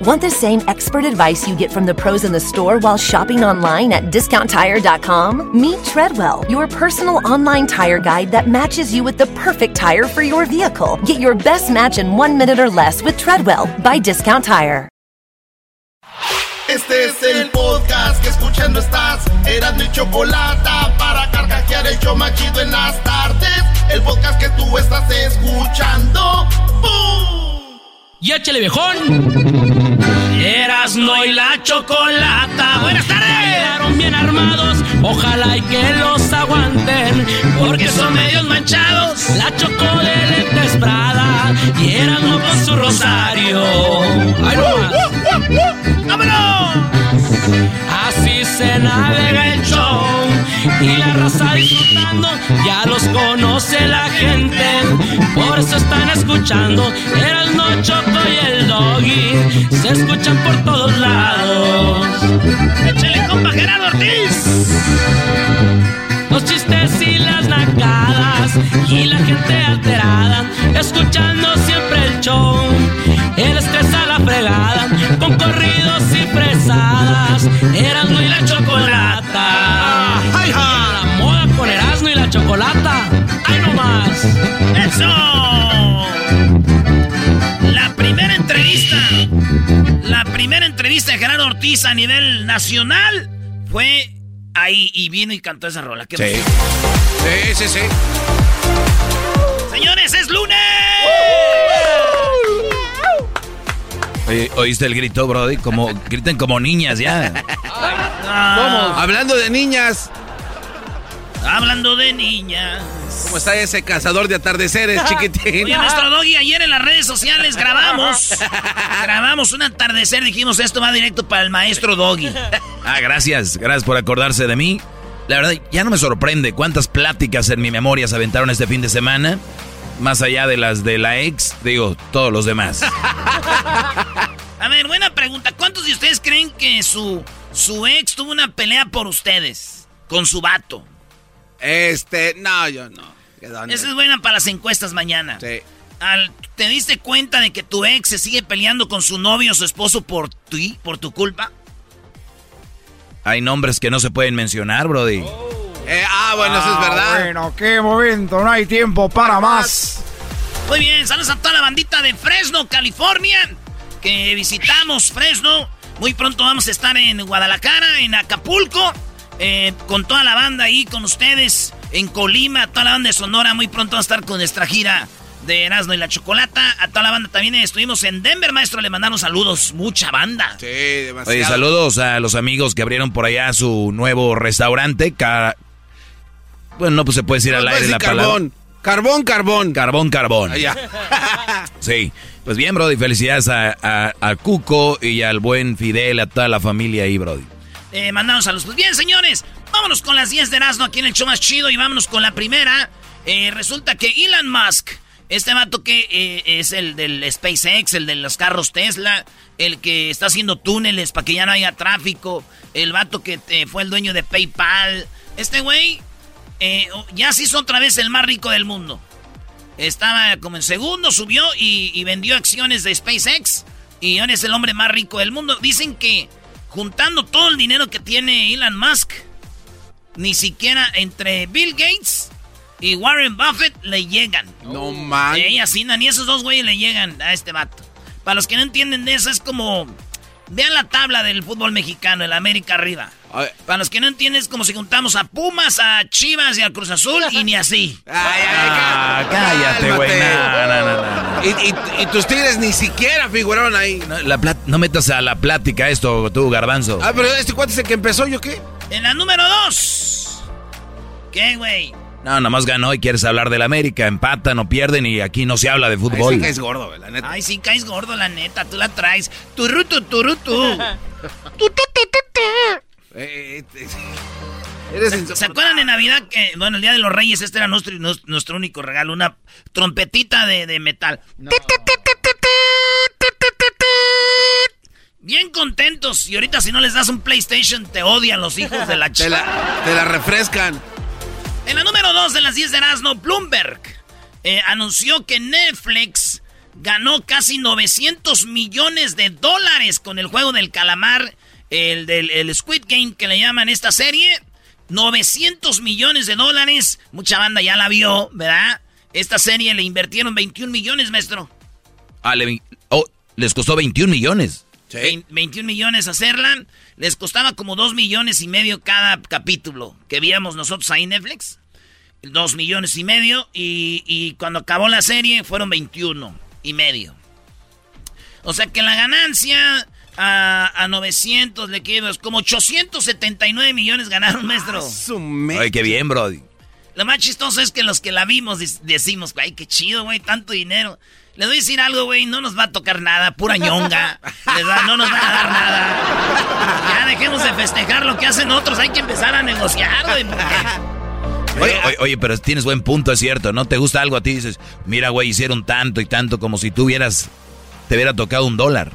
Want the same expert advice you get from the pros in the store while shopping online at discounttire.com? Meet Treadwell, your personal online tire guide that matches you with the perfect tire for your vehicle. Get your best match in one minute or less with Treadwell by Discount Tire. Este es el podcast que escuchando estás. Eran mi chocolate para carcajear el show machido en las tardes. El podcast que tú estás escuchando. ¡Bum! Y échale viejón. Eras no y la chocolata. Buenas tardes. Quedaron bien armados. Ojalá y que los aguanten. Porque son medios manchados. La chocolate es Prada. Y eran con su rosario. ¡Ay, no ¡Vámonos! Así se navega el show y la raza disfrutando, ya los conoce la gente, por eso están escuchando, era el no choco y el doggy, se escuchan por todos lados. ¡Échale compa Gerardo Ortiz! Los chistes y las nacadas y la gente alterada, escuchando siempre el show, el estrés a la fregada, con corridos y fresadas, Erasmo y la chocolata. Chocolata. ¡Ay, no más! ¡Eso! La primera entrevista, la primera entrevista de Gerardo Ortiz a nivel nacional fue ahí y vino y cantó esa rola. ¿Qué Sí. Sí, sí, sí. Señores, es lunes. Oye, ¿Oíste el grito, Brody? Como, griten como niñas ya. Ah, Hablando de niñas, hablando de niñas. ¿cómo está ese cazador de atardeceres, chiquitín? Oye, nuestro doggy, ayer en las redes sociales grabamos. grabamos un atardecer. Dijimos, esto va directo para el maestro doggy. Ah, gracias, gracias por acordarse de mí. La verdad, ya no me sorprende cuántas pláticas en mi memoria se aventaron este fin de semana. Más allá de las de la ex, digo, todos los demás. A ver, buena pregunta. ¿Cuántos de ustedes creen que su, su ex tuvo una pelea por ustedes? Con su vato. Este, no, yo no. Esa es buena para las encuestas mañana. Sí. Al- ¿Te diste cuenta de que tu ex se sigue peleando con su novio o su esposo por ti, por tu culpa? Hay nombres que no se pueden mencionar, Brody. Eh, ah, bueno, eso es verdad. Bueno, qué momento, no hay tiempo para más. Muy bien, saludos a toda la bandita de Fresno, California, que visitamos Fresno. Muy pronto vamos a estar en Guadalajara, en Acapulco, eh, con toda la banda ahí, con ustedes, en Colima, toda la banda de Sonora. Muy pronto vamos a estar con nuestra gira de Erasmo y la Chocolata. A toda la banda también estuvimos en Denver, maestro, le mandamos saludos, mucha banda. Sí, demasiado. Oye, saludos a los amigos que abrieron por allá su nuevo restaurante. Ca- Bueno, no pues se puede decir al No, aire pues, la palabra. carbón. Carbón, carbón. Carbón, carbón. Ah. Sí. Pues bien, Brody, felicidades a, a- a Cuco y al buen Fidel, a toda la familia ahí, Brody. Eh, mandamos saludos. Pues bien, señores, vámonos con las 10 de Erasmo aquí en el show más chido y vámonos con la primera. Eh, resulta que Elon Musk, este vato que eh, es el del SpaceX, el de los carros Tesla, el que está haciendo túneles para que ya no haya tráfico, el vato que eh, fue el dueño de PayPal, este güey ya se hizo otra vez el más rico del mundo. Estaba como en segundo, subió y vendió acciones de SpaceX. Y ahora es el hombre más rico del mundo. Dicen que juntando todo el dinero que tiene Elon Musk, ni siquiera entre Bill Gates y Warren Buffett le llegan. No man. Y así, ni esos dos güeyes le llegan a este vato. Para los que no entienden de eso, es como. Vean la tabla del fútbol mexicano, el América arriba. Para los que no entienden, es como si juntamos a Pumas, a Chivas y a Cruz Azul y ni así. ay, ay, Ah, cá- cállate, güey. no, no, no. Y, y- y tus tigres ni siquiera figuraron ahí. No, la plat- no metas a la plática esto, tú, garbanzo. Ah, pero este cuate es el que empezó, ¿yo qué? En la número dos. ¿Qué, güey? No, nomás ganó y quieres hablar del América. Empatan o pierden y aquí no se habla de Ay, fútbol. sí que es gordo, güey, la neta. Ay, sí, caes gordo, la neta. Tú la traes. Turutu, turutu. Tu, tu, tu, tu, tu. ¿Se acuerdan de Navidad que, bueno, el Día de los Reyes, este era nuestro, nuestro único regalo, una trompetita de, de metal? Bien contentos. Y ahorita si no les das un PlayStation, te odian los hijos de la chica. te, la, refrescan. En la número 2 de las 10 de Erasmo, Bloomberg eh, anunció que Netflix ganó casi 900 millones de dólares con el juego del calamar, el del Squid Game que le llaman esta serie. 900 millones de dólares. Mucha banda ya la vio, ¿verdad? Esta serie le invirtieron 21 millones, maestro. Ah, oh, les costó 21 millones. 21 millones hacerla. Les costaba como 2 millones y medio cada capítulo que víamos nosotros ahí en Netflix. 2 millones y medio. Y, cuando acabó la serie fueron 21 y medio. O sea que la ganancia a, a 900 le quedas como 879 millones ganaron, maestro. Ay, qué bien, Brody. Lo más chistoso es que los que la vimos decimos, ay, qué chido, güey, tanto dinero. Les voy a decir algo, güey, no nos va a tocar nada, pura ñonga. no nos van a dar nada. Ya dejemos de festejar lo que hacen otros, hay que empezar a negociar, güey. Oye, oye, pero tienes buen punto, es cierto, ¿no? Te gusta algo a ti, dices, mira, güey, hicieron tanto y tanto como si tú hubieras, te hubiera tocado un dólar.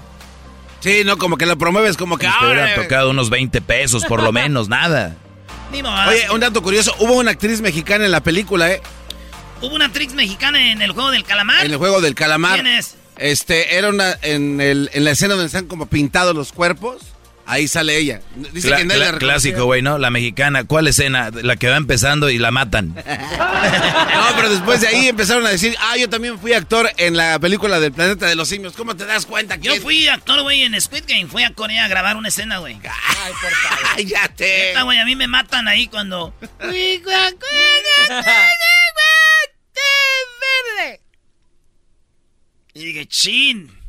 Sí, no, como que lo promueves como que... te hubiera tocado unos 20 pesos, por lo menos, nada. Oye, un dato curioso, hubo una actriz mexicana en la película, ¿eh? Hubo una actriz mexicana en el juego del calamar. En el juego del calamar. ¿Quién es? Este, era una, en, el, en la escena donde están como pintados los cuerpos. Ahí sale ella. Dice que cla clásico, güey, ¿no? La mexicana. ¿Cuál escena? La que va empezando y la matan. no, pero después de ahí empezaron a decir, ah, yo también fui actor en la película del planeta de los simios. ¿Cómo te das cuenta? Yo fui actor, güey, en Squid Game. Fui a Corea a grabar una escena, güey. Ay, por favor. ya te. Esta, güey, a mí me matan ahí cuando... verde. Y dije, chin.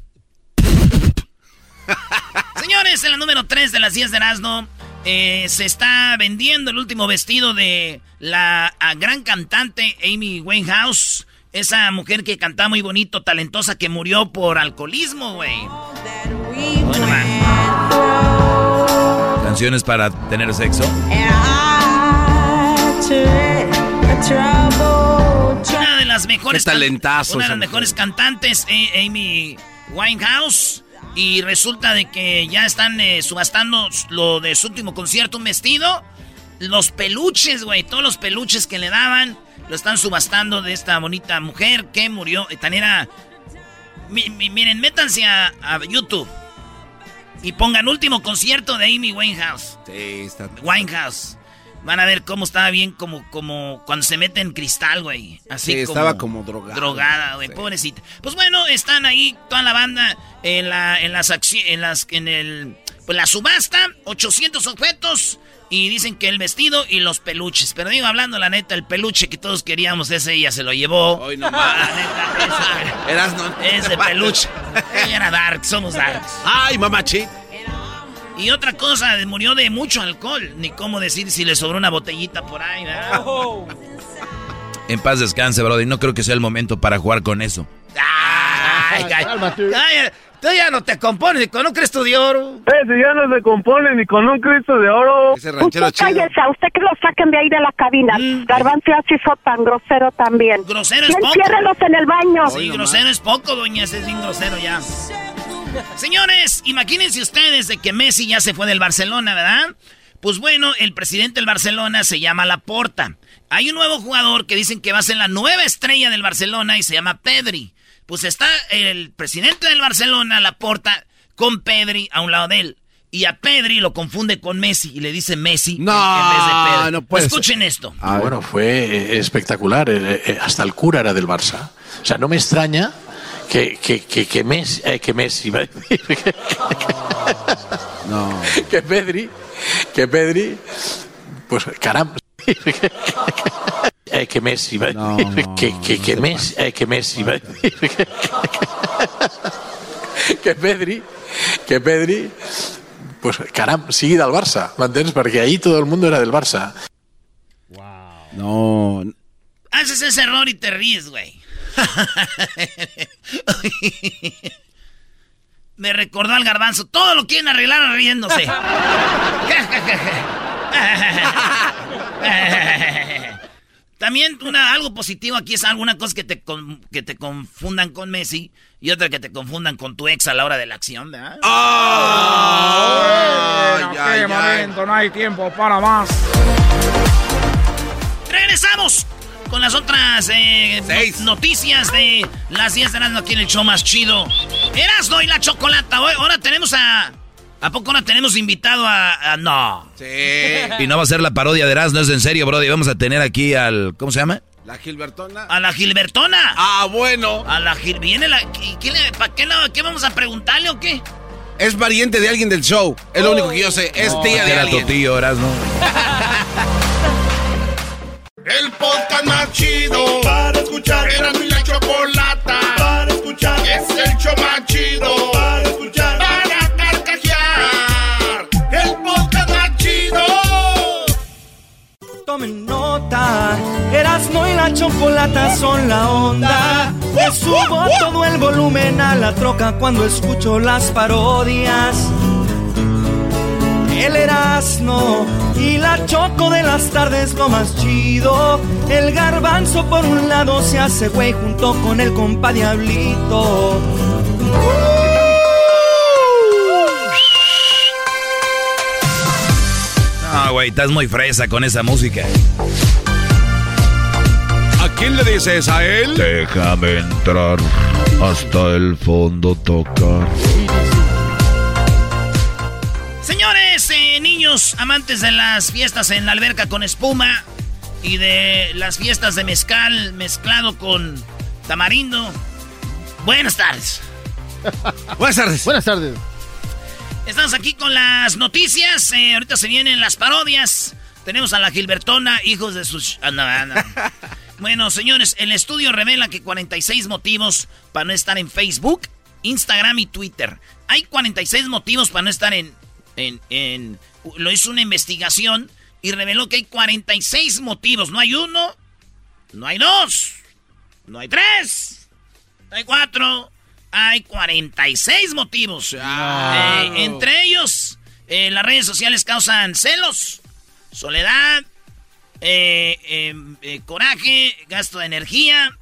Señores, en la número 3 de las 10 de Erasmo, eh, se está vendiendo el último vestido de la gran cantante Amy Winehouse. Esa mujer que canta muy bonito, talentosa, que murió por alcoholismo, güey. Canciones para tener sexo. Una de las mejores. talentazo. Una de las mejores cantantes, eh, Amy Winehouse. Y resulta de que ya están eh, subastando lo de su último concierto, un vestido. Los peluches, güey, todos los peluches que le daban, lo están subastando de esta bonita mujer que murió. Tan era. miren, métanse a, YouTube y pongan último concierto de Amy Winehouse. Sí, está. Winehouse. Van a ver cómo estaba bien como, como cuando se mete en cristal, güey. Así sí, estaba como drogada. Drogada, güey, pobrecita. Pues bueno, están ahí toda la banda en la en las en las en el pues la subasta, 800 objetos y dicen que el vestido y los peluches. Pero digo, hablando la neta, el peluche que todos queríamos, ese ella se lo llevó. Hoy no más. Eras no. Ese peluche. ella era dark, somos darks. Ay, mamachi. Y otra cosa, murió de mucho alcohol. Ni cómo decir si le sobró una botellita por ahí, ¿verdad? Oh. En paz descanse, brother. No creo que sea el momento para jugar con eso. Ay, ay, tú ya no te compones ni con un Cristo de oro. Ese ya no se compone ni con un Cristo de oro. Ese usted cállese, a usted que lo saquen de ahí de la cabina. Mm. Garbanzo así fue tan grosero también. Grosero es poco. Enciérrelos en el baño. Sí, grosero es poco, doña. Ese es bien grosero ya. Señores, imagínense ustedes de que Messi ya se fue del Barcelona, ¿verdad? Pues bueno, el presidente del Barcelona se llama Laporta. Hay un nuevo jugador que dicen que va a ser la nueva estrella del Barcelona y se llama Pedri. Pues está el presidente del Barcelona, Laporta, con Pedri a un lado de él. Y a Pedri lo confunde con Messi y le dice Messi no, en vez de Pedri. No puede Escuchen esto. Ah, bueno, fue espectacular. Eh, eh, hasta el cura era del Barça. O sea, no me extraña que, que, que, que Messi, eh, que Messi, no. que Pedri, que Pedri, pues caramba, eh, que Messi, no, que, que, que Messi, eh, que Messi, que Pedri, que Pedri, pues caramba, sigui del Barça, m'entens? Perquè ahí todo el mundo era del Barça. Wow. No. Haces ese error y te ríes, güey. Me recordó al garbanzo. Todo lo quieren arreglar riéndose. También una, algo positivo aquí es alguna cosa que te, que te confundan con Messi y otra que te confundan con tu ex a la hora de la acción, ¿verdad? ¡Oh! qué momento, no hay tiempo para más. Regresamos con las otras eh, noticias de las 10 de aquí en el show más chido. Erasno y la chocolata. Ahora tenemos a ¿A poco no tenemos invitado a, No. Sí. Y no va a ser la parodia de Erasmo, es en serio, Brody. Vamos a tener aquí al... ¿Cómo se llama? La Gilbertona. A la Gilbertona. Ah, bueno. A la Gil... Viene la... ¿Qué, ¿Para qué, qué vamos a preguntarle o qué? Es pariente de alguien del show. Es lo único que yo sé. Es tía de alguien. tu tío, Erasmo. El podcast más chido para escuchar. Era mi la chocolata para escuchar. Es el show más chido para escuchar. tomen nota. Erasmo y la chocolata son la onda. Le subo todo el volumen a la troca cuando escucho las parodias. El Erasmo y la choco de las tardes lo más chido. El garbanzo por un lado se hace güey junto con el compa Diablito. No, güey, estás muy fresa con esa música. ¿A quién le dices a él? Déjame entrar hasta el fondo tocar. Amantes de las fiestas en la alberca con espuma y de las fiestas de mezcal mezclado con tamarindo. Buenas tardes. Buenas tardes. Buenas tardes. Estamos aquí con las noticias. Eh, ahorita se vienen las parodias. Tenemos a la Gilbertona, hijos de sus... bueno, señores, el estudio revela que 46 motivos para no estar en Facebook, Instagram y Twitter. Hay 46 motivos para no estar en... en, en lo hizo una investigación y reveló que hay 46 motivos. No hay uno, no hay dos, no hay tres, no hay cuatro, hay 46 motivos. Eh, entre ellos, eh, las redes sociales causan celos, soledad, eh, em, coraje, gasto de energía,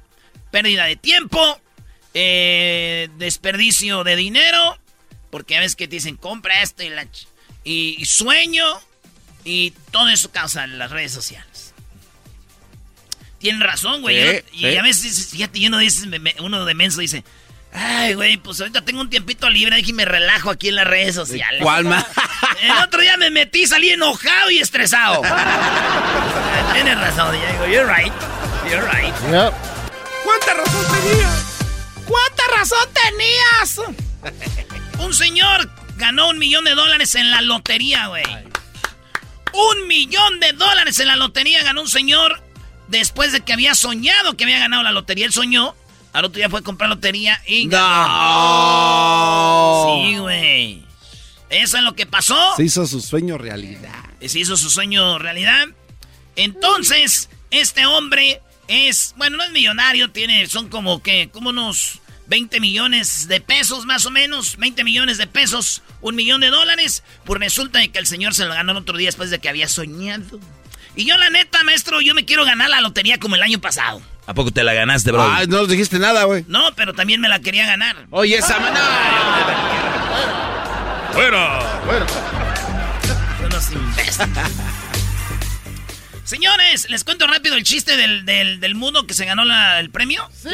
pérdida de tiempo, desperdicio de dinero, porque a veces que te dicen compra esto y, la y, sueño, y todo eso causa las redes sociales. Tienen razón, güey. y a veces, fíjate, uno, dice, uno de menso dice, Ay, güey, pues ahorita tengo un tiempito libre, y me relajo aquí en las redes sociales. ¿Cuál más? El otro día me metí, salí enojado y estresado. Tienes razón, Diego, you're right. You're right. ¿Cuánta razón tenías? ¿Cuánta razón tenías? un señor ganó un millón de dólares en la lotería, güey. Un millón de dólares en la lotería ganó un señor después de que había soñado que había ganado la lotería. Él soñó al otro día fue a comprar lotería y ganó. Sí, güey. Eso es lo que pasó. Se hizo su sueño realidad. Se hizo su sueño realidad. Entonces, este hombre es, bueno, no es millonario, tiene, son como que, como unos 20 millones de pesos más o menos, 20 millones de pesos, un millón de dólares. Pues resulta que el señor se lo ganó el otro día después de que había soñado. Y yo la neta, maestro, yo me quiero ganar la lotería como el año pasado. ¿A poco te la ganaste, bro? Ah, no dijiste nada, güey. No, pero también me la quería ganar. Oye, esa mano. Bueno, bueno. Unos imbéciles. Señores, les cuento rápido el chiste del, del, mudo que se ganó el premio. Sí.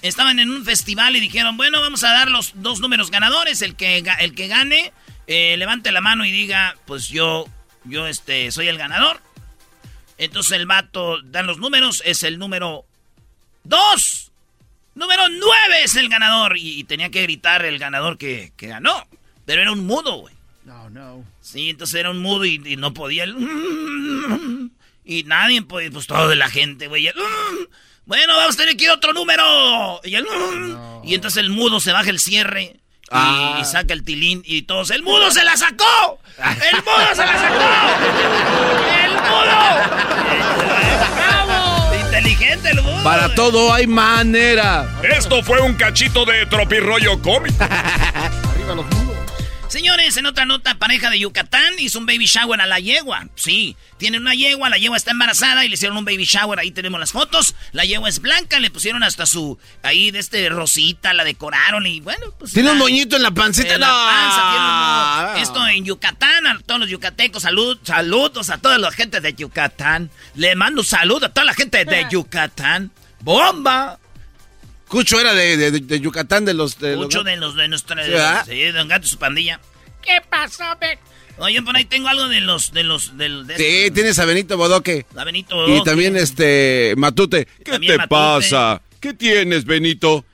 Estaban en un festival y dijeron, bueno, vamos a dar los dos números ganadores. El que, el que gane, eh, levante la mano y diga, pues yo, yo este, soy el ganador. Entonces el vato dan los números, es el número 2. Número 9 es el ganador. Y, tenía que gritar el ganador que, ganó. Pero era un mudo, güey. No, no. Sí, entonces era un mudo y, no podía. Y nadie pues todo de la gente, güey. Bueno, vamos a tener que ir a otro número. Y, y entonces el mudo se baja el cierre. Ah. Y, saca el tilín y todos. ¡El mudo se la sacó! ¡El mudo se la sacó! ¡El mudo! ¡Bravo! Inteligente el mudo. Para todo hay manera. Esto fue un cachito de tropirroyo cómico. Arriba los mudos. Señores, en otra nota, pareja de Yucatán hizo un baby shower a la yegua. Sí, tiene una yegua, la yegua está embarazada y le hicieron un baby shower. Ahí tenemos las fotos. La yegua es blanca, le pusieron hasta su. Ahí de este rosita, la decoraron y bueno, pues. Tiene un moñito en la pancita. en la no. panza, tiene un moño. Esto en Yucatán, a todos los yucatecos, salud, saludos a toda la gente de Yucatán. Le mando un saludo a toda la gente de Yucatán. ¡Bomba! Cucho era de, de- de Yucatán, de los... De los- Mucho de los de nuestra. ¿Sí? Sí, de Don Gato y su pandilla. ¿Qué pasó, Ben? Oye, por ahí tengo algo de los. de los. del de Sí, tienes a Benito Bodoque. A Benito Y Bodoque. también este Matute. ¿Qué También te Matute. pasa? ¿Qué tienes, Benito?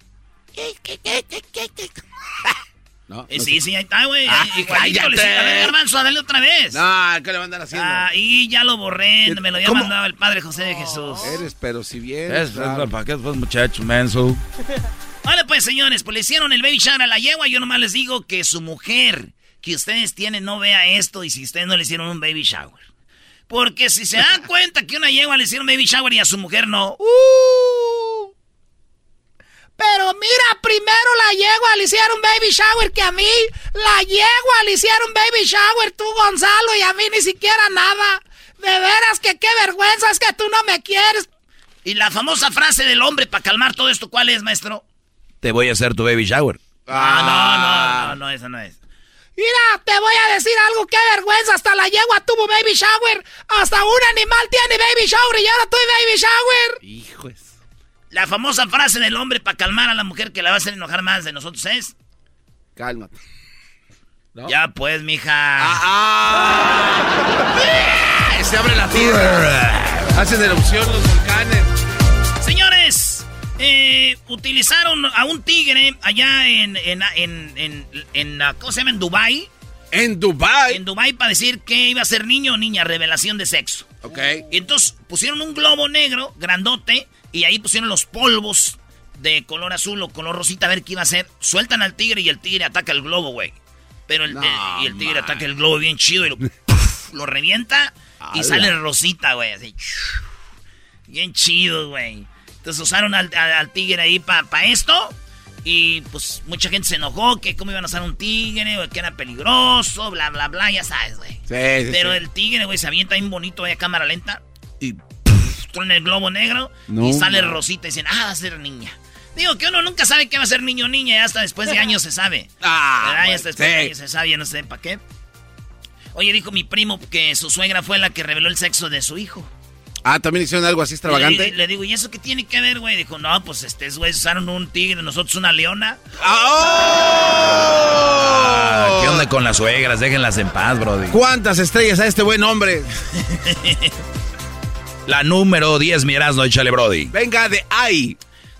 No, Eh, no sí, sé. sí, ahí está, güey. Ah, Igualito le cállate. A ver, Garbanzo, dale otra vez. No, ¿qué le van a andar haciendo? Ah, y ya lo borré. Me lo había ¿Cómo? mandado el padre José de Jesús. Eres, pero si bien. Es, claro. ¿Para qué pues, muchacho, menso? Vale, pues, señores, pues le hicieron el baby shower a la yegua. Yo nomás les digo que su mujer que ustedes tienen no vea esto y si ustedes no le hicieron un baby shower. Porque si se dan cuenta que una yegua le hicieron baby shower y a su mujer no. ¡uh! Pero mira, primero la yegua le hicieron baby shower que a mí. La yegua le hicieron baby shower tú, Gonzalo, y a mí ni siquiera nada. De veras que qué vergüenza es que tú no me quieres. Y la famosa frase del hombre para calmar todo esto, ¿cuál es, maestro? Te voy a hacer tu baby shower. Ah, no, no, no, no, esa no es. Mira, te voy a decir algo, qué vergüenza, hasta la yegua tuvo baby shower, hasta un animal tiene baby shower y ahora tuve baby shower. Hijos. La famosa frase del hombre para calmar a la mujer que la va a hacer enojar más de nosotros es... Cálmate. Ya pues, mija. ¡Ah! Se abre la tierra. Hacen erupción los volcanes. Señores, eh, utilizaron a un tigre allá en, en, en, en, en, la- ¿cómo se llama? En Dubai. En Dubai. En Dubai para decir que iba a ser niño o niña, revelación de sexo. Ok. Y entonces pusieron un globo negro, grandote, y ahí pusieron los polvos de color azul o color rosita a ver qué iba a hacer. Sueltan al tigre y el tigre ataca el globo, güey. Pero el, No, el- y el tigre man. ataca el globo bien chido y lo, lo revienta y sale rosita, güey. Así. Bien chido, güey. Entonces usaron al, al- al tigre ahí para esto. Y pues mucha gente se enojó que cómo iban a usar un tigre, o que era peligroso, bla, bla, bla, ya sabes, güey. Sí, sí, Pero sí. el tigre, güey, se avienta bien bonito ahí a cámara lenta. Y truena el globo negro. No, y sale rosita y dicen, ah, va a ser niña. Digo que uno nunca sabe qué va a ser niño o niña, ya hasta después de años se sabe. Ah, bueno, hasta después de años se sabe, ya no sé para qué. Oye, dijo mi primo que su suegra fue la que reveló el sexo de su hijo. Ah, también hicieron algo así extravagante. le digo, ¿y eso qué tiene que ver, güey? Dijo, no, pues este, güey, usaron un tigre, nosotros una leona. Ah, ¿Qué onda con las suegras? Déjenlas en paz, brody. ¿Cuántas estrellas a este buen hombre? La número 10, mi Erasmo, échale, brody. Venga de ahí.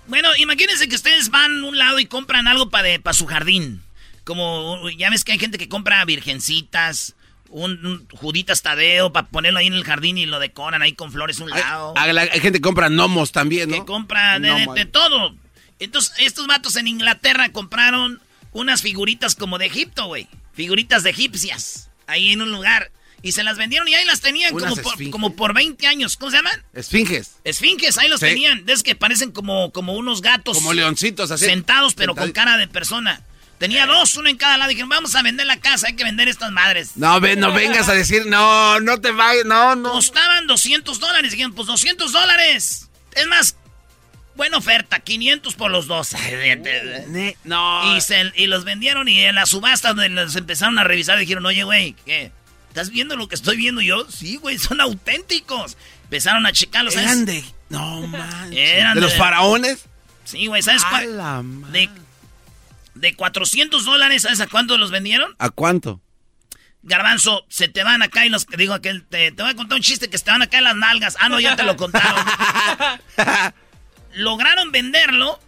Bueno, imagínense que ustedes van a un lado y compran algo para su jardín. Como, ya ves que hay gente que compra virgencitas, un, un juditas tadeo para ponerlo ahí en el jardín y lo decoran ahí con flores a un lado. La- Hay gente que compra gnomos también, ¿no? que compra de, de- todo. Entonces, estos vatos en Inglaterra compraron unas figuritas como de Egipto, güey. Figuritas de egipcias. Ahí en un lugar. Y se las vendieron y ahí las tenían como por, como por 20 años. ¿Cómo se llaman? Esfinges. Esfinges, ahí los Sí. tenían. Es que parecen como, como unos gatos. Como leoncitos así. Sentados, pero con cara de persona. Tenía dos, uno en cada lado. Dijeron, vamos a vender la casa, hay que vender estas madres. No, ve, no vengas a decir, no, no te vayas, no, no. Costaban 200 dólares. Dijeron, pues 200 dólares. Es más, buena oferta, 500 por los dos. No. Y, se- y los vendieron y en la subasta donde los empezaron a revisar dijeron, oye, güey, ¿qué? ¿Estás viendo lo que estoy viendo yo? Sí, güey, son auténticos. Empezaron a checarlos. Eran de. No manches. Eran ¿De los faraones? Sí, güey, ¿sabes A cuál? la De, de 400 dólares, ¿sabes a cuánto los vendieron? ¿A cuánto? Garbanzo, se te van acá y los... Digo, aquel, te, te voy a contar un chiste que se te van acá en las nalgas. Ah, no, ya te lo contaron. Lograron venderlo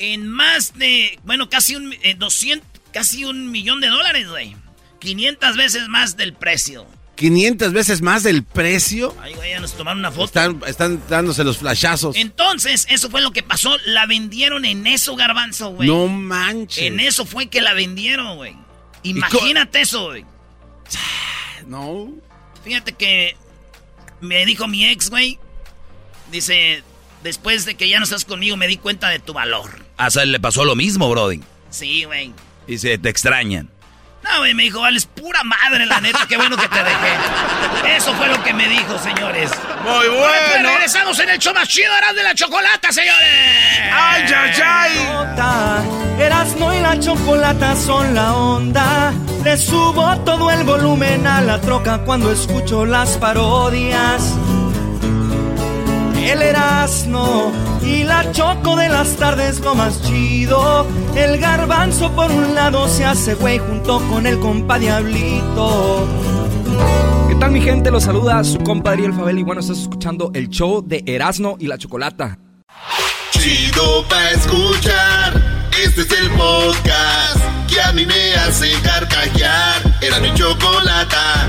en más de... Bueno, casi un... eh, 200... Casi un millón de dólares, güey. 500 veces más del precio. 500 veces más del precio. Ay, güey, ya nos tomaron una foto. Están, están dándose los flashazos. Entonces, eso fue lo que pasó. La vendieron en eso, garbanzo, güey. No manches. En eso fue que la vendieron, güey. Imagínate eso, güey. No. Fíjate que me dijo mi ex, güey. Dice, después de que ya no estás conmigo, me di cuenta de tu valor. A le pasó lo mismo, brody. Sí, güey. Y se te extrañan. No, güey, me dijo, vales pura madre, la neta, qué bueno que te dejé. Eso fue lo que me dijo, señores. Muy Pues bueno. regresamos en el show más chido, Eras de la Chocolata, señores. ¡Ay, ay, ay! Erasmo y la chocolata son la onda. Le subo todo el volumen a la troca cuando escucho las parodias. El Erasmo y la choco de las tardes lo más chido. El garbanzo por un lado se hace güey junto con el compa Diablito. ¿Qué tal mi gente? Los saluda su compadre El Fabel y bueno, estás escuchando el show de Erasmo y la Chocolata. Chido pa' escuchar. Este es el podcast que a mí me hace carcajear. Era mi chocolata.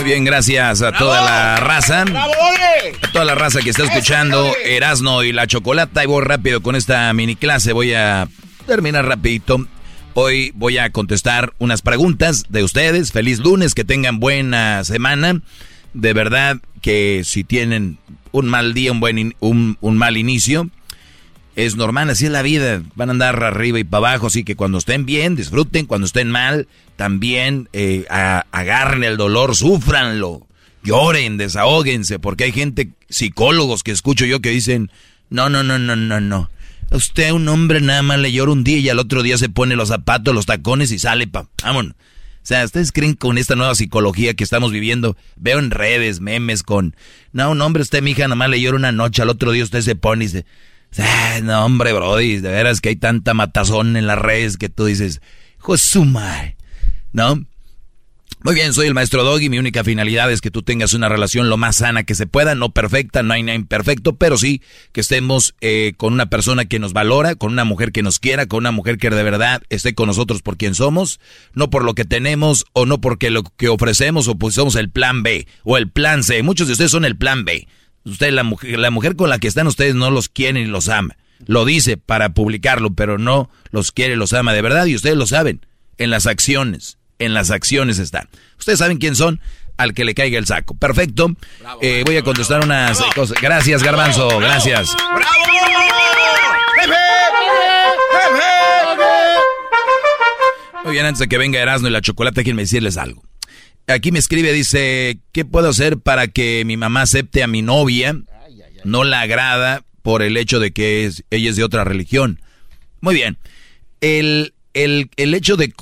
Muy bien, gracias a toda la raza. A toda la raza que está escuchando Erasno y la Chocolata. Y voy rápido con esta mini clase. Voy a terminar rapidito. Hoy voy a contestar unas preguntas de ustedes. Feliz lunes, que tengan buena semana. De verdad que si tienen un mal día, un buen in- un, un mal inicio, es normal, así es la vida. Van a andar arriba y para abajo, así que cuando estén bien, disfruten. Cuando estén mal, también eh, agarren el dolor, súfranlo. Lloren, desahóguense, porque hay gente, psicólogos que escucho yo que dicen, no, no, no, no, no, no. Usted, un hombre, nada más le llora un día y al otro día se pone los zapatos, los tacones y sale pa. Vámonos. O sea, ¿ustedes creen con esta nueva psicología que estamos viviendo? Veo en redes, memes con... No, un hombre, usted, mija, nada más le llora una noche, al otro día usted se pone y se... Ah, no, hombre, brody, de veras que hay tanta matazón en las redes que tú dices, Josumai, ¿no? Muy bien, soy el maestro Doggy. Mi única finalidad es que tú tengas una relación lo más sana que se pueda, no perfecta, no hay nada imperfecto, pero sí que estemos eh, con una persona que nos valora, con una mujer que nos quiera, con una mujer que de verdad esté con nosotros por quien somos, no por lo que tenemos o no porque lo que ofrecemos o pues somos el plan B o el plan C. Muchos de ustedes son el plan B. Usted, la mujer, la mujer con la que están ustedes no los quiere ni los ama. Lo dice para publicarlo, pero no los quiere, los ama de verdad y ustedes lo saben. En las acciones, en las acciones está. Ustedes saben quién son, al que le caiga el saco. Perfecto. Eh, voy a contestar unas cosas. Gracias, Garbanzo, gracias. Muy bien, antes de que venga Erasmo y la chocolate, déjenme decirles algo. Aquí me escribe, dice, ¿qué puedo hacer para que mi mamá acepte a mi novia? No la agrada por el hecho de que es- ella es de otra religión. Muy bien. El, el, el hecho de,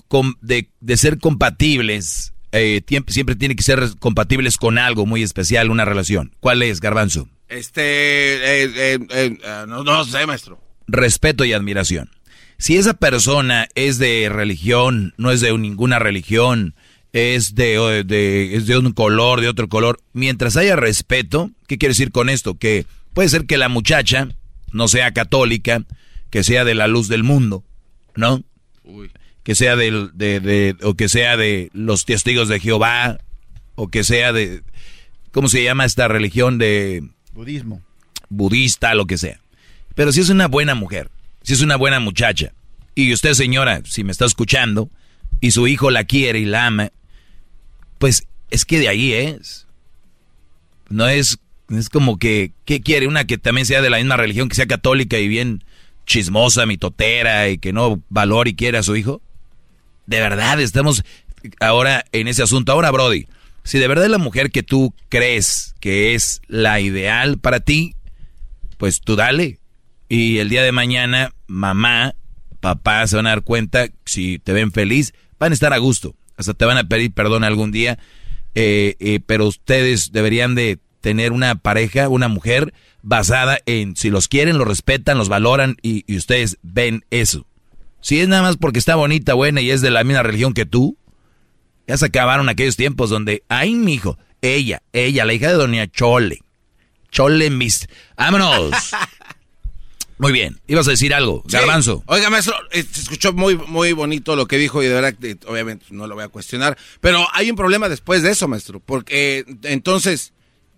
de, de ser compatibles, eh, siempre tiene que ser compatibles con algo muy especial, una relación. ¿Cuál es, Garbanzo? Este, eh, eh, eh, eh, no, no sé, maestro. respeto y admiración. Si esa persona es de religión, no es de ninguna religión, es de, de- es de un color, de otro color, mientras haya respeto, ¿qué quiere decir con esto? Que puede ser que la muchacha no sea católica, que sea de la luz del mundo, ¿no? Que sea del- de, de- o que sea de los testigos de Jehová, o que sea de, ¿cómo se llama esta religión de Budismo. budista, lo que sea. Pero si es una buena mujer, si es una buena muchacha, y usted señora, si me está escuchando, y su hijo la quiere y la ama, pues es que de ahí es. No es, es como que, ¿qué quiere? Una que también sea de la misma religión, que sea católica y bien chismosa, mitotera, y que no valore y quiere a su hijo. De verdad, estamos ahora en ese asunto. Ahora, Brody, si de verdad es la mujer que tú crees que es la ideal para ti, pues tú dale. Y el día de mañana, mamá, papá se van a dar cuenta, si te ven feliz, van a estar a gusto. Hasta te van a pedir perdón algún día. eh, eh, pero ustedes deberían de tener una pareja, una mujer basada en si los quieren, los respetan, los valoran y, ustedes ven eso. Si es nada más porque está bonita, buena y es de la misma religión que tú, ya se acabaron aquellos tiempos donde, ay, mijo, ella, ella, la hija de Doña Chole, Chole mis... ¡Vámonos! Muy bien. Ibas a decir algo, Sí. Garbanzo. Oiga, maestro, eh, se escuchó muy, muy bonito lo que dijo y de verdad, que, obviamente, no lo voy a cuestionar. Pero hay un problema después de eso, maestro. Porque eh, entonces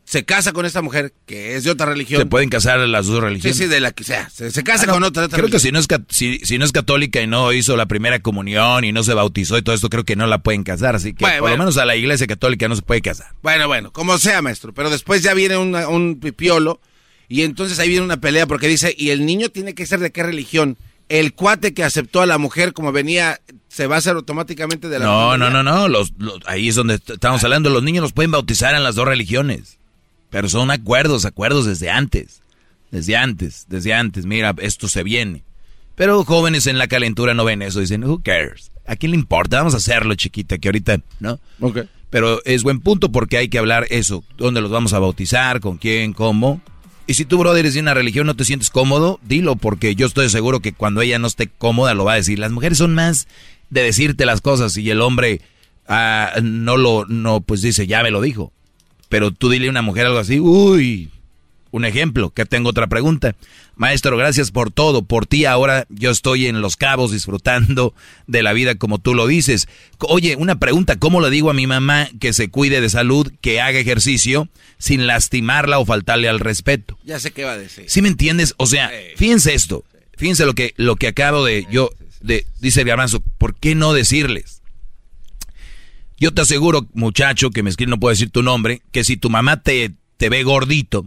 se casa con esta mujer que es de otra religión. Se pueden casar las dos Sí, religiones. sí, de la que sea. Se, se casa Ah, no, con otra, otra Creo que si no, es, si, si no es católica y no hizo la primera comunión y no se bautizó y todo esto, creo que no la pueden casar. Así que Bueno, por lo menos a la iglesia católica no se puede casar. Bueno, bueno, como sea, maestro. Pero después ya viene una- un pipiolo y entonces ahí viene una pelea porque dice, ¿y el niño tiene que ser de qué religión? El cuate que aceptó a la mujer como venía, ¿se va a hacer automáticamente de la No, no, no, no. Los, los- ahí es donde est- estamos hablando. Los niños los pueden bautizar en las dos religiones. Pero son acuerdos, acuerdos desde antes. Desde antes, desde antes. Mira, esto se viene. Pero jóvenes en la calentura no ven eso. Dicen, who cares? ¿A quién le importa? Vamos a hacerlo, chiquita, que ahorita, ¿no? Ok. Pero es buen punto porque hay que hablar eso. ¿Dónde los vamos a bautizar? ¿Con quién? ¿Cómo? Y si tú, brother, eres de una religión, no te sientes cómodo, dilo, porque yo estoy seguro que cuando ella no esté cómoda lo va a decir. Las mujeres son más de decirte las cosas y el hombre ah, no lo, no, pues dice, ya me lo dijo. Pero tú dile a una mujer algo así, uy, un ejemplo, que tengo otra pregunta. Maestro, gracias por todo. Por ti ahora yo estoy en Los Cabos disfrutando de la vida como tú lo dices. Oye, una pregunta, ¿cómo le digo a mi mamá que se cuide de salud, que haga ejercicio sin lastimarla o faltarle al respeto? Ya sé qué va a decir. ¿Sí me entiendes? O sea, fíjense esto. Fíjense lo que, lo que acabo de yo, de, dice garbanzo, ¿por qué no decirles? Yo te aseguro, muchacho, que me escribe, no puedo decir tu nombre, que si tu mamá te, te ve gordito,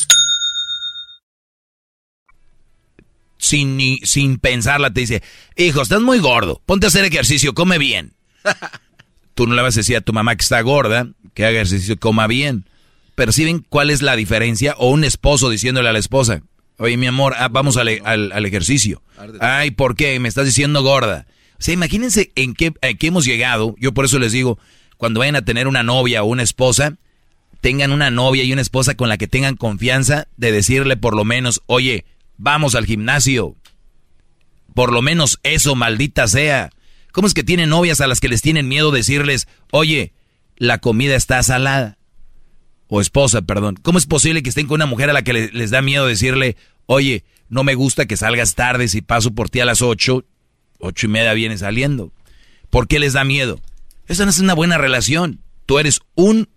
Sin, ni, sin pensarla, te dice, hijo, estás muy gordo, ponte a hacer ejercicio, come bien. Tú no le vas a decir a tu mamá que está gorda, que haga ejercicio, coma bien. ¿Perciben cuál es la diferencia? O un esposo diciéndole a la esposa, oye, mi amor, ah, vamos al, al- al ejercicio. Ay, ¿por qué? Me estás diciendo gorda. O sea, imagínense en qué, en qué hemos llegado. Yo por eso les digo, cuando vayan a tener una novia o una esposa, tengan una novia y una esposa con la que tengan confianza de decirle por lo menos, oye, vamos al gimnasio. Por lo menos eso, maldita sea. ¿Cómo es que tienen novias a las que les tienen miedo decirles, oye, la comida está salada? O esposa, perdón. ¿Cómo es posible que estén con una mujer a la que le- les da miedo decirle, oye, no me gusta que salgas tarde si paso por ti a las ocho, ocho y media viene saliendo? ¿Por qué les da miedo? Esa no es una buena relación. Tú eres un,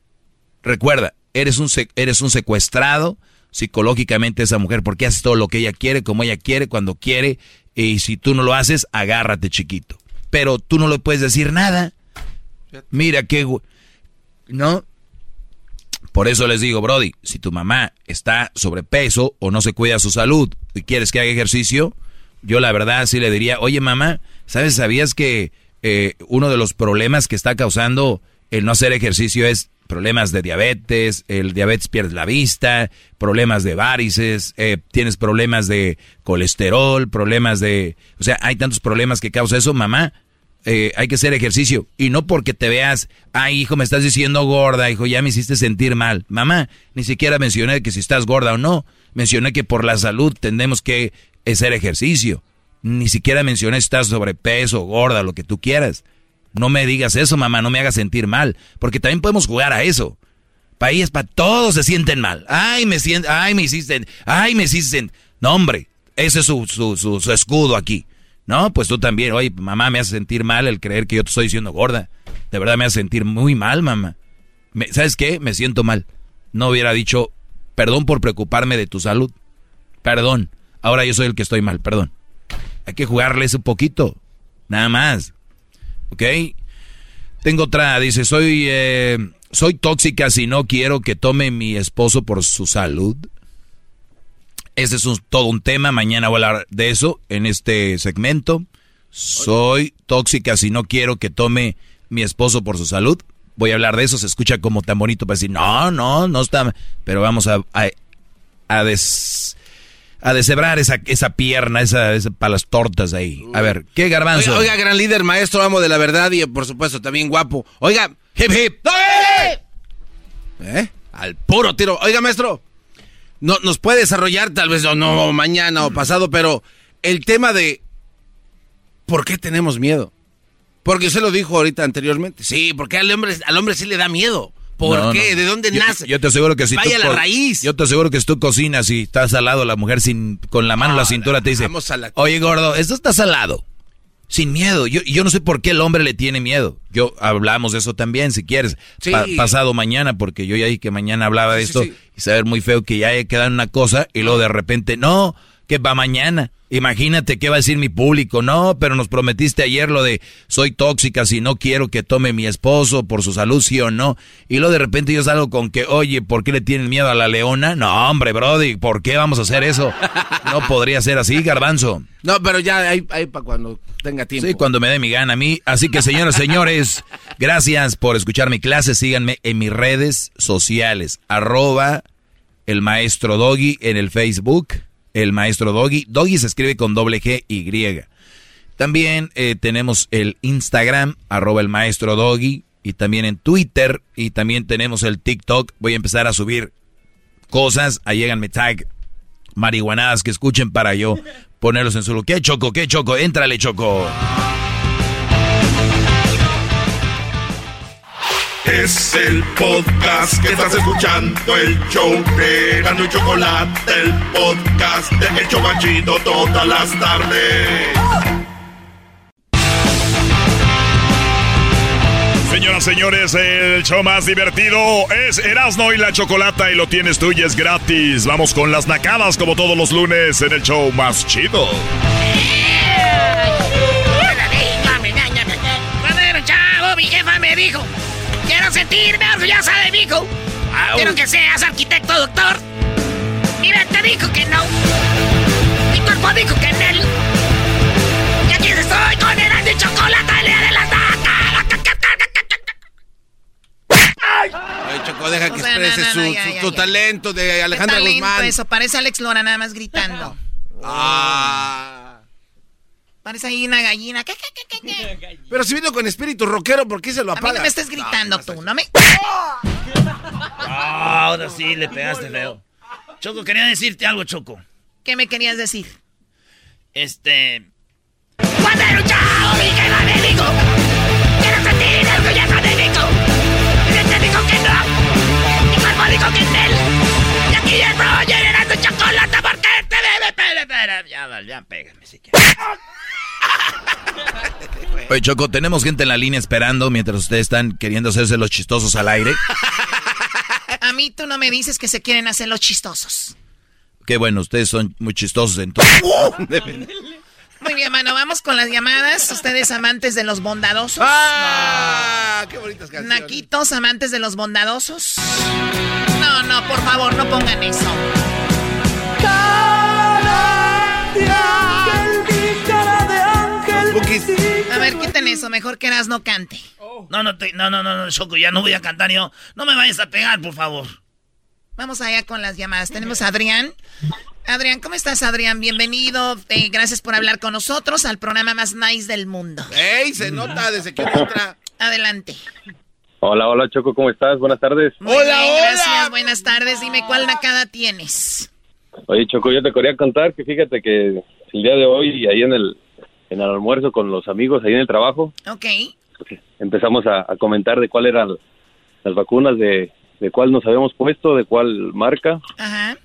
recuerda, eres un, eres un secuestrado psicológicamente esa mujer porque haces todo lo que ella quiere, como ella quiere, cuando quiere. Y si tú no lo haces, agárrate chiquito. Pero tú no le puedes decir nada. Mira qué... ¿No? Por eso les digo, Brody, si tu mamá está sobrepeso o no se cuida su salud y quieres que haga ejercicio, yo la verdad sí le diría, oye mamá, ¿sabes? ¿Sabías que eh, uno de los problemas que está causando el no hacer ejercicio es problemas de diabetes, el diabetes pierde la vista, problemas de varices, eh, tienes problemas de colesterol, problemas de... O sea, hay tantos problemas que causa eso, mamá. eh, hay que hacer ejercicio. Y no porque te veas, ay, hijo, me estás diciendo gorda, hijo, ya me hiciste sentir mal. Mamá, ni siquiera mencioné que si estás gorda o no. Mencioné que por la salud tendemos que hacer ejercicio. Ni siquiera mencioné si estás sobrepeso, gorda, lo que tú quieras. No me digas eso, mamá, no me hagas sentir mal. Porque también podemos jugar a eso. País para todos se sienten mal. Ay, me sienten, ay, me hiciste, ay, me hiciste. No, hombre, ese es su, su, su escudo aquí. No, pues tú también, oye, mamá, me hace sentir mal el creer que yo te estoy diciendo gorda. De verdad me hace sentir muy mal, mamá. ¿Sabes qué? Me siento mal. No hubiera dicho, perdón por preocuparme de tu salud. Perdón. Ahora yo soy el que estoy mal, perdón. Hay que jugarles un poquito. Nada más. ¿Ok? Tengo otra, dice, soy, eh, soy tóxica si no quiero que tome mi esposo por su salud. Ese es todo un tema, mañana voy a hablar de eso en este segmento. Soy tóxica si no quiero que tome mi esposo por su salud. Voy a hablar de eso, se escucha como tan bonito para decir, no, no, no está... Pero vamos a, a, a, deshebrar esa, esa pierna, esa, para las tortas ahí. A ver, ¿qué garbanzo? Oiga, gran líder, maestro, amo de la verdad y por supuesto también guapo. Oiga, hip hip. ¿Eh? Al puro tiro. Oiga, maestro no, nos puede desarrollar tal vez o no mañana o pasado, pero el tema de ¿por qué tenemos miedo? Porque usted lo dijo ahorita anteriormente. Sí, porque al hombre, al hombre sí le da miedo. ¿Por qué? ¿De dónde nace? Yo te aseguro que si Vaya tú, la raíz. Yo te aseguro que si tú cocinas y estás salado, la mujer sin con la mano en la cintura te dice, oye gordo, esto está salado. Sin miedo. Yo, yo no sé por qué el hombre le tiene miedo. Yo hablamos de eso también, si quieres. pasado mañana, porque yo ya dije que mañana hablaba de esto. y saber muy feo que ya haya quedado una cosa y luego de repente, no, que va mañana. Imagínate qué va a decir mi público. No, pero nos prometiste ayer lo de soy tóxica si no quiero que tome mi esposo por su salud, sí o no. Y luego de repente yo salgo con que, oye, ¿por qué le tienen miedo a la leona? No, hombre, Brody, ¿por qué vamos a hacer eso? No podría ser así, garbanzo. No, pero ya hay, para cuando tenga tiempo. Sí, cuando me dé mi gana a mí. Así que, señoras, señores, gracias por escuchar mi clase. Síganme en mis redes sociales. Arroba el maestro Doggy en el Facebook el maestro Doggy. Doggy se escribe con doble G Y. También eh, tenemos el Instagram, arroba el maestro Doggy, y también en Twitter, y también tenemos el TikTok. Voy a empezar a subir cosas, ahí llegan mi tag, marihuanadas que escuchen para yo ponerlos en su... ¿Qué choco? ¿Qué choco? Éntrale, choco. Es el podcast que estás escuchando, el show de y Chocolate, el podcast de El Chocachito todas las tardes. Señoras, señores, el show más divertido es Erasmo y la Chocolata y lo tienes tú y es gratis. Vamos con las nacadas como todos los lunes en el show más chido. Cuando mi jefa me dijo Quiero sentirme orgullosa de mi hijo. Quiero que seas arquitecto, doctor. Mira, te dijo que no. Mi cuerpo dijo que no. Y aquí estoy con el de chocolate de la Ay, Choco, deja que exprese su, talento de Alejandra Guzmán. Eso, parece Alex Lora nada más gritando. Ah. Parece ahí una gallina. ¿Qué, qué, qué, Pero si vino con espíritu rockero, ¿por qué se lo apaga? A mí no me estés gritando tú, ¿no me...? Ah, ahora sí le pegaste feo. Choco, quería decirte algo, Choco. ¿Qué me querías decir? Este... ¡Cuando chavo, mi me dijo Quiero sentir orgullosa de Y este dijo que no Mi cuerpo dijo que no Y aquí el Roger era tu chocolate porque te debe... Ya, ya, pégame si quieres. Oye, Choco, tenemos gente en la línea esperando mientras ustedes están queriendo hacerse los chistosos al aire. A mí tú no me dices que se quieren hacer los chistosos. Qué bueno, ustedes son muy chistosos entonces. Muy bien, mano, vamos con las llamadas. Ustedes amantes de los bondadosos. ¡Ah! ¡Qué bonitas canciones! Naquitos, amantes de los bondadosos. No, no, por favor, no pongan eso. A ver, quiten eso, mejor que Eras no cante. No, no, no, no, no, Choco, ya no voy a cantar yo. No me vayas a pegar, por favor. Vamos allá con las llamadas. Tenemos a Adrián. Adrián, ¿cómo estás, Adrián? Bienvenido. Eh, gracias por hablar con nosotros al programa más nice del mundo. ¡Ey! Se nota desde que entra. Adelante. Hola, hola, Choco, ¿cómo estás? Buenas tardes. Muy hola, bien, gracias. Buenas tardes. Dime, ¿cuál nacada tienes? Oye, Choco, yo te quería contar que fíjate que el día de hoy, ahí en el, en el almuerzo con los amigos, ahí en el trabajo, Ok. empezamos a, a comentar de cuál eran las vacunas, de, de cuál nos habíamos puesto, de cuál marca. Ajá.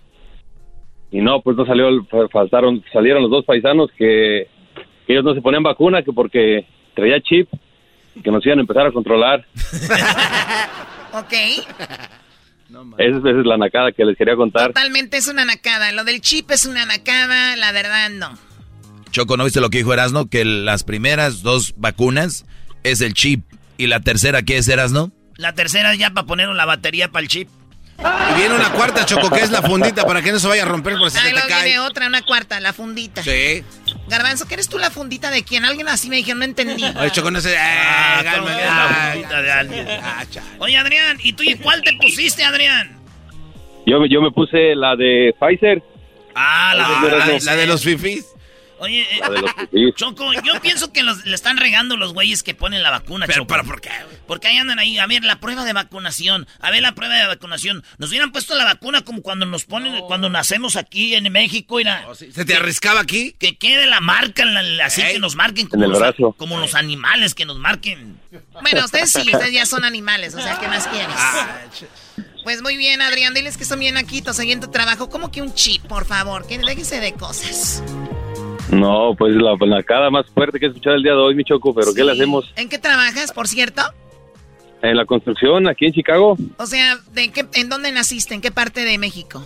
Y no, pues no salió, faltaron, salieron los dos paisanos que, que ellos no se ponían vacuna, que porque traía chip, que nos iban a empezar a controlar. Ok. Esa, es- esa es la nacada que les quería contar. Totalmente es una nacada. Lo del chip es una nacada, la verdad no. Choco, ¿no viste lo que dijo Erasno? Que las primeras dos vacunas es el chip. ¿Y la tercera qué es, Erasno? La tercera es ya para poner la batería para el chip. Y viene una cuarta, Choco, que es la fundita para que no se vaya a romper por si Ahí se te cae. viene otra, una cuarta, la fundita. Sí. Garbanzo, ¿qué eres tú la fundita de quién? Alguien así me dijeron, no entendí. Oye, Choco, no sé. Ah, Eh, ¿cómo calma, ah, la fundita de alguien? Oye, Adrián, ¿y tú y cuál te pusiste, Adrián? Yo, me- yo me puse la de Pfizer. Ah, la, la, la de los fifís. Oye, eh, los. Choco, yo pienso que los, le están regando los güeyes que ponen la vacuna, Pero, Choco. ¿pero por qué? Porque ahí andan ahí, a ver, la prueba de vacunación, a ver la prueba de vacunación. Nos hubieran puesto la vacuna como cuando nos ponen, cuando nacemos aquí en México, mira. ¿Se te arriscaba aquí? Que quede la marca, la- la- así que nos marquen En como, el los, brazo. como los animales que nos marquen. Bueno, ustedes sí, ustedes ya son animales, o sea, ¿qué más quieres? Ah, Pues muy bien, Adrián, diles que son bien naquitos ahí en tu trabajo. ¿Cómo que un chip, por favor? Que déjese de cosas. No, pues la nacada más fuerte que he escuchado el día de hoy, mi Choco, pero ¿qué le hacemos? ¿En qué trabajas, por cierto? En la construcción, aquí en Chicago, O sea, ¿de qué, ¿en dónde naciste? ¿En qué parte de México?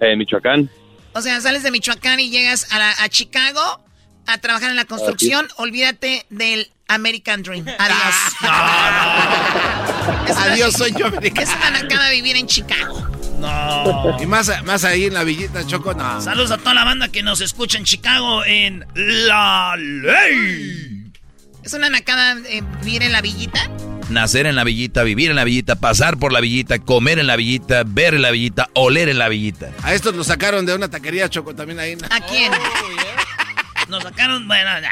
en Michoacán. O sea, sales de Michoacán y llegas a, la- a Chicago a trabajar en la construcción. Olvídate del American Dream. Adiós. Una- Adiós, soy yo, americano. Es una nacada vivir en Chicago. No. Y más, más ahí en la villita, Choco, no. Saludos a toda la banda que nos escucha en Chicago en La Ley. ¿Es una nacada eh, vivir en la villita? Nacer en la villita, vivir en la villita, pasar por la villita, comer en la villita, ver en la villita, oler en la villita. A estos lo sacaron de una taquería, Choco, también ahí. ¿A quién? Nos sacaron, bueno, ya.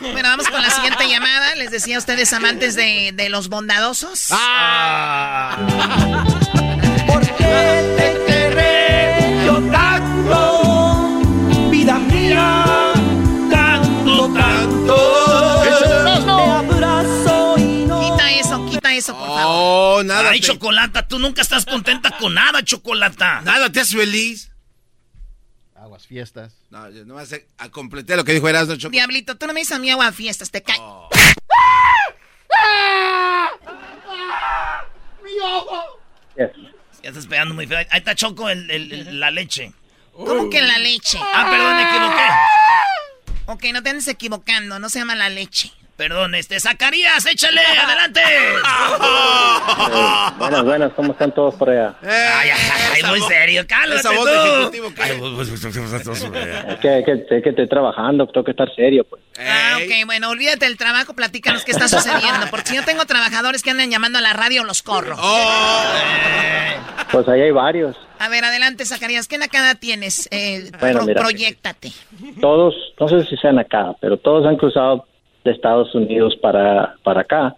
Bueno, vamos con la siguiente llamada. Les decía a ustedes, amantes de, de los bondadosos. Ah. te querré Oh, nada. Ay, te- Chocolata, tú nunca estás contenta con nada, Chocolata. Nada, te haces feliz. Aguas fiestas. No, yo nomás eh, a- completé lo que dijo Erasmo, Choco. Diablito, tú no me dices a mí agua a fiestas, te cae. Ya estás pegando muy feo. Ahí está Choco, el- el- el- la leche. ¿Cómo que la leche? Ah, perdón, me equivoqué. Ok, no te andes equivocando, no se llama la leche. Perdón, este, Zacarías, échale, adelante. buenas, buenas, ¿cómo están todos por allá? Ay, ay, ay, muy serio, cálmate esa voz tú. de ejecutivo, ¿qué? Ay, pues, pues, pues, Es que, es que, es que estoy trabajando, tengo que estar serio, pues. Ah, ok, bueno, olvídate del trabajo, platícanos qué está sucediendo. Porque si yo tengo trabajadores que andan llamando a la radio, los corro. Oh. Pues ahí hay varios. A ver, adelante, Zacarías, ¿qué nacada tienes? Eh, Bueno, pro- mira. proyectate. Todos, no sé si sean acá, pero todos han cruzado de Estados Unidos para, para acá.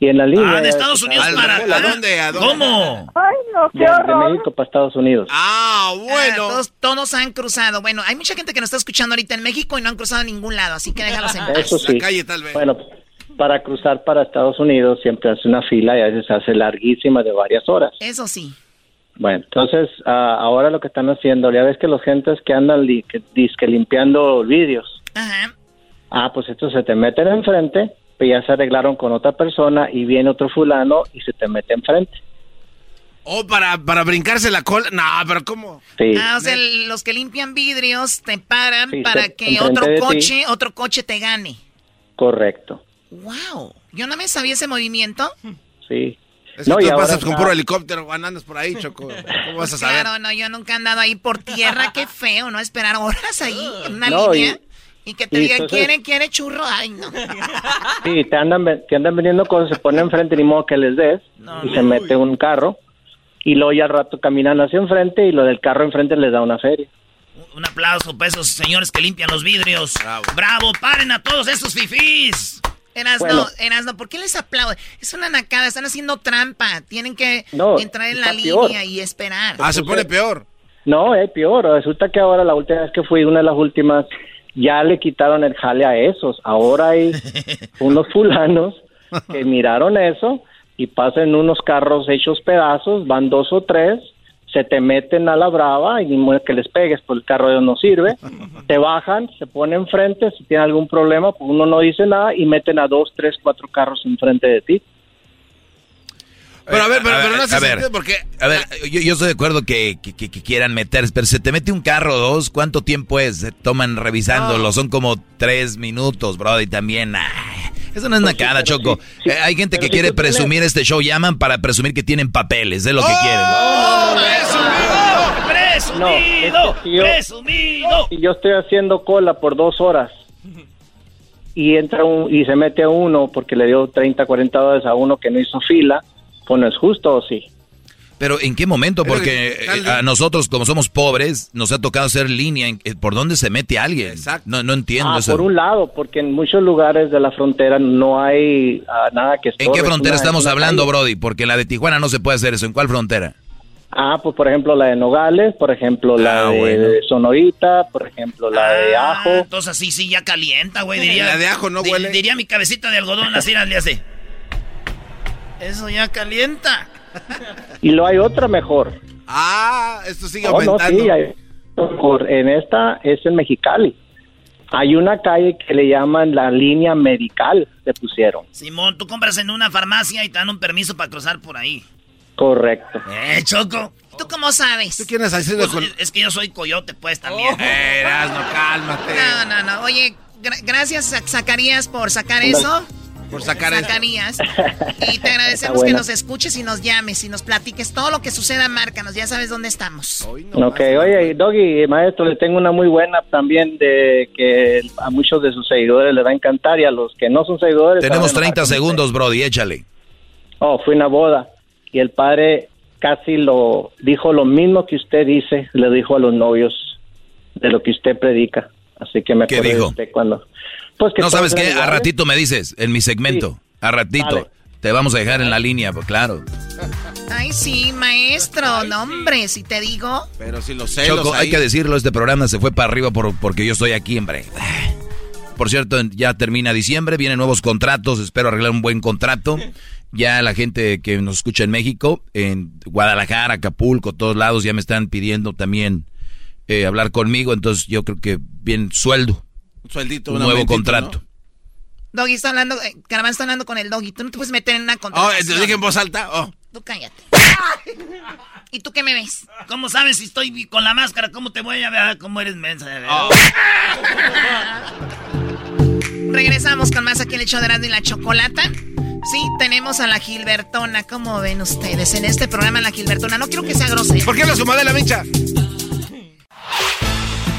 Y en la línea... Ah, de Estados Unidos para ¿a dónde, a dónde? ¿Cómo? Ay, no, qué de, de. México para Estados Unidos. Ah, Ah, bueno. todos, todos han cruzado. Bueno, hay mucha gente que nos está escuchando ahorita en México y no han cruzado a ningún lado, así que déjalos en paz. Eso sí. La calle, tal vez. Bueno, para cruzar para Estados Unidos siempre hace una fila y a veces hace larguísima de varias horas. Eso sí. Bueno, entonces ah, ahora lo que están haciendo, ya ves que los gentes que andan li- que, disque limpiando vidrios, Ajá. Ah, pues estos se te meten enfrente, pues ya se arreglaron con otra persona y viene otro fulano y se te mete enfrente. Oh, para, para brincarse la cola. No, pero ¿cómo? Sí. Ah, o sea, los que limpian vidrios te paran Sí, para que otro ti. coche, otro coche te gane. Correcto, Wow. Yo no me sabía ese movimiento. sí. Es que No, y tú ahora pasas con puro helicóptero, andas por ahí, Choco. ¿Cómo vas a saber? Claro, no, yo nunca he andado ahí por tierra. Qué feo, ¿no? Esperar horas ahí en una No, línea. y- Y, que te y digan, entonces- ¿quiere, quiere churro? Ay, no. Sí, te andan, te andan vendiendo cosas, se ponen enfrente, ni modo que les des, y se mete un carro, y luego ya al rato caminan hacia enfrente, y lo del carro enfrente les da una feria. Un aplauso para esos señores que limpian los vidrios. Bravo, paren a todos esos fifís. Erasno, Bueno. Erasno, ¿por qué les aplaudo? Es una nacada, están haciendo trampa. Tienen que No, entrar en la peor. línea y esperar. Ah, se pone peor. No, es peor. Resulta que ahora la última vez que fui, una de las últimas, ya le quitaron el jale a esos. Ahora hay unos fulanos que miraron eso y pasan unos carros hechos pedazos, van dos o tres, se te meten a la brava y que les pegues, pues el carro no sirve. Te bajan, se ponen enfrente, si tienen algún problema, pues uno no dice nada y meten a dos, tres, cuatro carros enfrente de ti. Pero a ver, pero, A pero ver, no hace a ver. sentido porque... A ver, yo, yo estoy de acuerdo que, que- que- que quieran meterse, pero se te mete un carro o dos, ¿cuánto tiempo es? Se toman revisándolo, son como tres minutos, bro, y también, ah, eso no es nacada, Choco. Eh, hay gente que si quiere tú tienes- presumir este show, llaman para presumir que tienen papeles, es lo que ¡Oh! quieren. No, es que si yo- ¡Presumido! Y yo estoy haciendo cola por dos horas y entra un, y se mete a uno porque le dio 30, 40 dólares a uno que no hizo fila, pues no es justo o sí. Pero ¿en qué momento? Porque eh, a nosotros, como somos pobres, nos ha tocado hacer línea. en- eh, ¿Por dónde se mete alguien? No, no entiendo Ah, eso. por un lado, porque en muchos lugares de la frontera no hay ah, nada que ¿En qué estorbe, es frontera una- estamos hablando, calle. Brody? Porque la de Tijuana no se puede hacer eso. ¿En cuál frontera? Ah, pues por ejemplo la de Nogales, por ejemplo la Ah, de bueno. Sonorita, por ejemplo la de Ah, Ajo. Entonces así sí ya calienta, güey. Diría, La de ajo no huele. Diría mi cabecita de algodón, así le hace. Eso ya calienta. Y lo hay otra mejor. Ah, esto sigue Oh, no, aumentando. sí, hay- por- en esta es en Mexicali. Hay una calle que le llaman la línea medical, le pusieron. Simón, tú compras en una farmacia y te dan un permiso para cruzar por ahí. Correcto. Eh, Choco. ¿Tú cómo sabes? ¿Tú quieres hacerlo con... es, que yo soy coyote, pues, también. Eh, Erasno, cálmate. No, no, no. Oye, gra- gracias, Zac- Zacarías, por sacar eso. Por sacar eso. Zacarías. Y te agradecemos que nos escuches y nos llames y nos platiques todo lo que suceda, márcanos. Ya sabes dónde estamos. ok, oye, Doggy, maestro, le tengo una muy buena también de que a muchos de sus seguidores les va a encantar y a los que no son seguidores... Tenemos se van a enojar 30 con segundos, Brody, échale. Oh, fue una boda y el padre casi lo dijo lo mismo que usted dice, le dijo a los novios de lo que usted predica. Así que me ¿Qué acuerdo de dijo? usted cuando... Pues que No sabes qué, a ratito me dices, en mi segmento, a ratito. Te vamos a dejar en la línea, pues claro. Ay, sí, maestro. No, hombre, si te digo. Pero si los celos Choco, hay ahí- que decirlo, este programa se fue para arriba por, porque yo estoy aquí, hombre. Por cierto, ya termina diciembre, vienen nuevos contratos, espero arreglar un buen contrato. Ya la gente que nos escucha en México, en Guadalajara, Acapulco, todos lados, ya me están pidiendo también eh, hablar conmigo, entonces yo creo que bien sueldo, sueldito, un un nuevo contrato. Doggy está hablando, eh, Caravana está hablando con el Doggy. Tú no te puedes meter en una Oh, contratación. te dije en voz alta. Oh. Tú cállate. ¿Y tú qué me ves? ¿Cómo sabes si estoy con la máscara? ¿Cómo te voy a ver? ¿Cómo eres mensa? Oh. Regresamos con más aquí en el show de y la Chocolata. Sí, tenemos a la Gilbertona. ¿Cómo ven ustedes en este programa la Gilbertona? No quiero que sea grosera. ¿Por qué lo sumó de la mincha?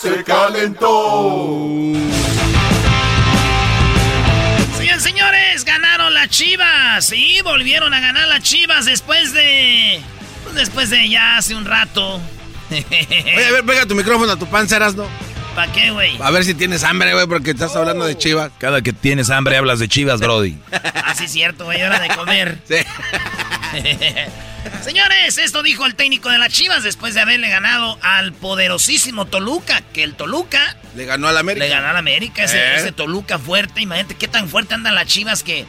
Se calentó. Señores, señores, ganaron las Chivas. Sí, volvieron a ganar las Chivas después de... pues, después de ya hace un rato. Oye, a ver, pega tu micrófono a tu panza, Erasno. ¿Para qué, güey? A ver si tienes hambre, güey, porque estás hablando de chivas. Cada que tienes hambre hablas de chivas, Brody. Ah, sí, cierto, güey, hora de comer. Señores, esto dijo el técnico de las Chivas después de haberle ganado al poderosísimo Toluca, que el Toluca Le ganó al América. le ganó al América, ese, ¿Eh? ese Toluca fuerte, imagínate qué tan fuerte andan las Chivas que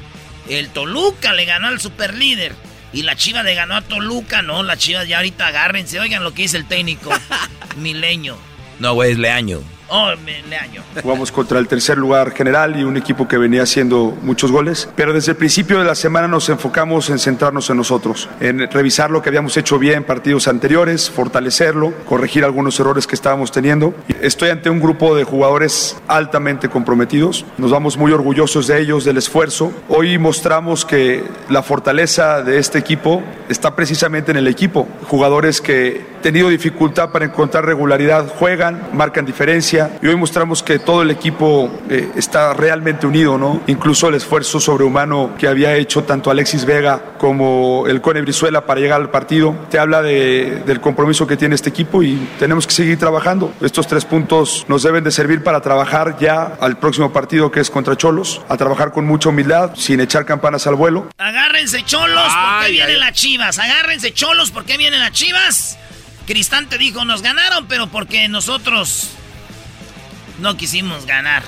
el Toluca le ganó al superlíder y la Chivas le ganó a Toluca, no, las Chivas ya ahorita agárrense, oigan lo que dice el técnico, Milenio. No, güey, es Leaño. Oh, Leaño. Jugamos contra el tercer lugar general y un equipo que venía haciendo muchos goles, pero desde el principio de la semana nos enfocamos en centrarnos en nosotros, en revisar lo que habíamos hecho bien en partidos anteriores, fortalecerlo, corregir algunos errores que estábamos teniendo. Estoy ante un grupo de jugadores altamente comprometidos, nos vamos muy orgullosos de ellos, del esfuerzo. Hoy mostramos que la fortaleza de este equipo está precisamente en el equipo, jugadores que tenido dificultad para encontrar regularidad, juegan, marcan diferencia y hoy mostramos que todo el equipo eh, está realmente unido, ¿no? Incluso el esfuerzo sobrehumano que había hecho tanto Alexis Vega como el Cone Brizuela para llegar al partido, te habla de, del compromiso que tiene este equipo y tenemos que seguir trabajando. Estos tres puntos nos deben de servir para trabajar ya al próximo partido que es contra Cholos, a trabajar con mucha humildad, sin echar campanas al vuelo. Agárrense Cholos, porque vienen las Chivas? Agárrense Cholos, porque vienen las Chivas? Cristante dijo, nos ganaron, pero porque nosotros no quisimos ganar.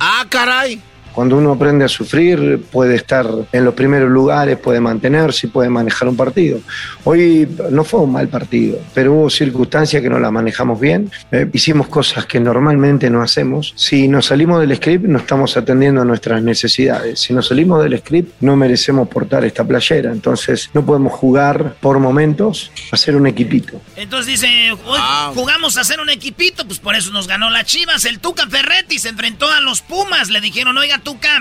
Ah, caray. Cuando uno aprende a sufrir, puede estar en los primeros lugares, puede mantenerse y puede manejar un partido. Hoy no fue un mal partido, pero hubo circunstancias que no las manejamos bien. Eh, hicimos cosas que normalmente no hacemos. Si nos salimos del script, no estamos atendiendo a nuestras necesidades. Si nos salimos del script, no merecemos portar esta playera. Entonces, no podemos jugar por momentos a ser un equipito. Entonces dice, hoy jugamos a ser un equipito, pues por eso nos ganó la Chivas. El Tuca Ferretti se enfrentó a los Pumas. Le dijeron, oiga, Tuca,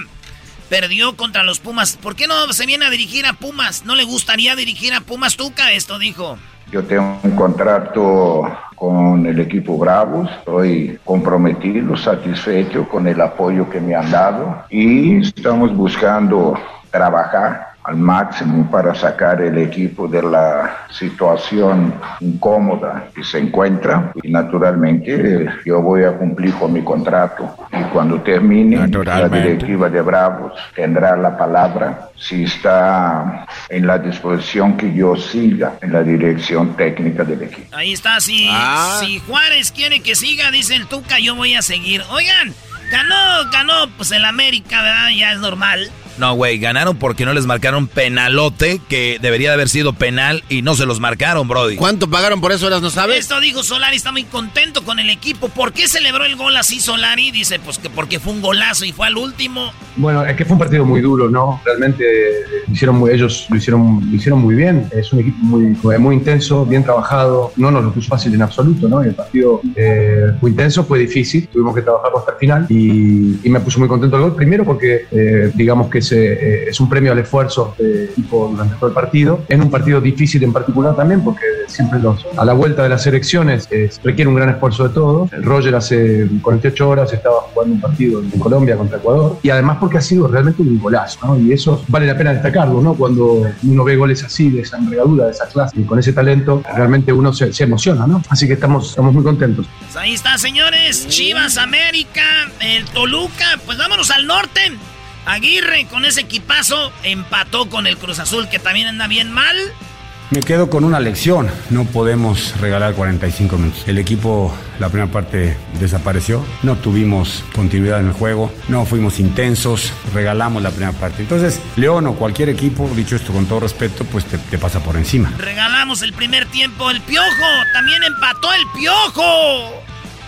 perdió contra los Pumas. ¿Por qué no se viene a dirigir a Pumas? ¿No le gustaría dirigir a Pumas Tuca? Esto dijo. Yo tengo un contrato con el equipo Bravos, estoy comprometido, satisfecho con el apoyo que me han dado y estamos buscando trabajar al máximo para sacar el equipo de la situación incómoda que se encuentra y naturalmente yo voy a cumplir con mi contrato y cuando termine la directiva de Bravos tendrá la palabra si está en la disposición que yo siga en la dirección técnica del equipo. Ahí está, si, Ah. si Juárez quiere que siga, dice el Tuca, yo voy a seguir. Oigan, ganó, ganó, pues el América, ¿verdad? Ya es normal. No, güey, ganaron porque no les marcaron penalote, que debería de haber sido penal y no se los marcaron, Brody. ¿Cuánto pagaron por eso, no sabes? Esto dijo Solari, está muy contento con el equipo. ¿Por qué celebró el gol así Solari? Dice, pues que porque fue un golazo y fue al último. Bueno, es que fue un partido muy duro, ¿no? Realmente eh, lo hicieron muy, ellos lo hicieron, lo hicieron muy bien. Es un equipo muy, muy intenso, bien trabajado. No nos lo puso fácil en absoluto, ¿no? Y el partido eh, fue intenso, fue difícil. Tuvimos que trabajarlo hasta el final y, y me puso muy contento el gol. Primero porque, eh, digamos que se, eh, es un premio al esfuerzo del equipo durante todo el partido. En un partido difícil en particular también porque siempre los, a la vuelta de las elecciones eh, requiere un gran esfuerzo de todos. Roger hace 48 horas estaba jugando un partido en Colombia contra Ecuador y además porque ha sido realmente un golazo, ¿no? Y eso vale la pena destacarlo, ¿no? Cuando uno ve goles así, de esa envergadura, de esa clase, y con ese talento, realmente uno se, se emociona, ¿no? Así que estamos, estamos muy contentos. Pues ahí está, señores. Chivas, América, el Toluca. Pues vámonos al norte. Aguirre con ese equipazo empató con el Cruz Azul, que también anda bien mal. Me quedo con una lección. No podemos regalar 45 minutos. El equipo, la primera parte desapareció. No tuvimos continuidad en el juego. No fuimos intensos. Regalamos la primera parte. Entonces, León o cualquier equipo, dicho esto con todo respeto, pues te, te pasa por encima. Regalamos el primer tiempo. El Piojo también empató el Piojo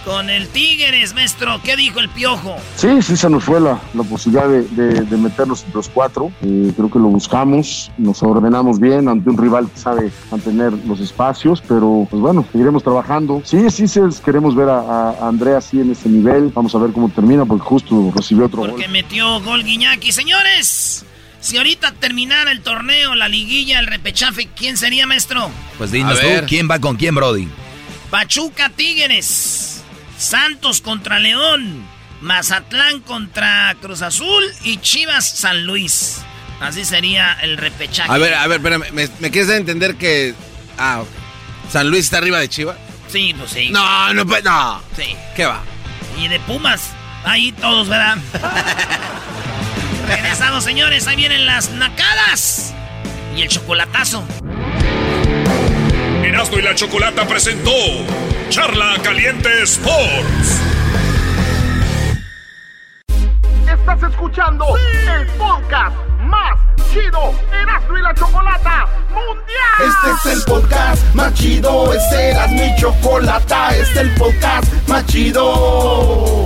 con el Tigres, maestro. ¿Qué dijo el Piojo? Sí, sí se nos fue la, la posibilidad de, de- de meternos entre los cuatro. Eh, creo que lo buscamos, nos ordenamos bien ante un rival que sabe mantener los espacios, pero pues bueno, seguiremos trabajando. Sí, sí, sí, queremos ver a, Andrea así en ese nivel. Vamos a ver cómo termina, porque justo recibió otro gol. Que metió gol Guiñaki. Señores, si ahorita terminara el torneo, la liguilla, el repechaje, ¿quién sería, maestro? Pues dinos tú. ¿quién va con quién, Brody? Pachuca Tigres, Santos contra León, Mazatlán contra Cruz Azul y Chivas San Luis. Así sería el repechaje. A ver, a ver, espérame. ¿Me, me quieres entender que. Ah, ok. ¿San Luis está arriba de Chivas? Sí, pues sí. No, no, pues no. Sí. ¿Qué va? Y de Pumas. Ahí todos, ¿verdad? Regresamos, señores. Ahí vienen las nacadas. Y el chocolatazo. Erasmo y la Chocolata presentó Charla Caliente Sports. Estás escuchando el podcast más chido Erasmo y la Chocolata Mundial. Este es el podcast más chido. Este era mi chocolata. Este es el podcast más chido.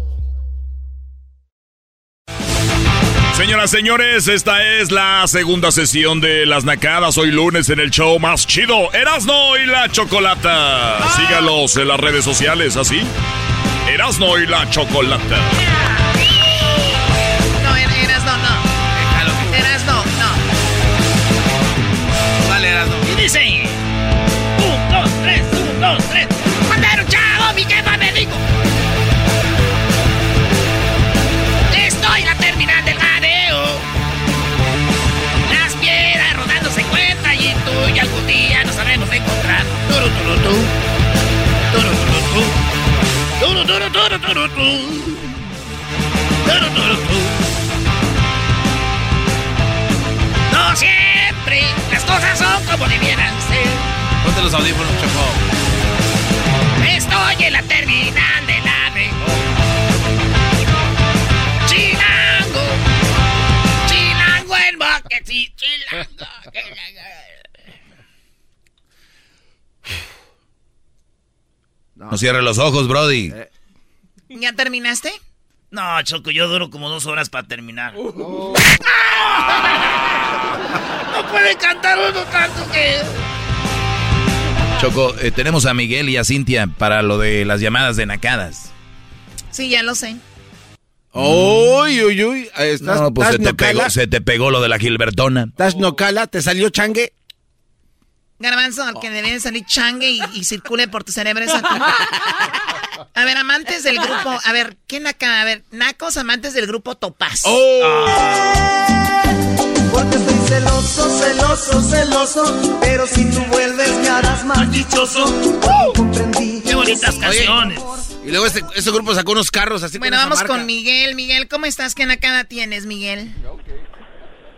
Señoras, señores, esta es la segunda sesión de Las Nacadas. Hoy lunes en el show más chido, Erasno y la Chocolata. Sígalos en las redes sociales, ¿así? Erasno y la Chocolata. No siempre las cosas son como debieran ser. Ponte los audífonos, Choco. Estoy en la terminal de la Chilango. Chilango en sí, chilango. No cierre los ojos, Brody. ¿Ya terminaste? No, Choco, yo duro como dos horas para terminar. No puede cantar uno tanto que. Choco, eh, tenemos a Miguel y a Cintia para lo de las llamadas de nacadas. Sí, ya lo sé. Uy, uy, uy. ¿Estás, No, pues se te, pegó, se te pegó lo de la Gilbertona. ¿Estás nocala? ¿Te salió changue? Garbanzo, al que debe de salir changue y, y circule por tu cerebro es a ver, amantes del grupo. A ver, ¿qué naca? A ver, nacos, amantes del grupo Topaz. Porque estoy celoso, celoso, celoso. Pero si tú vuelves me harás más dichoso. Comprendí. Qué bonitas canciones. Y luego este, ese grupo sacó unos carros así Bueno, con esa vamos marca. con Miguel. Miguel, ¿cómo estás? ¿Qué nacada tienes, Miguel?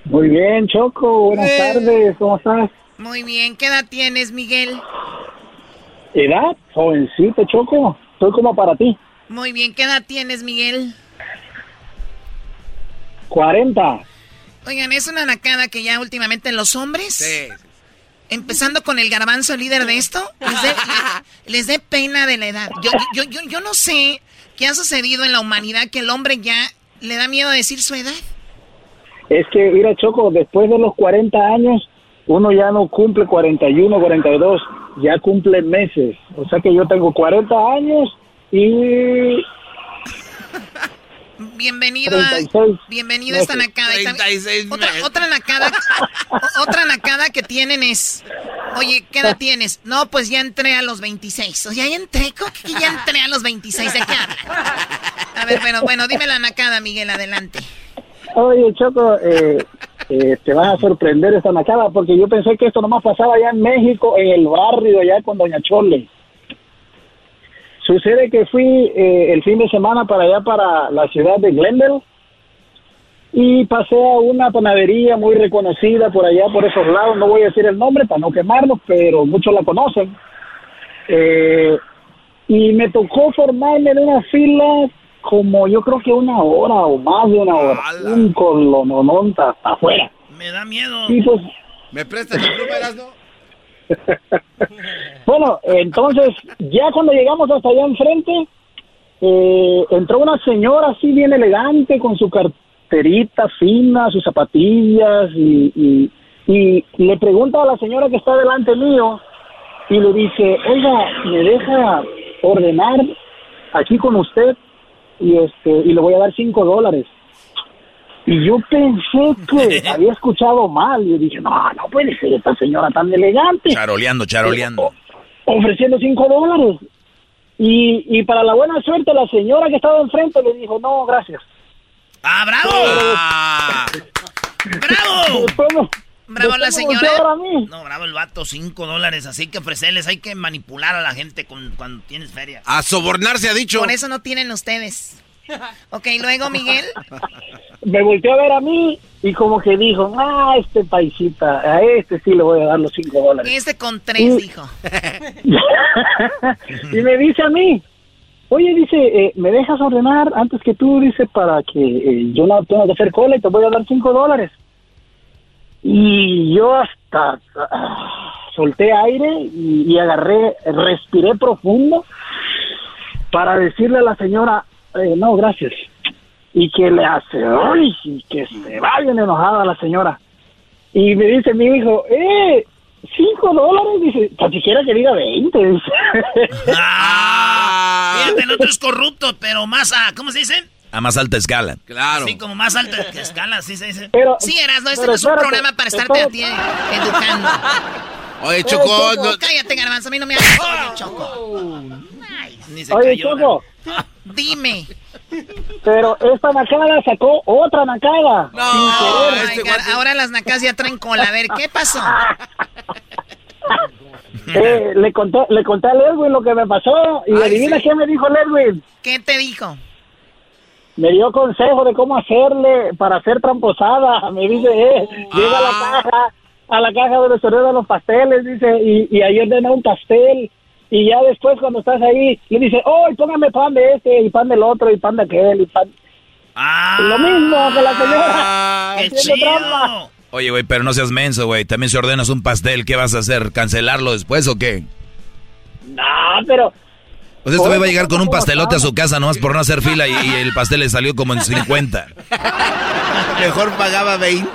Muy bien, Choco. Buenas Eh. tardes. ¿Cómo estás? Muy bien. ¿Qué edad tienes, Miguel? Edad, jovencito, Choco. Soy como para ti. Muy bien. ¿Qué edad tienes, Miguel? 40. Oigan, es una nacada que ya últimamente los hombres, empezando con el garbanzo líder de esto, les dé les dé pena de la edad. Yo, yo, yo, yo no sé qué ha sucedido en la humanidad que el hombre ya le da miedo a decir su edad. Es que, mira, Choco, después de los 40 años, uno ya no cumple 41, 42, ya cumple meses. O sea que yo tengo 40 años y Bienvenido a, 36 bienvenido a esta meses. nacada. Y también- otra, otra nacada, otra nacada que tienen es, oye, ¿qué edad tienes? No, pues ya entré a los 26. O sea, ya entré, ¿cómo que ya entré a los 26? ¿De qué hablan? A ver, bueno, bueno, dime la nacada, Miguel, adelante. Oye, Choco, eh, eh, te vas a sorprender esta nacada porque yo pensé que esto nomás pasaba allá en México, en el barrio allá con Doña Chole. Sucede que fui eh, el fin de semana para allá, para la ciudad de Glendale, y pasé a una panadería muy reconocida por allá, por esos lados. No voy a decir el nombre para no quemarnos, pero muchos la conocen. Eh, y me tocó formarme en una fila como yo creo que una hora o más de una hora. Un colonononta hasta afuera. Me da miedo. Y pues, ¿Me prestas la pluma, bueno, entonces, ya cuando llegamos hasta allá enfrente, eh, entró una señora así bien elegante con su carterita fina, sus zapatillas y, y, y le pregunta a la señora que está delante mío y le dice, oiga, ¿me deja ordenar aquí con usted? Y, este, y le voy a dar cinco dólares. Y yo pensé que había escuchado mal. Y dije, no, no puede ser esta señora tan elegante Charoleando, charoleando. ofreciendo cinco dólares. Y, y para la buena suerte, la señora que estaba enfrente le dijo, no, gracias. ¡Ah, bravo! ¡Bravo! Bravo la señora. No, bravo el vato, 5 dólares. Así que ofrecerles, hay que manipular a la gente con- cuando tienes feria. A sobornarse ha dicho. Por eso no tienen ustedes. Ok, luego, Miguel. Me volteó a ver a mí y como que dijo, ah, este paisita, a este sí le voy a dar los cinco dólares. Este con tres, dijo. y me dice a mí, oye, dice, eh, ¿me dejas ordenar antes que tú? Dice, para que eh, yo no tenga que hacer cola y te voy a dar cinco dólares. Y yo hasta ah, solté aire y, y agarré, respiré profundo para decirle a la señora, eh, no, gracias. Y que le hace, ¡ay! Y que se va bien enojada la señora. Y me dice mi hijo, eh, cinco dólares, dice, tan siquiera que diga veinte, dice. Ah, fíjate, el otro es corrupto, pero más a, ¿cómo se dice? A más alta escala. Claro. Sí, como más alta escala, así se dice. Pero, Sí, Erasno, este pero no es un programa para estarte a ti educando. Oye, Choco, no- Cállate, garbanzo, a mí no me hagas odio, Choco. Ni se Oye, cayó. Choco, Dime. pero esta nacada sacó otra nacada. sin Oh God, Ahora las nacas ya traen cola. A ver, ¿qué pasó? Eh, le conté, le conté a Ledwin lo que me pasó y Ay, adivina sí. qué me dijo Ledwin. ¿Qué te dijo? Me dio consejo de cómo hacerle para hacer tramposada. Me dice, eh, llega a la caja, a la caja donde se ordenan los pasteles, dice, y, y ahí ordena un pastel. Y ya después cuando estás ahí, le dice, oh, póngame pan de este, y pan del otro, y pan de aquel, y pan... Ah, Lo mismo que la señora. ¡Qué haciendo chido! trampa. Oye, güey, pero no seas menso, güey. También si ordenas un pastel, ¿qué vas a hacer? ¿Cancelarlo después o qué? No, pero O sea, este güey va a llegar con un pastelote a su casa nomás por no hacer fila y, y el pastel le salió como en 50. mejor pagaba 20.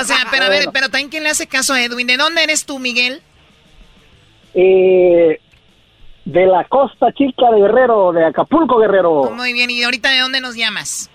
O sea, pero a ver, pero también quién le hace caso a Edwin. ¿De dónde eres tú, Miguel? eh, de la costa chica de Guerrero, de Acapulco, Guerrero. Muy bien, ¿y ahorita de dónde nos llamas?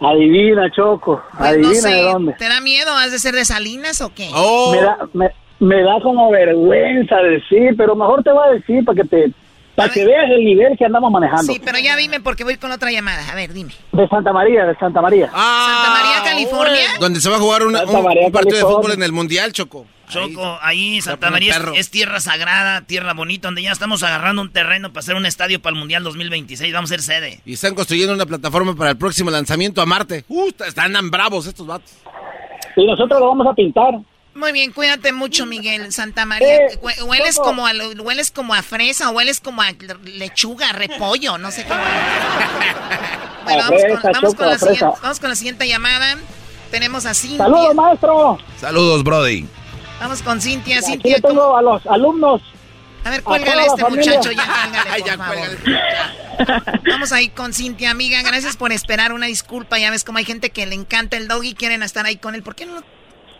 Adivina, Choco, Pues no adivina sé, de dónde. ¿te da miedo? ¿Has de ser de Salinas o qué? Oh. Me da, me, me da como vergüenza decir, pero mejor te voy a decir para que te para que veas el nivel que andamos manejando. Sí, pero ya dime porque voy con otra llamada. A ver, dime. De Santa María, de Santa María. ¿Santa María, California? Donde se va a jugar una- un, María, un partido de fútbol en el Mundial, Choco. Choco, ahí Santa María es, es tierra sagrada, tierra bonita, donde ya estamos agarrando un terreno para hacer un estadio para el Mundial 2026. Vamos a ser sede. Y están construyendo una plataforma para el próximo lanzamiento a Marte. Uh, están tan bravos estos vatos. Y nosotros lo vamos a pintar. Muy bien, cuídate mucho, Miguel. Santa María. Eh, Hue- hueles como a, lo- hueles como a fresa, hueles como a lechuga, repollo, no sé qué. Bueno, vamos, fresa, con, vamos, Choco, con la siguiente, vamos con la siguiente llamada. Tenemos a Cintia. Saludos, maestro. Saludos, Brody. Vamos con Cintia. Aquí Cintia, le tengo a los alumnos. a ver, cuélgale a este familia. muchacho ya, cuélgale, por favor. Vamos ahí con Cintia, amiga. Gracias por esperar. Una disculpa. Ya ves como hay gente que le encanta el dog y quieren estar ahí con él. ¿Por qué no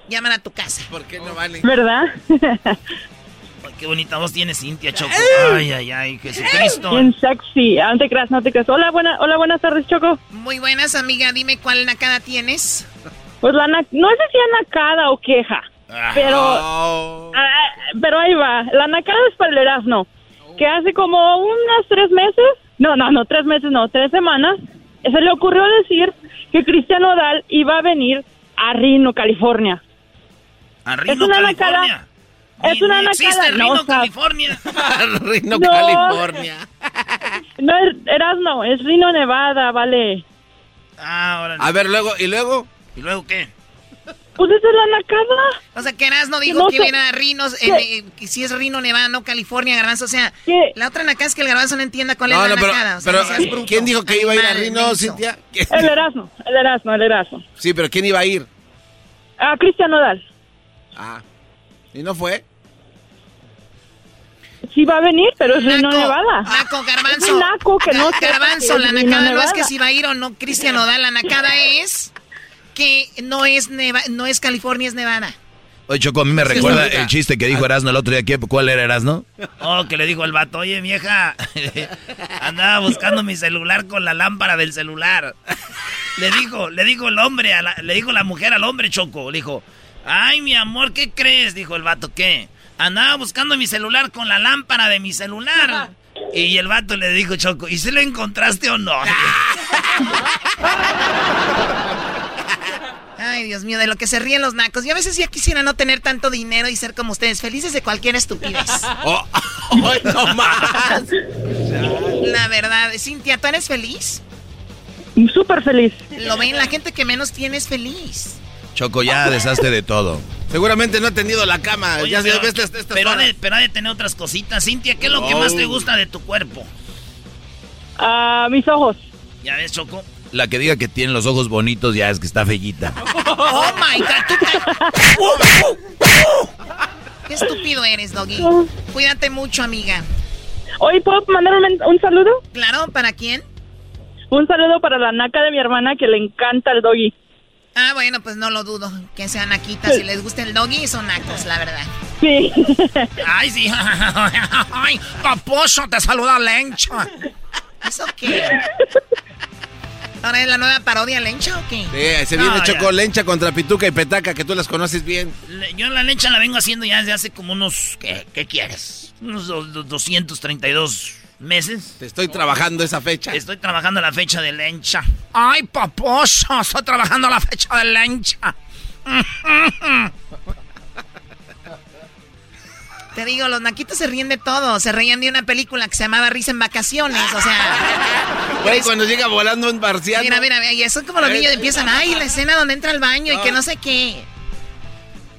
llaman a tu casa? ¿Por qué no vale? ¿Verdad? Ay, qué bonita voz tiene Cintia, Choco. Ay, ay, ay, Jesucristo. Bien sexy. Ah, No te creas, no te creas. Hola, buena, hola, buenas tardes, Choco. Muy buenas, amiga. Dime cuál nacada tienes. Pues la na- no sé si es nacada o queja, pero Oh. ah, pero ahí va. La nacada es para el Erasmo, que hace como unos tres meses, no, no, no, tres meses, no, tres semanas, se le ocurrió decir que Cristiano Odal iba a venir a Reno, California. A Es Rino, una California. nacada. Es una ni existe nacada. Rino, No, California. Reno, No. California. no es Erasmo, es Reno, Nevada, vale. Ah, órale. A ver, luego, ¿y luego? ¿Y luego qué? Pues esa es la nacada. O sea, que Erasmo dijo No que viene a Rinos, eh, eh, que si es Rino, Nevada, no California, Garbanzo. O sea, ¿Qué? la otra nacada es que el Garbanzo no entienda cuál No, es la no, pero, nacada. O sea, pero no seas bruto, ¿quién dijo que iba a ir a Rino, menso. Cintia? El Erasmo, el Erasmo, el Erasmo. Sí, pero ¿quién iba a ir? A Cristian Odal. Ah, ¿y no fue? Sí va a venir, pero es Naco, Nevada. Naco, Es Garbanzo. un naco que no Garbanzo, que la es nacada no es que si va a ir o no Cristian Odal. La nacada es que no es, Neva no es California, es Nevada. Oye, Choco, a mí me Sí, recuerda el chiste que dijo Erasno el otro día. ¿Qué- ¿Cuál era Erasno? Oh, que le dijo el vato, oye, vieja, andaba buscando mi celular con la lámpara del celular. Le dijo, le dijo el hombre, a la- le dijo la mujer al hombre, Choco, le dijo, ay, mi amor, ¿qué crees? Dijo el vato, ¿qué? Andaba buscando mi celular con la lámpara de mi celular. Y el vato le dijo, Choco, ¿y si lo encontraste o no? Ay, Dios mío, de lo que se ríen los nacos. Yo a veces ya quisiera no tener tanto dinero y ser como ustedes, felices de cualquier estupidez. Oh, no más. La verdad, Cintia, ¿tú eres feliz? Súper feliz. Lo ven, la gente que menos tiene es feliz. Choco, ya deshazte de todo. Seguramente no ha tenido la cama. Oye, ya pero, ves estas, estas pero, ha de, pero ha de tener otras cositas. Cintia, ¿qué es lo que más te Oh. gusta de tu cuerpo? Ah, mis ojos. ¿Ya ves, Choco? La que diga que tiene los ojos bonitos ya es que está fellita. Oh my god, tú ca- Qué estúpido eres, Doggy. Cuídate mucho, amiga. Hoy puedo mandar un, men- un saludo. Claro, ¿para quién? Un saludo para la naca de mi hermana que le encanta el doggy. Ah, bueno, pues no lo dudo. Que sean naquitas. Si les gusta el doggy, son nacos, la verdad. Sí. Ay, sí. Ay, paposo, te saluda Lencha. ¿Eso qué? ¿Ahora es la nueva parodia Lencha o qué? Sí, se viene No, Choco Lencha contra Pituca y Petaca, que tú las conoces bien. Le- Yo la lecha la vengo haciendo ya desde hace como unos... ¿Qué, qué quieres? Unos do- do- 232 meses. Te estoy trabajando esa fecha. Estoy trabajando la fecha de lencha. Ay, paposo, estoy trabajando la fecha de lencha. Te digo, los naquitos se ríen de todo. Se reían de una película que se llamaba Risa en Vacaciones. O sea, Güey, cuando llega volando un marciano. mira, mira, mira. Y eso es como los niños empiezan. Ay, la escena donde entra al baño y que no sé qué.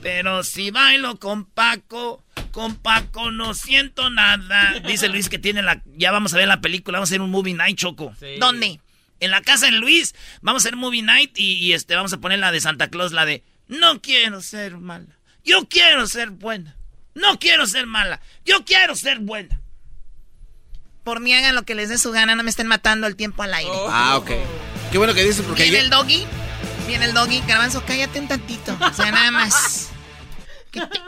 Pero si bailo con Paco, con Paco no siento nada. Dice Luis que tiene la... Ya vamos a ver la película, vamos a hacer un movie night, Choco. ¿Dónde? En la casa de Luis, vamos a hacer movie night y, y, este, vamos a poner la de Santa Claus, la de... No quiero ser mala, yo quiero ser buena. No quiero ser mala, yo quiero ser buena. Por mí hagan lo que les dé su gana, no me estén matando el tiempo al aire. Ah, ok. Qué bueno que dices porque Viene ya- el doggy. Viene el doggy. Garbanzo, cállate un tantito. O sea, nada más. ¿Qué te-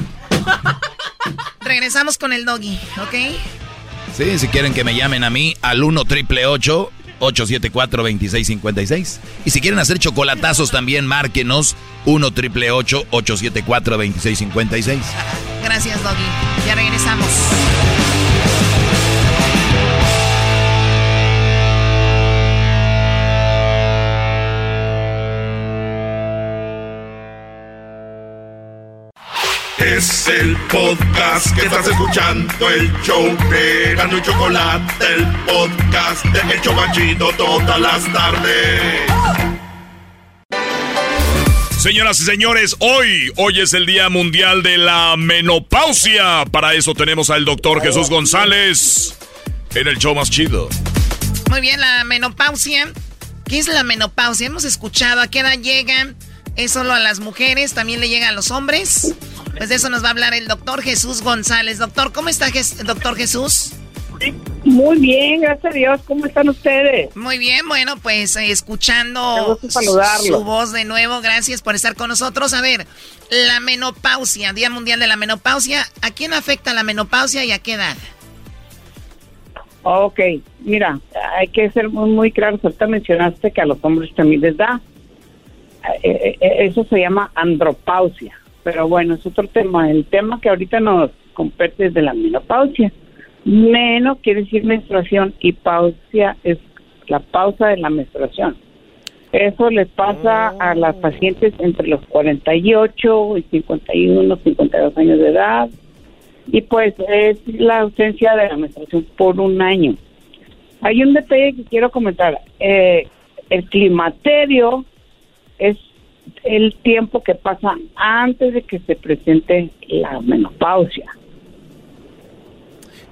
Regresamos con el doggy, ¿ok? Sí, si quieren que me llamen a mí al 1 triple 874 2656. Y si quieren hacer chocolatazos también, márquenos 1 triple 874 2656. Gracias, doggy. Ya regresamos. Es el podcast que estás escuchando, el show de Gano y Chocolate, el podcast de El Chobachito todas las tardes. Señoras y señores, hoy, hoy es el Día Mundial de la Menopausia. Para eso tenemos al doctor Jesús González en el show más chido. Muy bien, la menopausia. ¿Qué es la menopausia? Hemos escuchado a qué edad llega. ¿Es solo a las mujeres? ¿También le llega a los hombres? Pues de eso nos va a hablar el doctor Jesús González. Doctor, ¿cómo está, doctor Jesús? Muy bien, gracias a Dios. ¿Cómo están ustedes? Muy bien, bueno, pues eh, escuchando su voz de nuevo. Gracias por estar con nosotros. A ver, la menopausia, Día Mundial de la Menopausia. ¿A quién afecta la menopausia y a qué edad? Ok, mira, hay que ser muy, muy claros. Ahorita mencionaste que a los hombres también les da. Eh, eh, eso se llama andropausia. Pero bueno, es otro tema. El tema que ahorita nos compete es de la menopausia. Meno quiere decir menstruación y pausia es la pausa de la menstruación. Eso les pasa a las pacientes entre los 48 y 51, 52 años de edad. Y pues es la ausencia de la menstruación por un año. Hay un detalle que quiero comentar. Eh, el climaterio es el tiempo que pasa antes de que se presente la menopausia.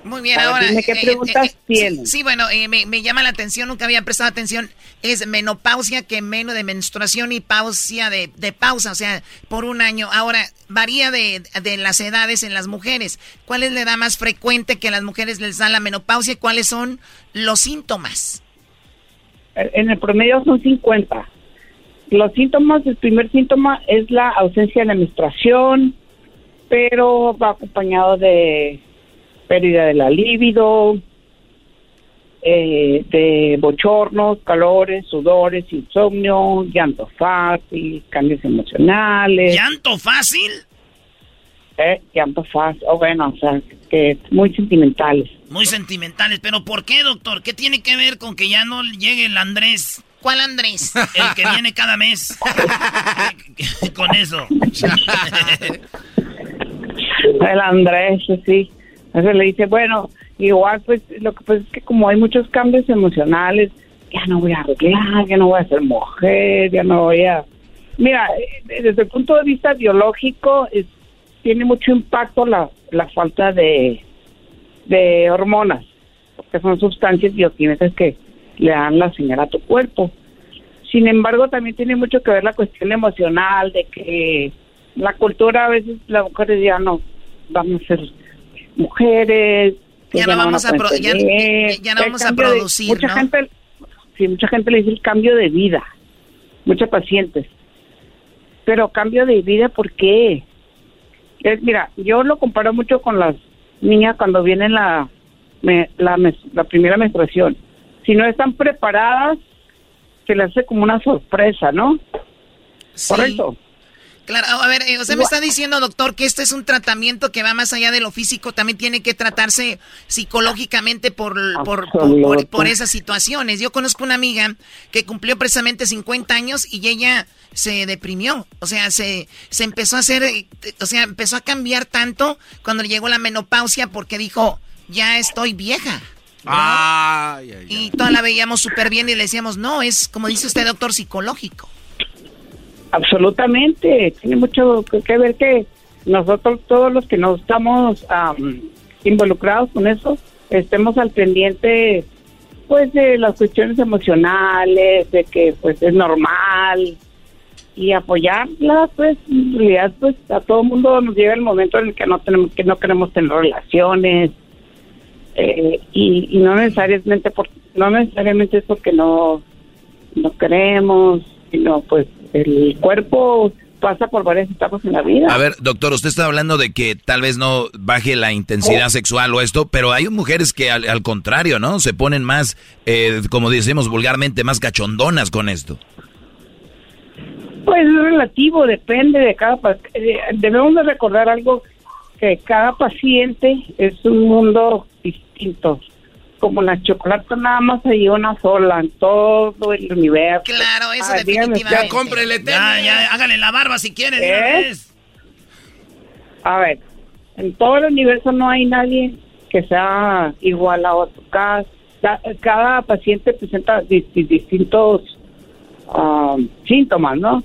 Muy bien, ahora. dime qué eh, preguntas eh, eh, tienes. Sí, bueno, eh, me, me llama la atención, nunca había prestado atención. Es menopausia, que menos de menstruación y pausia de, de pausa, o sea, por un año. Ahora, varía de, de las edades en las mujeres. ¿Cuál es la edad más frecuente que a las mujeres les da la menopausia y cuáles son los síntomas? En el promedio son 50. Los síntomas, el primer síntoma es la ausencia de menstruación, pero va acompañado de pérdida de la libido, eh, de bochornos, calores, sudores, insomnio, llanto fácil, cambios emocionales. ¿Llanto fácil? Eh, llanto fácil, o bueno, o sea, que muy sentimentales. Muy sentimentales. ¿Pero por qué, doctor? ¿Qué tiene que ver con que ya no llegue el Andrés ¿Cuál Andrés? El que viene cada mes. Con eso. El Andrés, sí. Entonces le dice, bueno, igual pues lo que pasa es que como hay muchos cambios emocionales, ya no voy a arreglar, ya no voy a ser mujer, ya no voy a... Mira, eh, desde el punto de vista biológico es- tiene mucho impacto la, la falta de, de hormonas, porque son sustancias bioquímicas que le dan la señal a tu cuerpo. Sin embargo, también tiene mucho que ver la cuestión emocional, de que la cultura a veces las mujeres ya no vamos a ser mujeres. Ya no vamos a ya- no vamos a de- producir, mucha ¿no? gente, sí, mucha gente le dice el cambio de vida, muchos pacientes. Pero cambio de vida, ¿por qué? Es, mira, yo lo comparo mucho con las niñas cuando viene la, me- la, la primera menstruación. Si no están preparadas, se les hace como una sorpresa, ¿no? Correcto. Claro, a ver, eh, usted me está diciendo, doctor, que este es un tratamiento que va más allá de lo físico, también tiene que tratarse psicológicamente por, por, por, por- por esas situaciones. Yo conozco una amiga que cumplió precisamente 50 años y ella se deprimió, o sea, se, se empezó a hacer, eh, o sea, empezó a cambiar tanto cuando llegó la menopausia porque dijo, ya estoy vieja. Ay, ay, Y toda la veíamos súper bien y le decíamos, no, es como dice usted, doctor, psicológico. Absolutamente, tiene mucho que ver que nosotros todos los que no estamos am, involucrados con eso estemos al pendiente pues de las cuestiones emocionales, de que pues es normal y apoyarla pues en realidad pues a todo mundo nos llega el momento en el que no tenemos que no queremos tener relaciones eh, y, y no necesariamente por, no necesariamente es porque no no queremos sino pues el cuerpo pasa por varias etapas en la vida. A ver, doctor, usted está hablando de que tal vez no baje la intensidad sexual o esto, pero hay mujeres que al, al contrario, ¿no? Se ponen más, eh, como decimos vulgarmente, más cachondonas con esto. Pues es relativo, depende de cada eh, Debemos de recordar algo, que cada paciente es un mundo distinto. Como la chocolate nada más hay una sola en todo el universo. Claro, eso Ah, definitivamente. cómprele Ya, ya, hágale la barba si quiere. ¿Eh? A ver, en todo el universo no hay nadie que sea igual a otro. Cada, ca- cada paciente presenta di- di- distintos ah, síntomas, ¿no?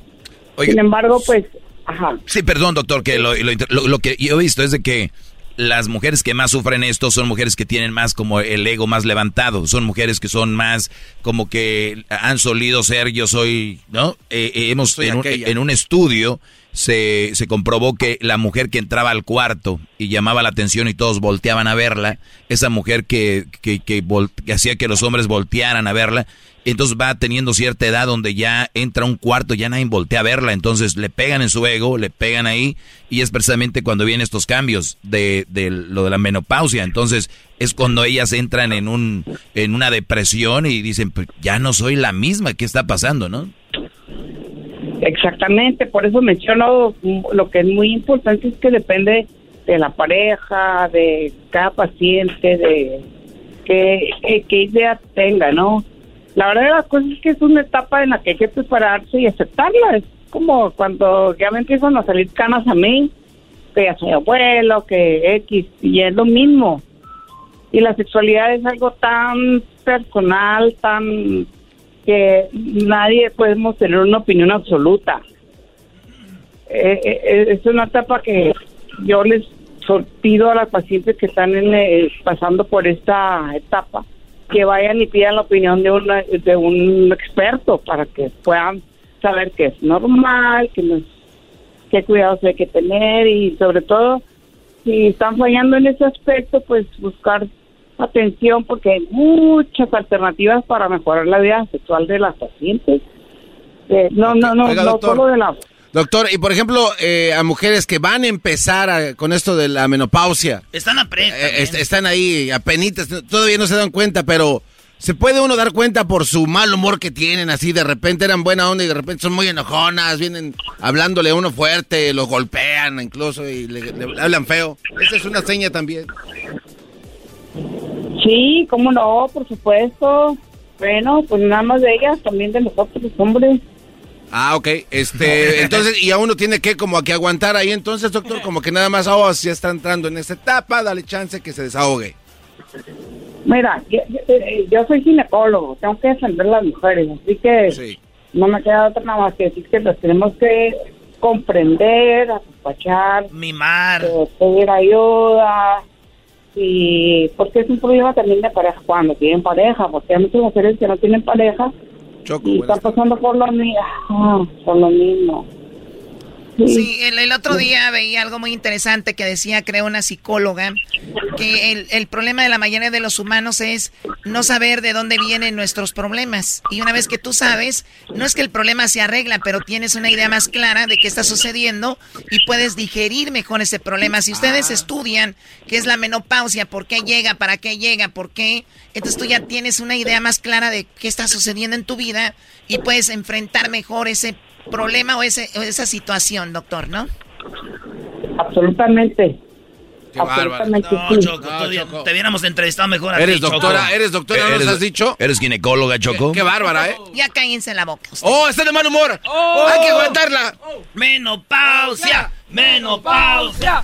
Sin embargo, pues, ajá. Sí, perdón, doctor, que lo, lo lo- lo que yo he visto es de que las mujeres que más sufren esto son mujeres que tienen más como el ego más levantado, son mujeres que son más como que han solido ser yo soy, ¿no? Eh, eh, hemos en un, aquella. en un estudio se, se comprobó que la mujer que entraba al cuarto y llamaba la atención y todos volteaban a verla, esa mujer que, que, que que hacía que los hombres voltearan a verla, entonces va teniendo cierta edad donde ya entra un cuarto, ya nadie voltea a verla, entonces le pegan en su ego, le pegan ahí, y es precisamente cuando vienen estos cambios de, de lo de la menopausia, entonces es cuando ellas entran en un en una depresión y dicen, pues ya no soy la misma, ¿qué está pasando, no? Exactamente, por eso menciono lo que es muy importante es que depende de la pareja, de cada paciente, de qué- qué idea tenga, ¿no? La verdad de las cosas es que es una etapa en la que hay que prepararse y aceptarla. Es como cuando ya me empiezan a salir canas a mí, que ya soy abuelo, que X, y es lo mismo. Y la sexualidad es algo tan personal, tan que nadie podemos tener una opinión absoluta. Eh, eh, eh, es una etapa que yo les pido a las pacientes que están en, eh, pasando por esta etapa que vayan y pidan la opinión de, una, de un experto para que puedan saber que es normal, que no es- qué cuidados hay que tener y sobre todo si están fallando en ese aspecto, pues buscar atención porque hay muchas alternativas para mejorar la vida sexual de las pacientes. Eh, no, no, no, Oiga, no solo de la... Doctor, y por ejemplo, eh, a mujeres que van a empezar a- con esto de la menopausia, Están a pre- eh, est- están ahí apenitas, todavía no se dan cuenta, pero se puede uno dar cuenta por su mal humor que tienen, así de repente eran buena onda y de repente son muy enojonas, vienen hablándole a uno fuerte, lo golpean incluso y le, le hablan feo. Esa es una seña también. Sí, cómo no, por supuesto. Bueno, pues nada más de ellas, también de nosotros, los hombres. Ah, ok. Este, entonces, y a uno tiene que como que aguantar ahí entonces, doctor, como que nada más, oh, si está entrando en esta etapa, dale chance que se desahogue. Mira, yo, yo- eh, soy ginecólogo, tengo que defender a las mujeres, así que no me queda otra nada más que decir que las tenemos que comprender, apapachar, mimar, eh, pedir ayuda, y porque es un problema también de pareja cuando tienen pareja, porque hay muchas mujeres que no tienen pareja y están pasando por lo, mi- ah, por lo mismo. Sí, el, el otro día veía algo muy interesante que decía, creo, una psicóloga, que el, el problema de la mayoría de los humanos es no saber de dónde vienen nuestros problemas. Y una vez que tú sabes, no es que el problema se arregla, pero tienes una idea más clara de qué está sucediendo y puedes digerir mejor ese problema. Si ustedes estudian qué es la menopausia, por qué llega, para qué llega, por qué, entonces tú ya tienes una idea más clara de qué está sucediendo en tu vida y puedes enfrentar mejor ese problema o, ese, o esa situación, doctor, ¿no? Absolutamente. Qué. Absolutamente No, sí. Choco, te hubiéramos entrevistado mejor a Eres ti, Choco. doctora, eres doctora, ¿no nos has dicho? ¿Eres ginecóloga, Choco? Qué bárbara, ¿eh? Ya cállense la boca. ¡Oh, está de mal humor! ¡Hay que aguantarla! Menopausia, menopausia.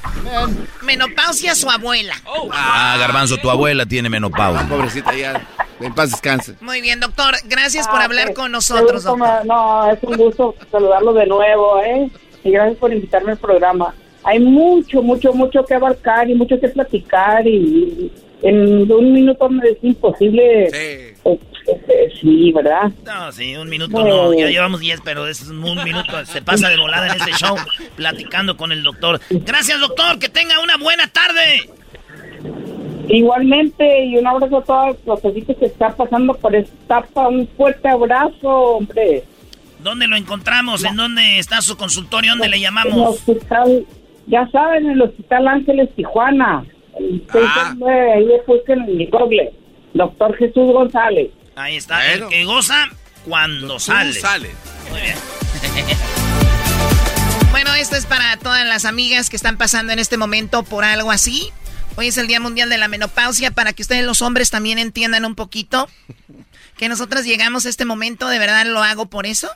Menopausia su abuela. Ah, Garbanzo, tu abuela tiene menopausia. Pobrecita ya. En paz descanse. Muy bien, doctor. Gracias por Ah, hablar pues, con nosotros, gusto, doctor. No, es un gusto saludarlo de nuevo, ¿eh? Y gracias por invitarme al programa. Hay mucho, mucho, mucho que abarcar y mucho que platicar y en un minuto me es imposible. Sí. sí, ¿verdad? No, sí, un minuto no, ya llevamos 10, pero es un minuto, se pasa de volada en este show platicando con el doctor. Gracias, doctor, que tenga una buena tarde. Igualmente, y un abrazo a todos los gente que está pasando por esta etapa. Un fuerte abrazo, hombre. ¿Dónde lo encontramos? ¿En dónde está su consultorio? ¿Dónde le En el llamamos? hospital, ya saben, en el Hospital Ángeles Tijuana. El Ah. 669, ahí busquen en mi Google. Doctor Jesús González. Ahí está, el que goza cuando sale. Muy bien. Bueno, esto es para todas las amigas que están pasando en este momento por algo así. Hoy es el Día Mundial de la Menopausia para que ustedes los hombres también entiendan un poquito que nosotras llegamos a este momento, de verdad lo hago por eso.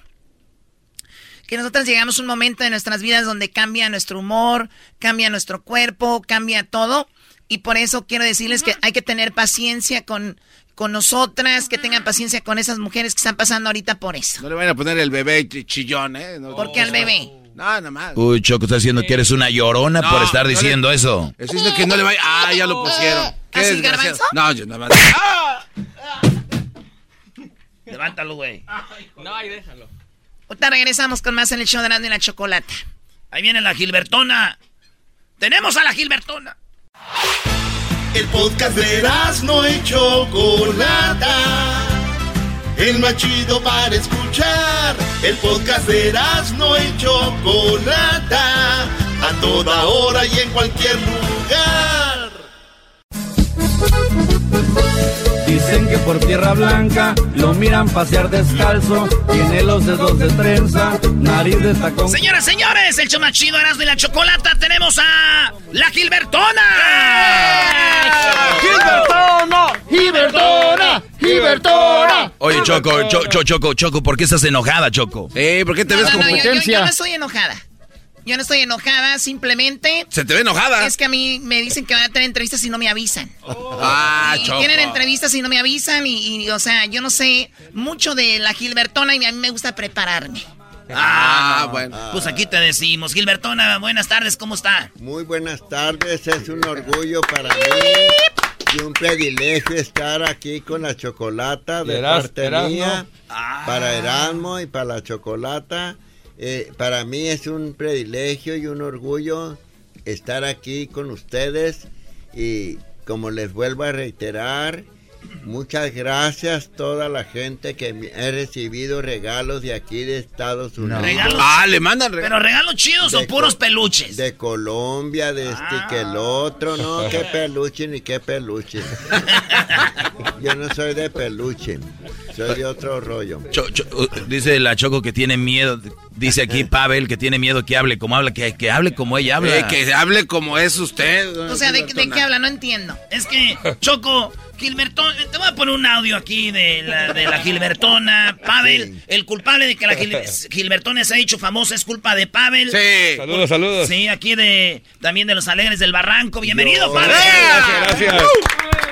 Que nosotras llegamos a un momento de nuestras vidas donde cambia nuestro humor, cambia nuestro cuerpo, cambia todo. Y por eso quiero decirles que hay que tener paciencia con, con nosotras, que tengan paciencia con esas mujeres que están pasando ahorita por eso. No le vayan a poner el bebé ch- chillón, ¿eh? No, ¿Por qué al bebé? No, nada más. Uy, Choco, estás diciendo que eres una llorona No, por estar no diciendo eso. Eso es que no le vaya. Ah, ya lo pusieron. Qué ¿Así. Garbanzo? No, yo nada más. Levántalo, güey. No, ahí déjalo. Ahorita regresamos con más en el show de y la Chocolata. Ahí viene la Gilbertona. ¡Tenemos a la Gilbertona! El podcast de no y Chocolata. El más chido para escuchar. El podcast de no y Chocolata. A toda hora y en cualquier lugar. Dicen que por tierra blanca lo miran pasear descalzo. Tiene los dedos de trenza, nariz de tacón. Señoras, señores, el show más chido Erasmo y la Chocolata. Tenemos a la Gilbertona. ¡Gilbertona! ¡Gilbertona! ¡Gilbertona! Oye, Choco, Cho- Cho- Choco, Choco, ¿por qué estás enojada, Choco? Eh, ¿por qué te No, no, no, yo, yo- yo no estoy enojada. Yo no estoy enojada, simplemente... Se te ve enojada. Es que a mí me dicen que van a tener entrevistas y no me avisan. Ah, y Choco. tienen entrevistas y no me avisan y, y, o sea, yo no sé mucho de la Gilbertona y a mí me gusta prepararme. Ah, bueno. Pues aquí te decimos. Gilbertona, buenas tardes, ¿cómo está? Muy buenas tardes, es un orgullo para mí y un privilegio estar aquí con la chocolata de Eras- parte Erasmo. mía, para Erasmo y para la chocolata. Eh, para mí es un privilegio y un orgullo estar aquí con ustedes y como les vuelvo a reiterar, muchas gracias toda la gente que me- he recibido regalos de aquí de Estados Unidos. ¿Regalos? Ah, le mandan regalos. ¿Pero regalos chidos o puros peluches? De Colombia, de este y que el otro, no, qué peluche ni qué peluche. Yo no soy de peluche, soy de otro rollo. Cho- Cho- uh, dice la Choco que tiene miedo. Dice aquí Pavel que tiene miedo que hable como habla, que, que hable como ella habla. Eh, que hable como es usted. O sea, ¿de, de qué habla? No entiendo. Es que, Choco, Gilbertona, te voy a poner un audio aquí de la, de la Gilbertona. Pavel, el culpable de que la Gil- Gilbertona se ha hecho famosa es culpa de Pavel. Sí. Saludos, saludos. Sí, aquí de también de los Alegres del Barranco. Bienvenido, Pavel. Gracias, gracias.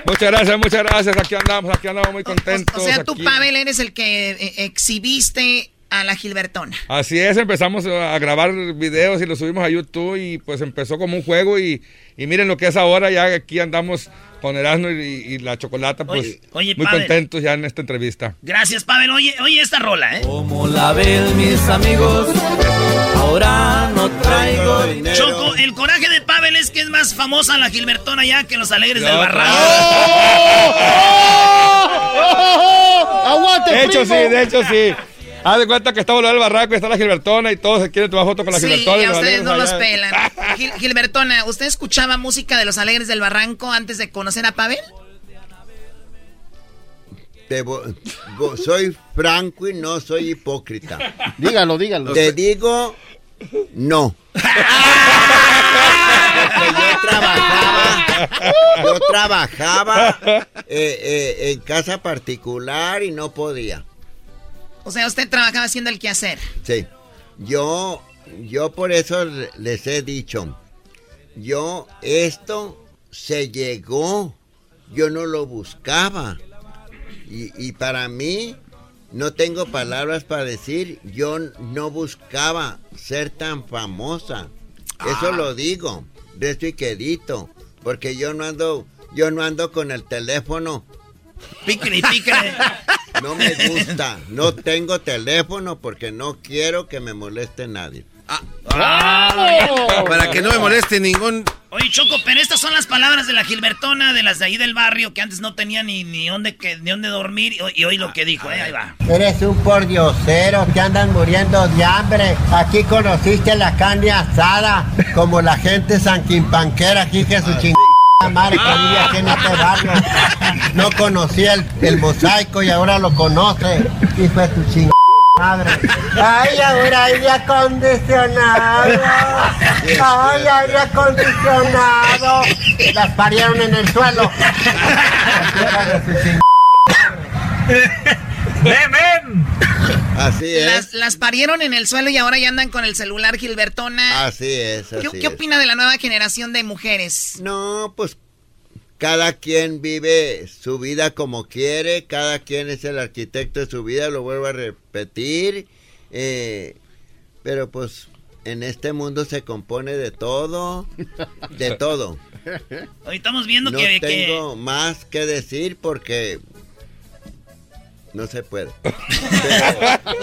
Muchas gracias, muchas gracias. Aquí andamos, aquí andamos muy contentos. O sea, tú, aquí. Pavel, eres el que eh, exhibiste a la Gilbertona. Así es, empezamos a grabar videos y los subimos a YouTube y pues empezó como un juego y, y miren lo que es ahora, ya aquí andamos con Erasmo y, y la Chocolata, pues Oye, oye, muy Pavel. contentos ya en esta entrevista. Gracias, Pavel. Oye, oye esta rola, ¿eh? Como la ven mis amigos, ahora no traigo dinero. Choco, el coraje de Pavel es que es más famosa la Gilbertona ya que los Alegres del No, Barranco. De hecho, sí, de hecho, sí. Haz de cuenta que estamos en el barranco y está la Gilbertona y todos se quieren tomar foto con la Sí, Gilbertona. y y a los ustedes no los allá. pelan. Gil- Gilbertona, ¿usted escuchaba música de los Alegres del Barranco antes de conocer a Pavel? Soy franco y no soy hipócrita. Dígalo, dígalo. Te digo, no. Yo trabajaba, yo trabajaba eh, eh, en casa particular y no podía. O sea, usted trabajaba haciendo el quehacer. Sí. Yo, yo por eso les he dicho, yo esto se llegó, yo no lo buscaba. Y, y para mí, no tengo palabras para decir, yo no buscaba ser tan famosa. Eso Ah. lo digo, de esto y quedito, porque yo no ando, yo no ando con el teléfono. Pícale, pícale. No me gusta, no tengo teléfono porque no quiero que me moleste nadie. Para que no me moleste ningún. Oye, Choco, pero estas son las palabras de la Gilbertona, de las de ahí del barrio, que antes no tenía ni, ni, dónde, que, ni dónde dormir. Y, hoy- y hoy lo que dijo, eh, ahí va. Eres un pordiosero, te andan muriendo de hambre. Aquí conociste la carne asada, como la gente sanquimpanquera, aquí que su chingada madre que vive aquí en este barrio. No conocía el, el mosaico y ahora lo conoce. Hijo de tu chingada madre. Ay, ahora aire acondicionado. Ay, aire acondicionado. Las parieron en el suelo. Su chingada Así es. Las, las parieron en el suelo y ahora ya andan con el celular Gilbertona. Así es, así ¿Qué, opina de la nueva generación de mujeres? No, pues cada quien vive su vida como quiere, cada quien es el arquitecto de su vida, lo vuelvo a repetir, eh, pero pues en este mundo se compone de todo, de todo. Hoy estamos viendo No que, que- tengo más que decir porque no se puede.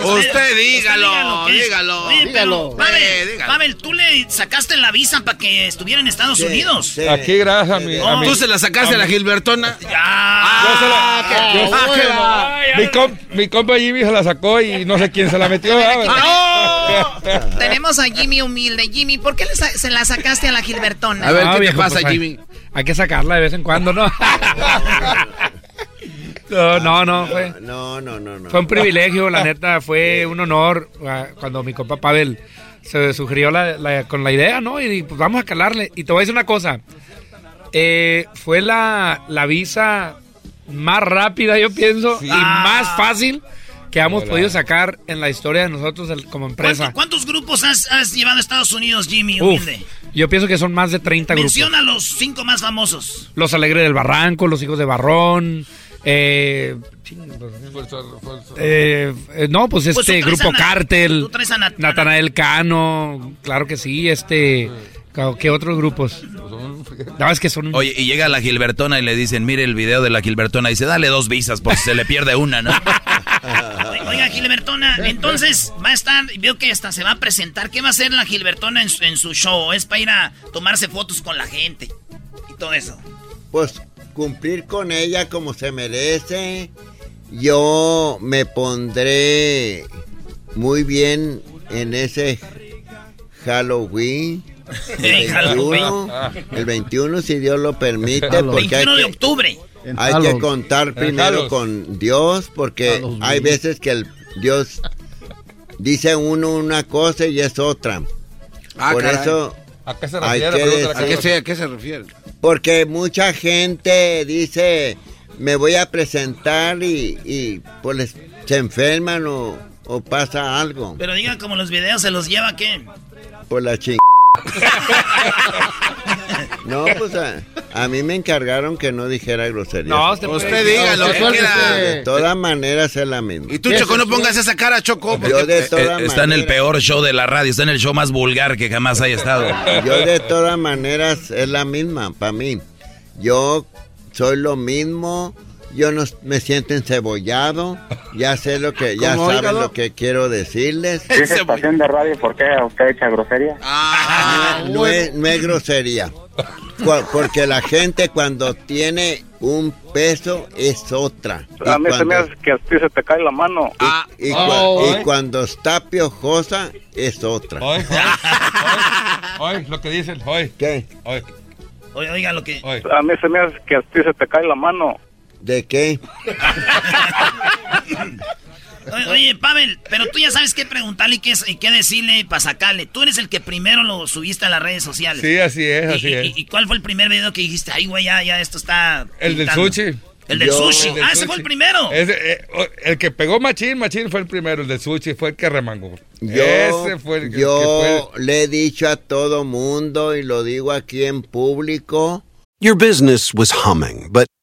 Usted dígalo, dígalo. Dígalo. Pavel, Eh, dígalo. Pavel, tú le sacaste la visa para que estuviera en Estados Sí, Unidos. sí. Aquí gracias a mi... a mi- ¿Tú se la sacaste a la Gilbertona? Yo se la- yo- Ah, qué va. mi, com- mi compa Jimmy se la sacó y no sé quién se la metió. ¿verdad? Tenemos a Jimmy humilde. Jimmy, ¿por qué le sa- se la sacaste a la Gilbertona? A ver, No, ¿qué viejo, te pasa, pues, Jimmy? Hay que sacarla de vez en cuando, ¿no? no, no, no, fue, No, no, no, no. fue un privilegio, la neta, fue un honor ah, cuando mi compa Pavel se sugirió la- la- con la idea, ¿no? Y pues vamos a calarle. Y te voy a decir una cosa, eh, fue la, la visa más rápida, yo pienso, y más fácil que hemos Hola. podido sacar en la historia de nosotros el- como empresa. ¿Cuánto- ¿Cuántos grupos has, has llevado a Estados Unidos, Jimmy? Uf, yo pienso que son más de 30 grupos. Menciona los cinco más famosos. Los Alegres del Barranco, Los Hijos de Barrón. Eh, eh, eh, no, pues Pues este grupo Cártel, tú traes a Nat- Natanael Cano, claro que sí, este, ¿qué otros grupos? No, es que son... Oye, y llega la Gilbertona y le dicen, mire el video de la Gilbertona. Y dice, dale dos visas por si se le pierde una, ¿no? Oiga, Oiga, Gilbertona, entonces va a estar, veo que hasta se va a presentar. ¿Qué va a hacer la Gilbertona en su, en su show? ¿Es para ir a tomarse fotos con la gente y todo eso? Pues cumplir con ella como se merece. Yo me pondré muy bien en ese Halloween. El Ey, 21, el 21 si Dios lo permite, porque hay 21 de que, octubre. hay que contar primero con Dios, porque hay veces que el Dios dice uno una cosa y es otra. Ah, Por eso ¿A qué se hay refiere? Que Pregúntale ¿A qué, decir- se, ¿A qué se refiere? porque mucha gente dice, me voy a presentar y, y pues se enferman o, o pasa algo. Pero diga como los videos se los lleva, ¿qué? Por la ching... No, pues a, a mí me encargaron que no dijera grosería. No, usted Usted diga lo que quiera. De todas maneras es la misma. Y tú, Choco, no pongas esa cara, Choco. porque- Yo de Eh, todas eh, está en el peor show de la radio, está en el show más vulgar que jamás haya estado. Yo de todas maneras es la misma para mí. Yo soy lo mismo. Yo no me siento encebollado. Ya sé lo que, ya ¿Cómo, saben lo que quiero decirles. Dice estación de radio, ¿por qué usted echa grosería? Ah, no, es, no es grosería. Porque la gente cuando tiene un peso es otra. Y A mí se me hace que a ti se te cae la mano. y, cua- y cuando está piojosa es otra. Hoy, hoy, lo que dicen, hoy. ¿Qué? Hoy. Oiga, oiga lo que... A mí se me hace que a ti se te cae la mano. ¿De qué? Oye, Pavel, pero tú ya sabes qué preguntarle y qué, y qué decirle para sacarle. Tú eres el que primero lo subiste a las redes sociales. Sí, así es, ¿Y- así y, es. y- y cuál fue el primer video que dijiste? Ay, güey, ya, ya, esto está... El del pintando"? sushi. El del sushi. El del ah, ese fue el sushi. primero. Ese, eh, el que pegó Machín, Machín fue el primero. El del sushi fue el que remangó. Yo, Ese fue el que, yo que fue le he dicho a todo mundo y lo digo aquí en público. Your business was humming, but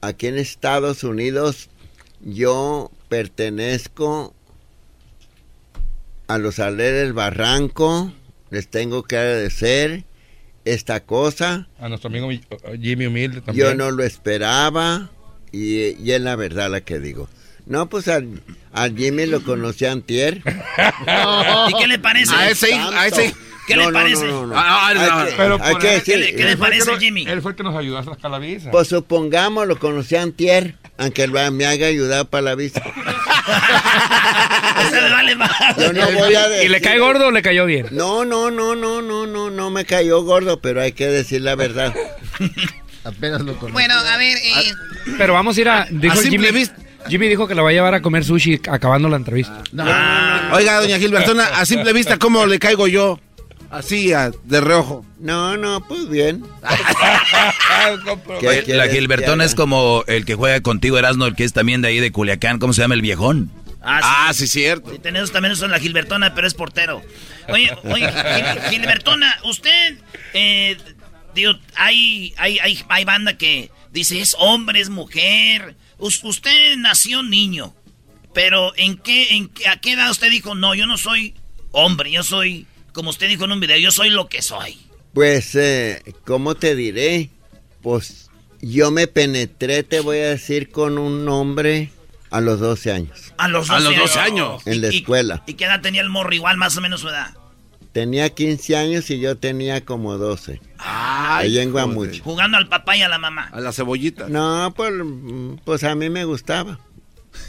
Aquí en Estados Unidos yo pertenezco a los Aleres del Barranco. Les tengo que agradecer esta cosa. A nuestro amigo Mi- Jimmy Humilde también. Yo no lo esperaba y, y es la verdad la que digo. No, pues al, a Jimmy lo conocí antier. ¿Y qué le parece? A ese- a ese- ¿Qué No, le parece? no, no, no. Ah, no, Hay que- Pero hay por que él- decir- ¿Qué le, qué parece, nos- Jimmy? Él fue el que nos ayudó a sacar la visa. Pues supongamos lo conocí antier, aunque lo- me haya ayudado para la visa. Eso le vale más. Yo no voy a ¿Y le cae gordo o le cayó bien? No, no, no, no, no, no, no me cayó gordo, pero hay que decir la verdad. Apenas lo conocí. Bueno, a ver, eh, Pero vamos a ir a... Dijo A simple Jimmy, Jimmy dijo que la va a llevar a comer sushi acabando la entrevista. Oiga, doña Gilbertona, a simple vista, ¿cómo le caigo yo? Así, de reojo. No, no, pues bien. ¿Qué Oye, quieres la haga? es como el que juega contigo, Erasmo, el que es también de ahí de Culiacán. ¿Cómo se llama el viejón? Ah, sí, cierto. Sí, tenemos también son la Gilbertona, pero es portero. Oye, oye, Gil- Gilbertona, usted, eh, digo, hay, hay, hay, hay banda que dice es hombre, es mujer. Us- usted nació niño, pero ¿en qué, en qué- a qué edad usted dijo, no, yo no soy hombre, yo soy, como usted dijo en un video, yo soy lo que soy? Pues, eh, ¿cómo te diré? Pues yo me penetré, te voy a decir, con un hombre a los 12 años. A los 12, años. En la escuela. ¿Y qué edad tenía el morro? Igual, más o menos su edad. Tenía 15 años y yo tenía como 12. Ahí en Guamuch. Jugando al papá y a la mamá. A la cebollita. No, pues, mm, pues a mí me gustaba.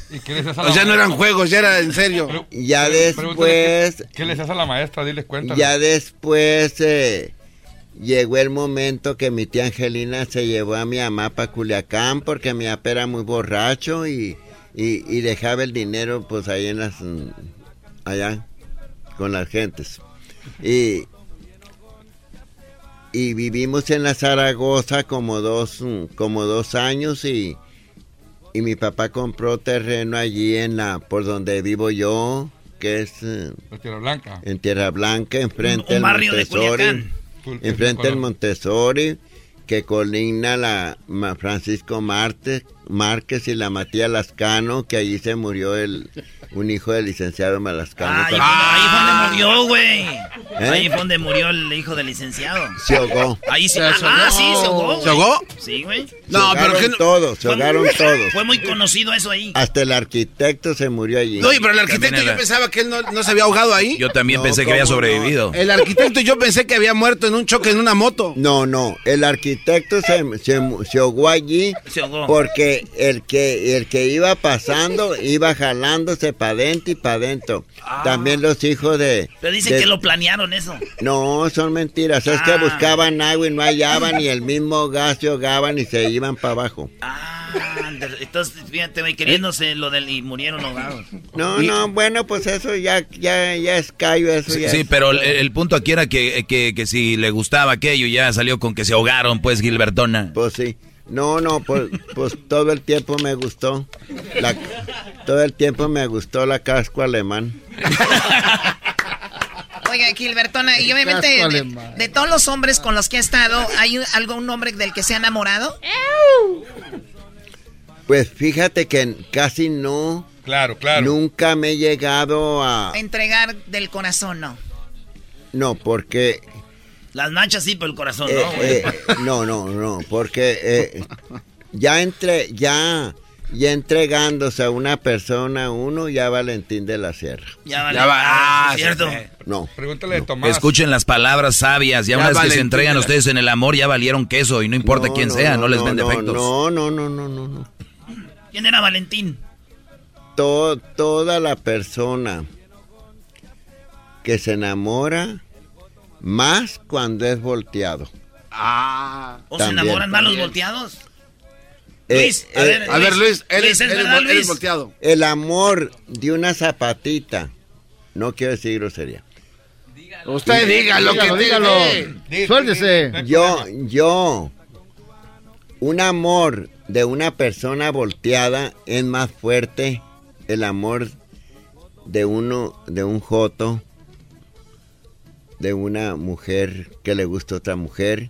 ¿Y qué les hace a O sea, no maestra? eran juegos, ya era en serio. Ya después, ¿Qué, qué les hace a la maestra? Diles cuenta. ya después, eh, llegó el momento que mi tía Angelina se llevó a mi mamá para Culiacán porque mi papá era muy borracho y, y, y dejaba el dinero pues ahí en las mm, allá con las gentes. Y, y vivimos en la Zaragoza como dos, mm, como dos años y, y mi papá compró terreno allí en la, por donde vivo yo, que es eh, La Tierra Blanca. en Tierra Blanca, enfrente Un- un del barrio de Montessori, Culiacán. Cul- enfrente del. Montessori, que colinda la Francisco Marte, Márquez y la Matías Lascano, que allí se murió el un hijo del licenciado Malascano. Ahí, ahí fue donde murió, güey. ¿Eh? Ahí fue donde murió el hijo del licenciado. Se ahogó. Ahí sí. Se Ah, ahogó. sí, se ahogó. güey. ¿Se ahogó? Sí, güey. Se ahogaron todos, se Fue- ahogaron todos. Fue muy conocido eso ahí. Hasta el arquitecto se murió allí. No, y pero el arquitecto yo pensaba que él no, no se había ahogado ahí. Yo también No, pensé que había ¿cómo no? sobrevivido. El arquitecto yo pensé que había muerto en un choque en una moto. No, no, el arquitecto se, se, se ahogó allí Se ahogó. porque el que, el que iba pasando iba jalándose para adentro y para adentro. También los hijos de... Pero dicen de- que lo planearon eso. No, son mentiras. Es que Ah. buscaban agua y no hallaban y el mismo gas se ahogaban y se iban para abajo. Ah, entonces, fíjate, queriéndose lo del y murieron ahogados. No, no, bueno, pues eso ya, ya, ya es callo, eso Sí, ya sí, es- pero el, el punto aquí era que, que, que si le gustaba aquello, ya salió con que se ahogaron, pues, Gilbertona. Pues sí. No, no, pues, pues todo el tiempo me gustó. La, todo el tiempo me gustó la casco alemán. Oiga, Gilbertona, y obviamente de, todos los hombres con los que ha estado, ¿hay un- algún hombre del que se ha enamorado? Pues fíjate que casi no. Claro, claro. Nunca me he llegado a. Entregar del corazón, no. No, porque. Las nachas sí, pero el corazón eh, no, güey. eh, no, no, no, porque eh, ya entre, ya, ya entregándose a una persona, uno ya Valentín de la Sierra. Ya vale. Ya va- Ah, cierto. sí, No. Pregúntale de Tomás. Escuchen las palabras sabias. Ya, Ya una vez que se entregan ustedes en el amor, ya valieron queso y no importa No, quién no, sea, no, no, les no, ven no, defectos. No, no, no, no, no, no. ¿Quién era Valentín? To- toda la persona que se enamora más cuando es volteado. Ah. ¿O se enamoran más los volteados? Eh, Luis, a ver, A ver, Luis, Luis, es, ¿es él es verdad, vol- él es Luis? volteado. El amor de una zapatita. No quiero decir grosería. Usted diga lo que Dígalo, tiene. Suéltese. Yo, yo, un amor de una persona volteada es más fuerte el amor de uno, de un joto, de una mujer que le gusta a otra mujer.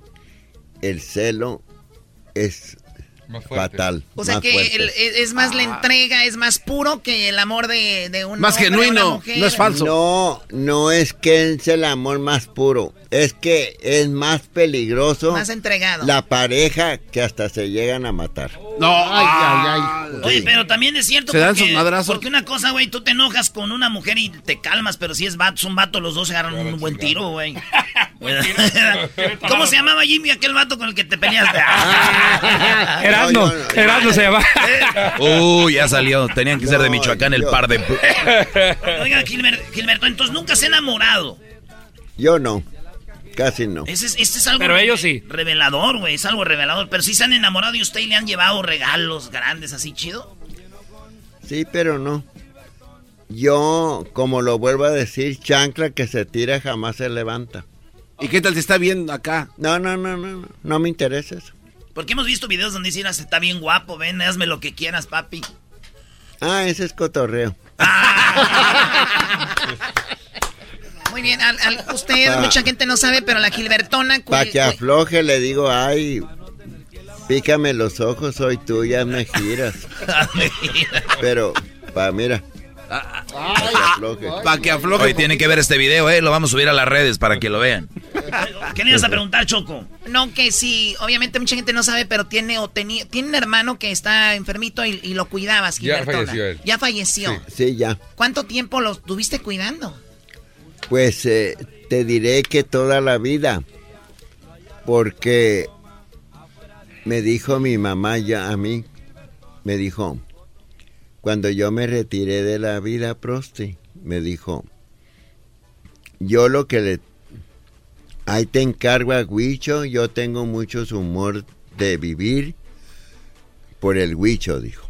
El celo es Más fatal. O sea más que el- es más la entrega, es más puro que el amor de, de un Más hombre a una genuino, mujer. no es falso. No, no es que es el amor más puro, es que es más peligroso Más entregado. la pareja que hasta se llegan a matar. No. Ay, ay, ay. Oye, pero también es cierto Se dan porque, sus madrazos. porque una cosa, güey, tú te enojas con una mujer y te calmas, pero si es vato, son vato, los dos se agarran un buen tiro, güey. ¿Cómo se llamaba Jimmy aquel vato con el que te peleaste? Erasmo, Erasmo se llama. Uy, ya salió. Tenían que ser de Michoacán el par de... Oiga, Gilber- Gilberto, entonces nunca se ha enamorado. Yo no, casi no. Ese es, este es algo Pero ellos sí. revelador, güey, es algo revelador. Pero si se han enamorado y usted y le han llevado regalos grandes así chido. Sí, pero no. Yo, como lo vuelvo a decir, chancla que se tira jamás se levanta. ¿Y qué tal te está viendo acá? No, no, no, no, no, no me interesa eso. Porque hemos visto videos donde dicen, "Ah, está bien guapo, ven, hazme lo que quieras, papi. Ah, ese es cotorreo. Muy bien, al- al- usted, Pa- mucha gente no sabe, pero la Gilbertona... Para que afloje le digo, ay, pícame los ojos, soy tuya, me giras. Pero, pa, mira. Que afloje. Para que afloje. Hoy tienen que ver este video, ¿eh? Lo vamos a subir a las redes para que lo vean. ¿Qué le ibas a preguntar, Choco? No, que sí, obviamente mucha gente no sabe, pero tiene o tenía, tiene un hermano que está enfermito y, y lo cuidabas, Ya Gilbertona. falleció él. Ya falleció. Sí, ya. ¿Cuánto tiempo lo tuviste cuidando? Pues eh, te diré que toda la vida, porque me dijo mi mamá ya a mí, me dijo, cuando yo me retiré de la vida, Prosti, me dijo, yo lo que le, Ahí te encargo a Huicho, yo tengo mucho humor de vivir por el Huicho, dijo.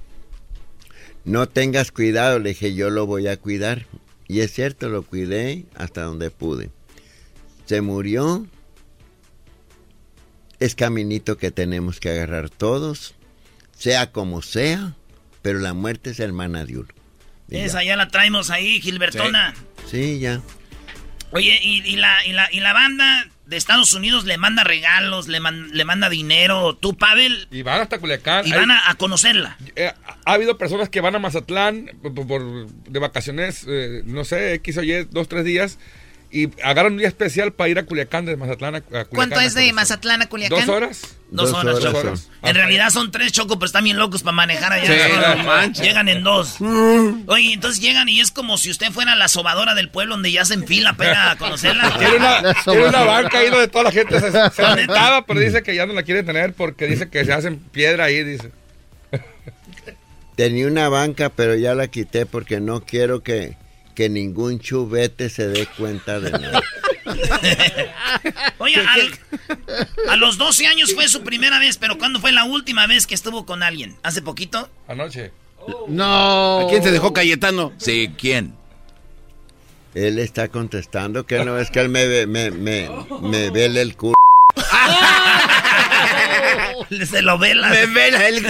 No tengas cuidado, le dije, yo lo voy a cuidar. Y es cierto, lo cuidé hasta donde pude. Se murió. Es caminito que tenemos que agarrar todos, sea como sea, pero la muerte es hermana de uno. Esa ya la traemos ahí, Gilbertona. Sí, ya. Oye, ¿y, y la, y, la, y la banda de Estados Unidos le manda regalos, le, man- le manda dinero, tú, Pavel, Y van hasta Culiacán. y Hay- van a, a conocerla. eh, ha habido personas que van a Mazatlán por, por- de vacaciones, eh, no sé, X o Y, dos, tres días, y agarran un día especial para ir a Culiacán, de Mazatlán a, a Culiacán. ¿Cuánto es de. Mazatlán a Culiacán? ¿Dos horas? Dos, Dos horas, horas Choco. En realidad son tres, Choco, pero están bien locos para manejar allá. Sí. Llegan en dos. Oye, entonces llegan y es como si usted fuera la sobadora del pueblo donde ya hacen fila para conocerla. Tiene una, tiene una banca ahí donde toda la gente se, se sentaba, pero dice que ya no la quiere tener porque dice que se hacen piedra ahí, dice. Tenía una banca, pero ya la quité porque no quiero que, que ningún chubete se dé cuenta de nada. Oye, al- a los 12 años fue su primera vez, pero ¿cuándo fue la última vez que estuvo con alguien? ¿Hace poquito? Anoche. No. ¿A quién se dejó Cayetano? Sí, ¿quién? Él está contestando que no es que él me, ve- me, me, me vele el culo. Se lo vela. Me vela el...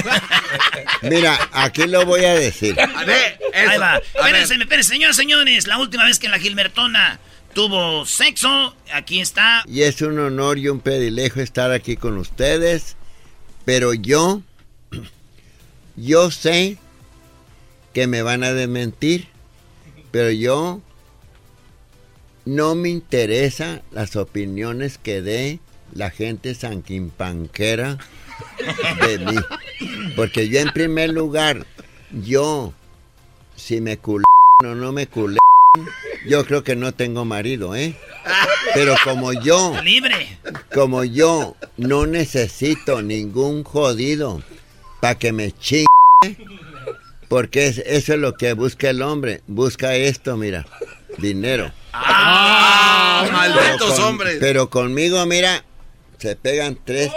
Mira, aquí lo voy a decir. A ver, eso. Ahí va. A ver. Espérense, espérense, señores, señores. La última vez que la Gilbertona tuvo sexo, aquí está. Y es un honor y un privilegio estar aquí con ustedes. Pero yo, yo sé que me van a desmentir. Pero yo no me interesa las opiniones que dé la gente sanquimpanquera de mí. Porque yo en primer lugar, yo, si me culé o no me culé, yo creo que no tengo marido, ¿eh? Pero como yo, Libre. como yo no necesito ningún jodido para que me chingue, porque es- eso es lo que busca el hombre. Busca esto, mira, dinero. ¡Ah! Pero ¡Malditos con- hombres! Pero conmigo, mira, se pegan tres.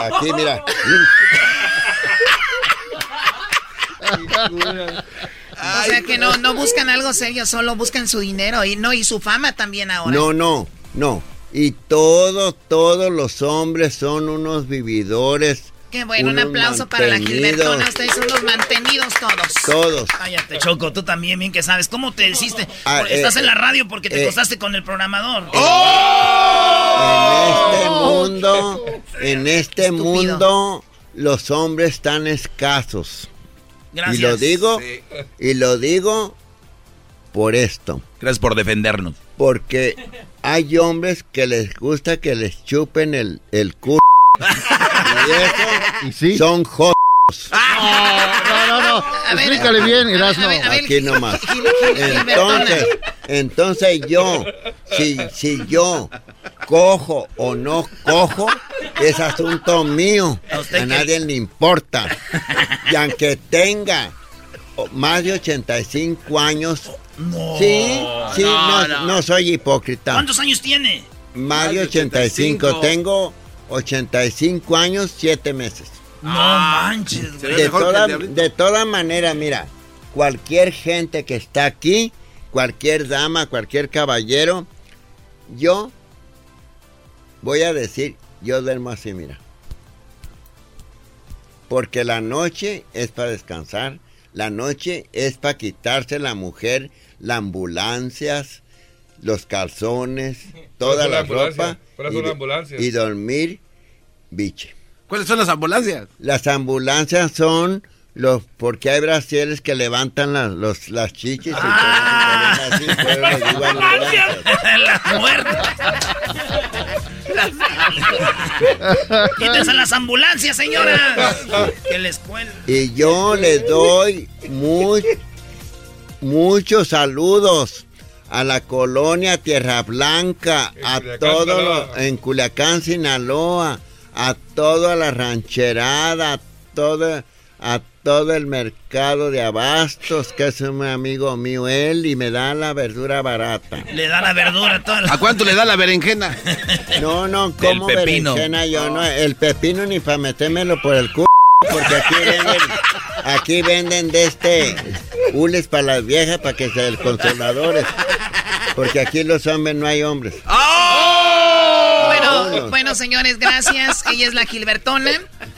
Aquí, mira. O sea que no, no buscan algo serio, solo buscan su dinero y no y su fama también ahora. No, no, no. Y todos, todos los hombres son unos vividores. Qué bueno, un aplauso para la. Gilbertona. Ustedes son los mantenidos todos. Todos. Cállate, Choco, tú también bien que sabes. ¿Cómo te hiciste? Ah, Por- Estás eh, en la radio porque te eh, acostaste con el programador. En este mundo, en este Estúpido. mundo, los hombres están escasos. Gracias. Y lo digo, Sí. y lo digo por esto. Gracias por defendernos. Porque hay hombres que les gusta que les chupen el, el culo. y eso son jodos. No, no, no. Explícale bien, Erasmo. Aquí nomás. Entonces, entonces yo, si, si yo cojo o no cojo, es asunto mío. A usted A nadie le importa. Y aunque tenga más de 85 años, No. sí, sí, No, no, no. no soy hipócrita. ¿Cuántos años tiene? Más de 85. Tengo 85 años, 7 meses. No manches, Se ve güey. De toda, de toda manera, mira, cualquier gente que está aquí, cualquier dama, cualquier caballero, yo voy a decir, yo duermo así, mira. Porque la noche es para descansar, la noche es para quitarse la mujer, las ambulancias, los calzones, toda la ropa ¿Cuáles y, son las de- ambulancias? y dormir biche. ¿Cuáles son las ambulancias? Las ambulancias son los porque hay brasieres que levantan las, los, las chichis y Ah. así, les digo ambulancias. la muerte. Quítense las ambulancias, señora. Que les cuelgue. Y yo les doy muy, muchos saludos a la colonia Tierra Blanca, En a Culiacán, Sinaloa. los- en Culiacán, Sinaloa, a toda la rancherada, a toda, a todo el mercado de abastos, que es un amigo mío él, y me da la verdura barata. Le da la verdura a todas las- ¿A cuánto le da la berenjena? No, no, como El pepino. berenjena yo no, el pepino ni para metérmelo por el culo, porque aquí venden, aquí venden de este hules para las viejas, para que sean consoladores, porque aquí los hombres no hay hombres. Bueno, Vámonos. bueno, señores, gracias. Ella es la Gilbertona.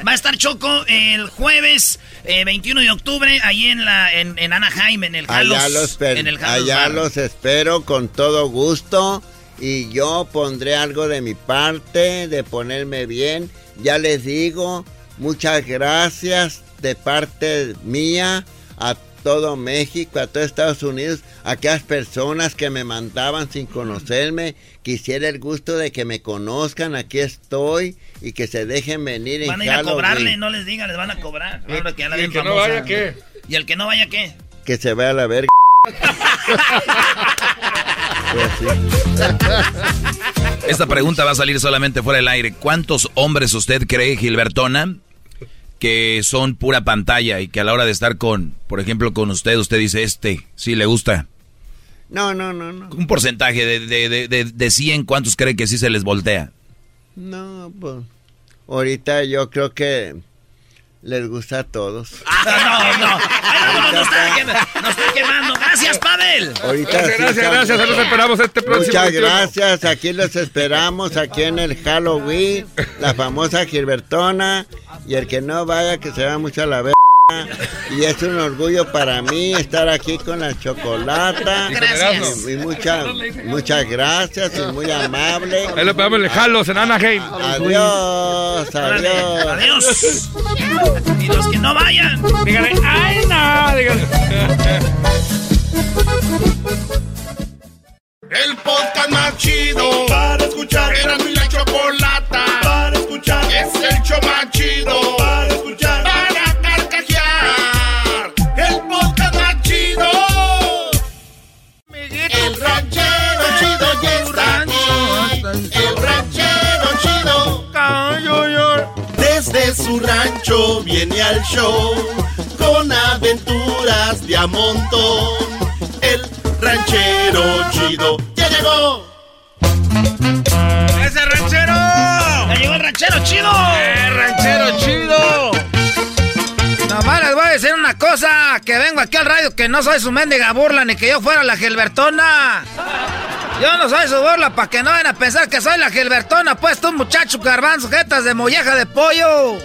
Va a estar Choco el jueves eh, 21 de octubre ahí en la en, en Anaheim, en el Halos. Allá los, en el Halos allá Bar. los espero con todo gusto y yo pondré algo de mi parte, de ponerme bien. Ya les digo, muchas gracias de parte mía a todo México, a todo Estados Unidos, a aquellas personas que me mandaban sin conocerme. Quisiera el gusto de que me conozcan, aquí estoy y que se dejen venir en Van a ir a cobrarle, no les digan, les van a cobrar. Ahora que ya la y el que no vaya, ¿qué? ¿Y el que no vaya qué? Que se vea la verga. Pues sí. Esta pregunta va a salir solamente fuera del aire. ¿Cuántos hombres usted cree, Gilbertona, que son pura pantalla y que a la hora de estar con, por ejemplo, con usted, usted dice, este, sí le gusta? No, no, no, no. Un porcentaje de, de, de, de, de 100, ¿cuántos cree que sí se les voltea? No, pues. Ahorita yo creo que les gusta a todos. no, no. Ay, nos está, quem- nos está quemando. Gracias, Pavel. Ahorita Gracias, sí gracias, gracias. Los esperamos este próximo. Muchas 21. gracias, aquí los esperamos, aquí en el Halloween, la famosa Gilbertona, y el que no vaya que se va mucho a la verga. Y es un orgullo para mí estar aquí con la chocolata. Gracias. Y, y muchas, muchas gracias y muy amable. Ahí lo pegamos en el Jalos, en Anaheim. Adiós, adiós. Adiós. Y los que no vayan. Dígale, ay, no, dígale. El podcast más chido para escuchar. Era mi la chocolata para escuchar. Es el show Desde su rancho viene al show con aventuras de a montón. El ranchero chido ya llegó. ¡Ese ranchero! Ya llegó el ranchero chido. ¡Eh, ranchero chido! Nomás les voy a decir una cosa, que vengo aquí al radio que no soy su mendiga burla ni que yo fuera la Gilbertona. Yo no soy su burla para que no vayan a pensar que soy la Gilbertona, pues tú muchacho garbanzo, jetas de molleja de pollo.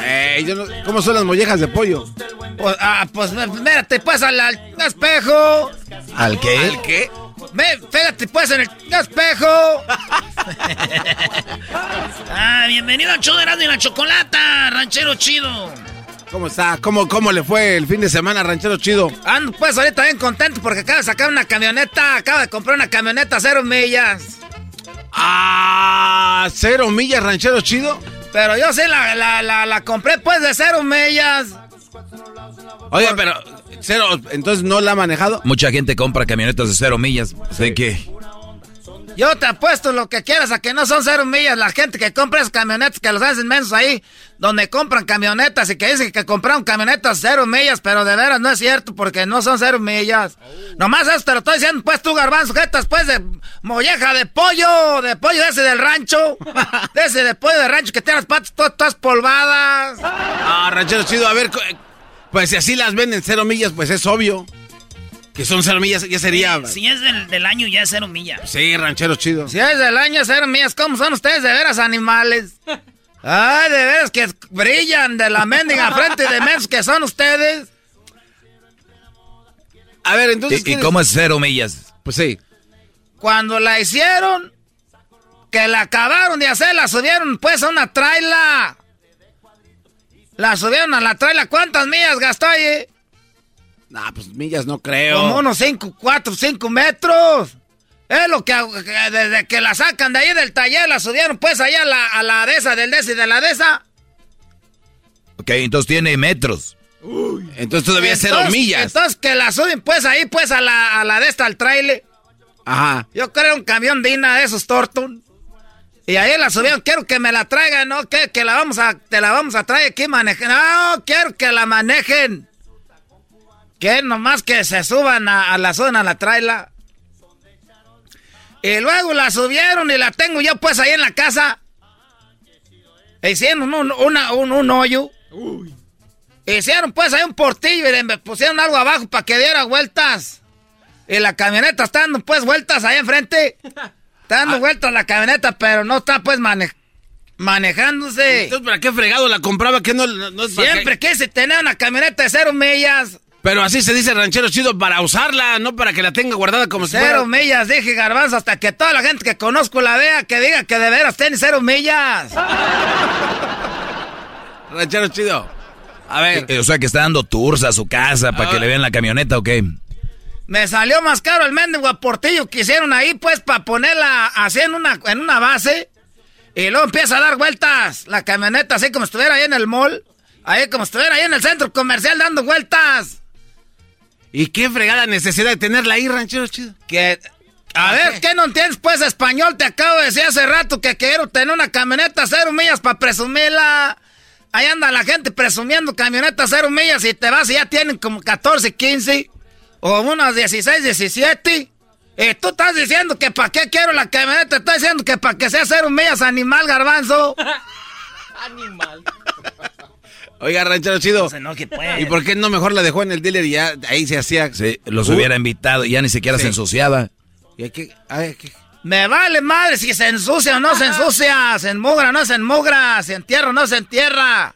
Eh, yo no- ¿Cómo son las mollejas de pollo? Pues, ah, pues mírate pues al, al espejo. ¿Al qué? ¿Al qué? Fíjate pues en el espejo. Ah, bienvenido de Erasmo y la Chocolata, ranchero chido. ¿Cómo está? ¿Cómo, ¿Cómo le fue el fin de semana, ranchero chido? Ando pues ahorita bien contento porque acabo de sacar una camioneta, acabo de comprar una camioneta cero millas. Ah, cero millas, ranchero chido. Pero yo sí la, la, la, la compré pues de cero millas. Oiga, pero cero, entonces no la ha manejado. Mucha gente compra camionetas de cero millas. ¿De qué? Yo te apuesto lo que quieras a que no son cero millas. La gente que compra esas camionetas que los hacen mensos ahí, donde compran camionetas y que dicen que compraron camionetas cero millas, pero de veras no es cierto porque no son cero millas. Nomás eso te lo estoy diciendo, pues tú, garbanzo, jetas, pues de molleja de pollo, de pollo ese del rancho, de ese de pollo de rancho que tiene las patas todas, todas polvadas. Ah, ranchero chido, a ver, pues si así las venden cero millas, pues es obvio. Que son cero millas, ya sería. Si es del, del año, ya es cero millas. Sí, ranchero chido. Si es del año cero millas, ¿cómo son ustedes de veras animales? Ay, de veras que brillan de la mendiga frente de mensos que son ustedes. A ver, entonces. ¿Y, y cómo es cero millas? Pues sí. Cuando la hicieron, que la acabaron de hacer, la subieron pues a una traila. La subieron a la traila. ¿Cuántas millas gastó ahí? Nah, pues millas no creo. Como unos 5, 4, 5 metros. Es lo que, desde que la sacan de ahí del taller, la subieron pues allá a la, a la de esa, del de y de la de esa. Ok, entonces tiene metros. entonces todavía cero millas. Entonces que la suben pues ahí pues a la, a la de esta, al trailer. Ajá. Yo creo un camión Dina de esos Torton. Y ahí la subieron, quiero que me la traigan, ¿no? Que, que la vamos a, te la vamos a traer aquí manejen. No, quiero que la manejen. Que nomás que se suban a, la zona, a la traila. Y luego la subieron y la tengo yo pues ahí en la casa. Hicieron un, una, un, un hoyo. Hicieron pues ahí un portillo y le pusieron algo abajo para que diera vueltas. Y la camioneta está dando pues vueltas ahí enfrente. Está dando vueltas la camioneta, pero no está pues manejándose. Entonces, ¿para qué fregado la compraba? que no, Siempre quise tener una camioneta de cero millas. Pero así se dice ranchero chido para usarla, no para que la tenga guardada como si Cero millas, dije garbanzo, hasta que toda la gente que conozco la vea, que diga que de veras tiene cero millas. ranchero chido. A ver. Eh, o sea que está dando tours a su casa para que le vean la camioneta o qué. Me salió más caro el mendigo aportillo que hicieron ahí, pues, para ponerla así en una, en una base. Y luego empieza a dar vueltas la camioneta, así como estuviera ahí en el mall. Ahí como estuviera ahí en el centro comercial dando vueltas. ¿Y qué fregada necesidad de tenerla ahí, ranchero chido? Que. A ver, qué? no entiendes pues español? Te acabo de decir hace rato que quiero tener una camioneta cero millas para presumirla. Ahí anda la gente presumiendo camioneta cero millas y te vas y ya tienen como 14, 15 o unas 16, 17. Y tú estás diciendo que para qué quiero la camioneta, estás diciendo que para que sea cero millas animal garbanzo. animal. Oiga, ranchero chido. ¿Y por qué no mejor la dejó en el dealer y ya ahí se hacía? Sí, los hubiera invitado y ya ni siquiera se ensuciaba. ¿Y hay Me vale madre si se ensucia o no se ensucia, se enmugra o no se enmugra, se entierra o no se entierra.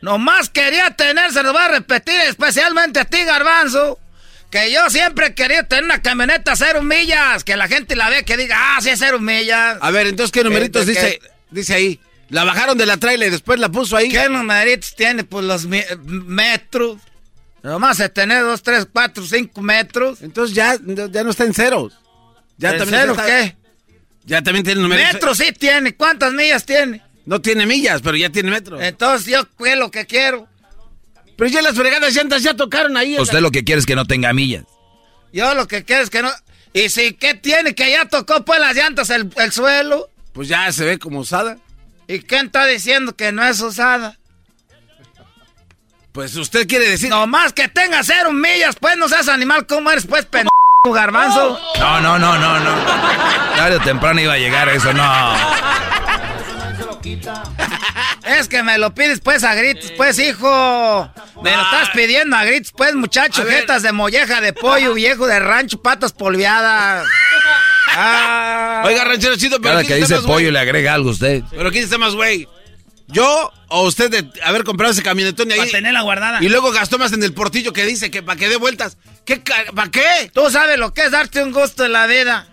Nomás quería tener, se lo voy a repetir especialmente a ti, Garbanzo, que yo siempre quería tener una camioneta cero millas, que la gente la vea que diga, ah, sí cero millas. A ver, entonces, ¿qué numeritos dice, dice ahí? La bajaron de la trailer y después la puso ahí. ¿Qué numeritos tiene? Pues los metros. Nomás se tiene dos, tres, cuatro, cinco metros. Entonces ya, ya no está en ceros. Ya ¿En también qué? Ya también tiene numeritos. Metros sí tiene. ¿Cuántas millas tiene? No tiene millas, pero ya tiene metros. Entonces yo qué lo que quiero. Pero ya las fregadas llantas ya tocaron ahí. Usted lo que quiere es que no tenga millas. Yo lo que quiero es que no... ¿Y si qué tiene? Que ya tocó pues las llantas el, el suelo. Pues ya se ve como usada. ¿Y quién está diciendo que no es usada? Pues usted quiere decir. Nomás que tenga cero millas, pues no seas animal, ¿cómo eres, pues, pendejo, garbanzo? No, no, no, no, no. Tarde o temprano iba a llegar eso, no. Es que me lo pides, pues, a gritos, pues, hijo. Me lo estás pidiendo a gritos, pues, muchacho. Jetas de molleja de pollo, viejo de rancho, patas polviadas. Ah. Oiga, ranchero chido, pero. Cada que dice pollo le agrega algo a usted. Pero ¿quién está más güey? ¿Yo o usted de haber comprado ese camionetón y ahí? Para tenerla guardada. Y luego gastó más en el portillo que dice que para que dé vueltas. ¿Qué? ¿Para qué? Tú sabes lo que es darte un gusto en la vida.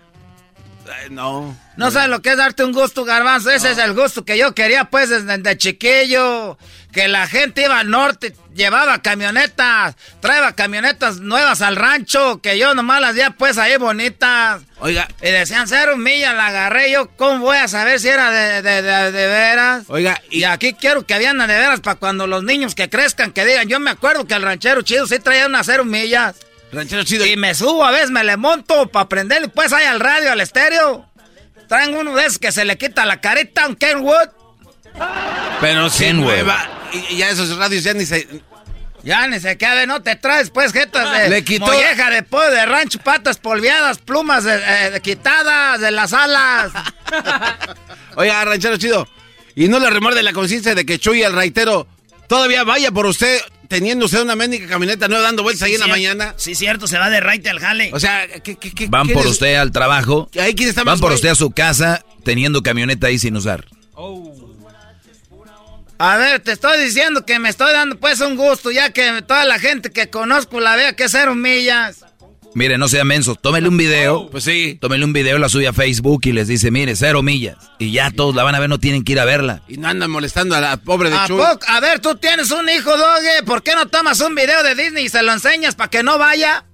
No. No sabes lo que es darte un gusto, garbanzo. Ese es el gusto que yo quería, pues, desde, chiquillo. Que la gente iba al norte, llevaba camionetas, traía camionetas nuevas al rancho, que yo nomás las veía, pues, ahí bonitas. Oiga. Y decían, cero millas, la agarré yo. ¿Cómo voy a saber si era de, de, de, veras? Oiga. Y, aquí quiero que habían de veras para cuando los niños que crezcan, que digan, yo me acuerdo que el ranchero chido sí traía unas cero millas. Ranchero chido. Y me subo a veces, me le monto para prender, pues, ahí al radio, al estéreo. Traen uno de esos que se le quita la careta, un Kenwood. Pero si nueva. Y ya esos radios ya ni se. Ya ni se quede, no te traes pues jetas de le quitó... molleja de pollo, de rancho, patas polviadas, plumas de, quitadas de las alas. Oiga, ranchero chido. Y no le remorde la conciencia de que Chuy el raitero todavía vaya por usted teniendo usted una médica camioneta no dando vueltas ahí en la mañana. Sí, cierto, se va de raite al jale. O sea, ¿qué, qué, qué Van por usted al trabajo. ¿Ahí quién está Van por usted a su casa teniendo camioneta ahí sin usar. Oh. A ver, te estoy diciendo que me estoy dando pues un gusto, ya que toda la gente que conozco la vea que ser millas. Mire, no sea menso, tómele un video. Oh, pues sí. Tómele un video, la suya a Facebook y les dice, mire, cero millas. Y ya todos la van a ver, no tienen que ir a verla. Y no andan molestando a la pobre de ¿A Chuy. A ver, tú tienes un hijo, Doge. ¿Por qué no tomas un video de Disney y se lo enseñas para que no vaya?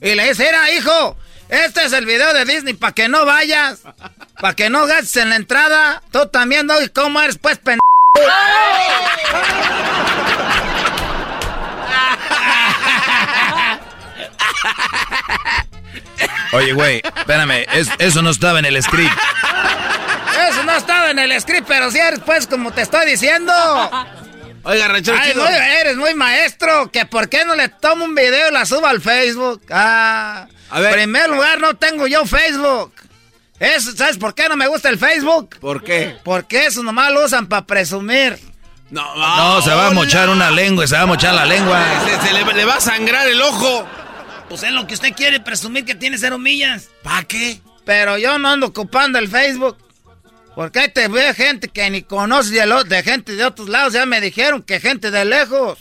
Y le dices, mira, hijo, este es el video de Disney para que no vayas. Para que no gastes en la entrada. Tú también, Doge, ¿cómo eres, pues, pendejo? Oye, güey, espérame, eso no estaba en el script. Eso en el script, pero si eres, pues, como te estoy diciendo. Oiga, ranchero Ay, chido. muy- eres muy maestro. Que por qué no le tomo un video y la subo al Facebook. Ah, A ver. En primer lugar, no tengo yo Facebook. Eso, ¿Sabes por qué no me gusta el Facebook? ¿Por qué? Porque eso nomás lo usan para presumir. No, No, se va a mochar una lengua, se va a mochar la lengua. Se, se le, le va a sangrar el ojo. Pues es lo que usted quiere, presumir que tiene cero millas. ¿Para qué? Pero yo no ando ocupando el Facebook. Porque ahí te ve gente que ni conoces de, lo- de gente de otros lados. Ya me dijeron que gente de lejos.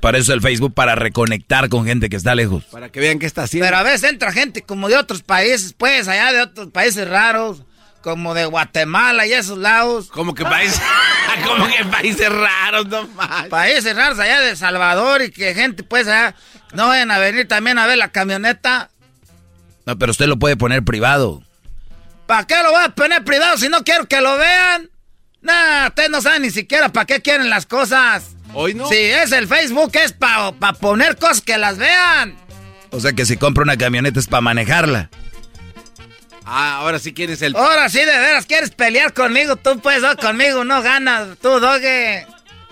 Para eso el Facebook, para reconectar con gente que está lejos. Para que vean qué está haciendo. Pero a veces entra gente como de otros países, pues, allá de otros países raros. Como de Guatemala y esos lados. Como que países, como que países raros, no más. Países raros allá de Salvador y que gente, pues, allá no vayan a venir también a ver la camioneta. No, pero usted lo puede poner privado. ¿Para qué lo voy a poner privado si no quiero que lo vean? Nah, ustedes no saben ni siquiera para qué quieren las cosas. Hoy no. Si es el Facebook, es para poner cosas que las vean. O sea que si compra una camioneta es para manejarla. Ah, ahora sí quieres el. Ahora sí, de veras, ¿quieres pelear conmigo? Tú puedes, conmigo no ganas. Tú, doge.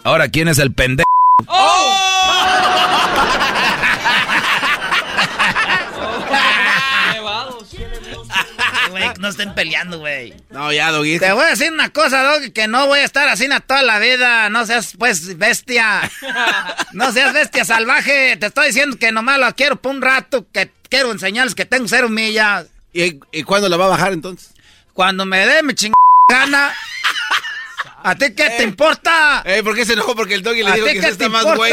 Ahora, ¿quién es el pendejo? Güey, no estén peleando, güey. No, ya, Doggy. Te voy a decir una cosa, Doggy, que no voy a estar así toda la vida. No seas, pues, bestia. No seas bestia salvaje. Te estoy diciendo que nomás lo quiero por un rato, que quiero enseñarles que tengo cero millas. ¿Y, y cuándo la va a bajar entonces? Cuando me dé mi chingada gana. ¿A ti qué te importa? Eh, ¿por qué se enojó? Porque el Doggy le ¿A dijo que qué se está más güey.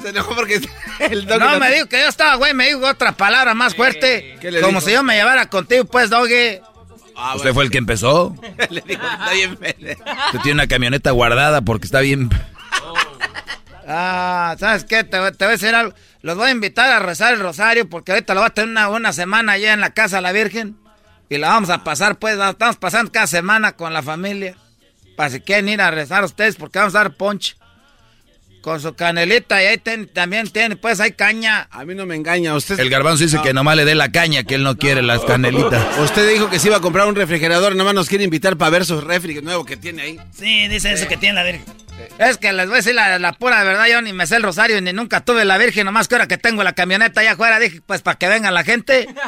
Se enojó porque el Doggy. No, me dijo que yo estaba, güey, me dijo otra palabra más fuerte. ¿Qué le Como dijo? si yo me llevara contigo, pues, Doggy. Ah, Usted fue el que empezó. le dijo, está bien. Usted tiene una camioneta guardada porque está bien. Ah, ¿sabes qué? Te, voy- te voy a decir algo. Los voy a invitar a rezar el rosario porque ahorita lo voy a tener una, una semana allá en la casa de la Virgen. Y la vamos a pasar, pues, la estamos pasando cada semana con la familia. Para si quieren ir a rezar ustedes porque vamos a dar ponche. Con su canelita y ahí ten- también tiene, pues, hay caña. A mí no me engaña. Usted, El garbanzo dice que nomás le dé la caña, que él no quiere las canelitas. usted dijo que se iba a comprar un refrigerador. Nomás nos quiere invitar para ver su refri nuevo que tiene ahí. Sí, dice eso que tiene la Virgen. Es que les voy a decir la, la pura verdad, yo ni me sé el rosario ni nunca tuve la Virgen, nomás que ahora que tengo la camioneta allá afuera, dije, pues para que venga la gente.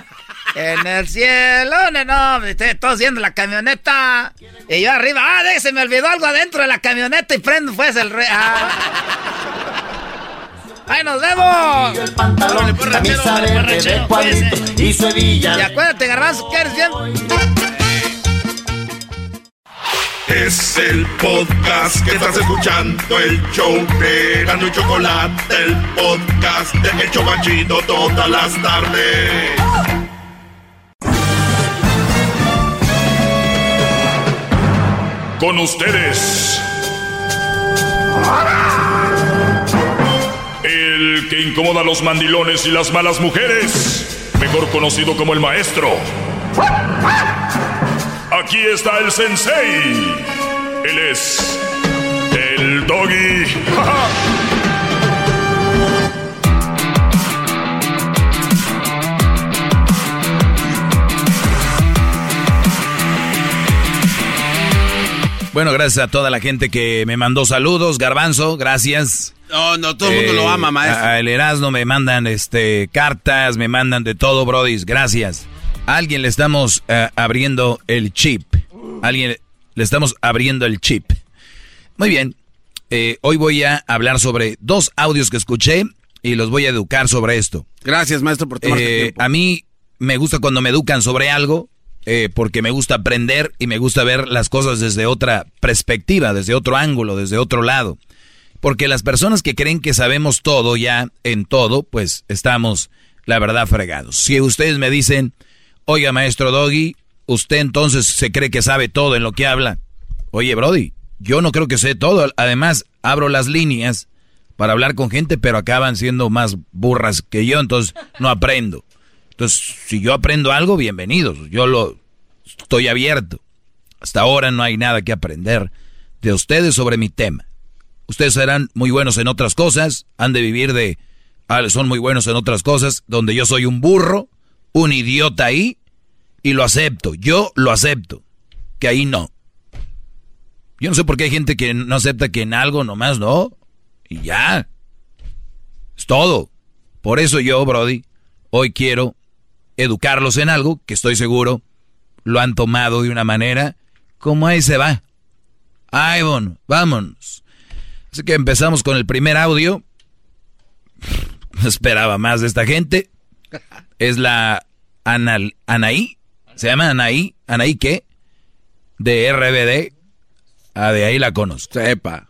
En el cielo, no, no, estoy- todos viendo la camioneta. Y yo arriba, ah, de, se me olvidó algo adentro de la camioneta y prendo pues el re... ah. ¡Ahí nos vemos! camisa verde de cuadrito y su hebilla. Y acuérdate, garbanzo, que eres bien... Es el podcast que estás escuchando, el show de Gano y Chocolate, el podcast de El Chobachito todas las tardes. Con ustedes. El que incomoda a los mandilones y las malas mujeres, mejor conocido como el maestro. Aquí está el sensei. Él es el doggy. Bueno, gracias a toda la gente que me mandó saludos. Garbanzo, gracias. No, no, todo el mundo Eh, lo ama, maestro. A, a el Erasmo me mandan este cartas, me mandan de todo, brodis. Gracias. A alguien le estamos eh, abriendo el chip. A alguien le estamos abriendo el chip. Muy bien. Eh, hoy voy a hablar sobre dos audios que escuché y los voy a educar sobre esto. Gracias, maestro, por tomarte Eh, tiempo. a mí me gusta cuando me educan sobre algo, eh, porque me gusta aprender y me gusta ver las cosas desde otra perspectiva, desde otro ángulo, desde otro lado. Porque las personas que creen que sabemos todo ya en todo, pues estamos, la verdad, fregados. Si ustedes me dicen, oiga, maestro Doggy, usted entonces se cree que sabe todo en lo que habla. Oye, Brody, yo no creo que sé todo. Además, abro las líneas para hablar con gente, pero acaban siendo más burras que yo, entonces no aprendo. Entonces, si yo aprendo algo, bienvenidos. Yo lo estoy abierto. Hasta ahora no hay nada que aprender de ustedes sobre mi tema. Ustedes serán muy buenos en otras cosas, han de vivir de... ah, son muy buenos en otras cosas, donde yo soy un burro, un idiota ahí, y lo acepto. Yo lo acepto. Que ahí no. Yo no sé por qué hay gente que no acepta que en algo nomás no. Y ya. Es todo. Por eso yo, Brody, hoy quiero educarlos en algo que estoy seguro lo han tomado de una manera como ahí se va. Ay, vámonos. Así que empezamos con el primer audio. No esperaba más de esta gente. Es la Anal, Anaí. ¿Se llama Anaí? ¿Anaí qué? De RBD. Ah, de ahí la conozco. Sepa.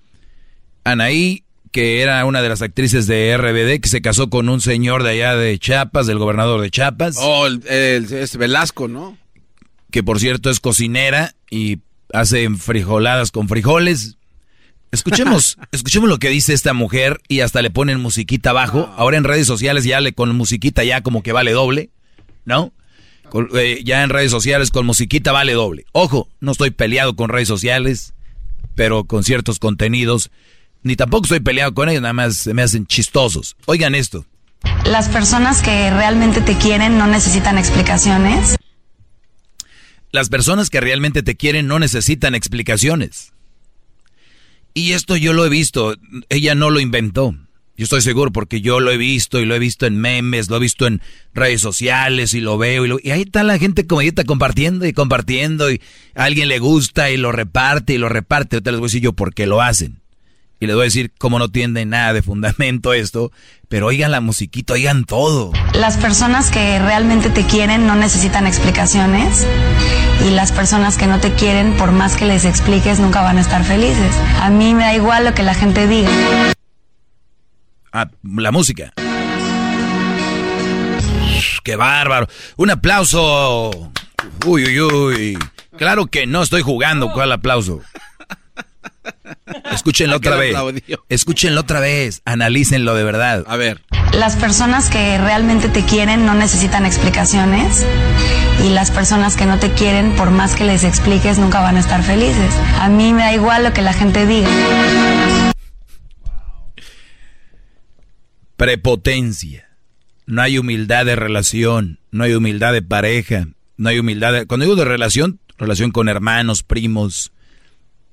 Anaí, que era una de las actrices de RBD, que se casó con un señor de allá de Chiapas, del gobernador de Chiapas. Oh, el, el- es Velasco, ¿no? que por cierto es cocinera y hace frijoladas con frijoles. Escuchemos, escuchemos lo que dice esta mujer y hasta le ponen musiquita abajo. Ahora en redes sociales ya le con musiquita ya como que vale doble, ¿no? Con- eh, ya en redes sociales con musiquita vale doble. Ojo, no estoy peleado con redes sociales, pero con ciertos contenidos. Ni tampoco estoy peleado con ellos, nada más se me hacen chistosos. Oigan esto. Las personas que realmente te quieren no necesitan explicaciones. Las personas que realmente te quieren no necesitan explicaciones. Y esto yo lo he visto, ella no lo inventó. Yo estoy seguro porque yo lo he visto y lo he visto en memes, lo he visto en redes sociales y lo veo y, lo- y ahí está la gente como está compartiendo y compartiendo y a alguien le gusta y lo reparte y lo reparte. Ahorita les voy a decir yo por qué lo hacen. Y les voy a decir cómo no tiene nada de fundamento esto, pero oigan la musiquita, oigan todo. Las personas que realmente te quieren no necesitan explicaciones. Y las personas que no te quieren, por más que les expliques, nunca van a estar felices. A mí me da igual lo que la gente diga. Ah, la música. ¡Qué bárbaro! Un aplauso. Uy, uy, uy. Claro que no estoy jugando. ¿Cuál aplauso? Escúchenlo otra vez. Escúchenlo otra vez. Analícenlo de verdad. A ver. Las personas que realmente te quieren no necesitan explicaciones. Y las personas que no te quieren, por más que les expliques, nunca van a estar felices. A mí me da igual lo que la gente diga. Prepotencia. No hay humildad de relación. No hay humildad de pareja. No hay humildad de... Cuando digo de relación, relación con hermanos, primos.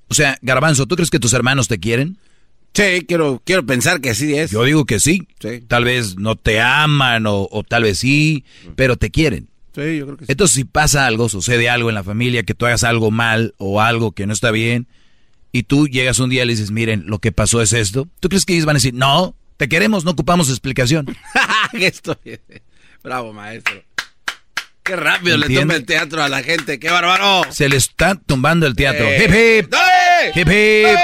O sea, Garbanzo, ¿tú crees que tus hermanos te quieren? Sí, quiero, quiero pensar que sí es. Yo digo que sí. Sí. Tal vez no te aman o, o tal vez sí, pero te quieren. Sí, yo creo que sí. Entonces, si pasa algo, sucede algo en la familia, que tú hagas algo mal o algo que no está bien, y tú llegas un día y le dices, miren, lo que pasó es esto, ¿tú crees que ellos van a decir, no, te queremos, no ocupamos explicación? Esto- Bravo, maestro. Qué rápido le ¿Entiende? toma el teatro a la gente. ¡Qué bárbaro! Se le está tumbando el teatro. Eh. ¡Hip, hip! ¡Dale! ¡Hip, hip!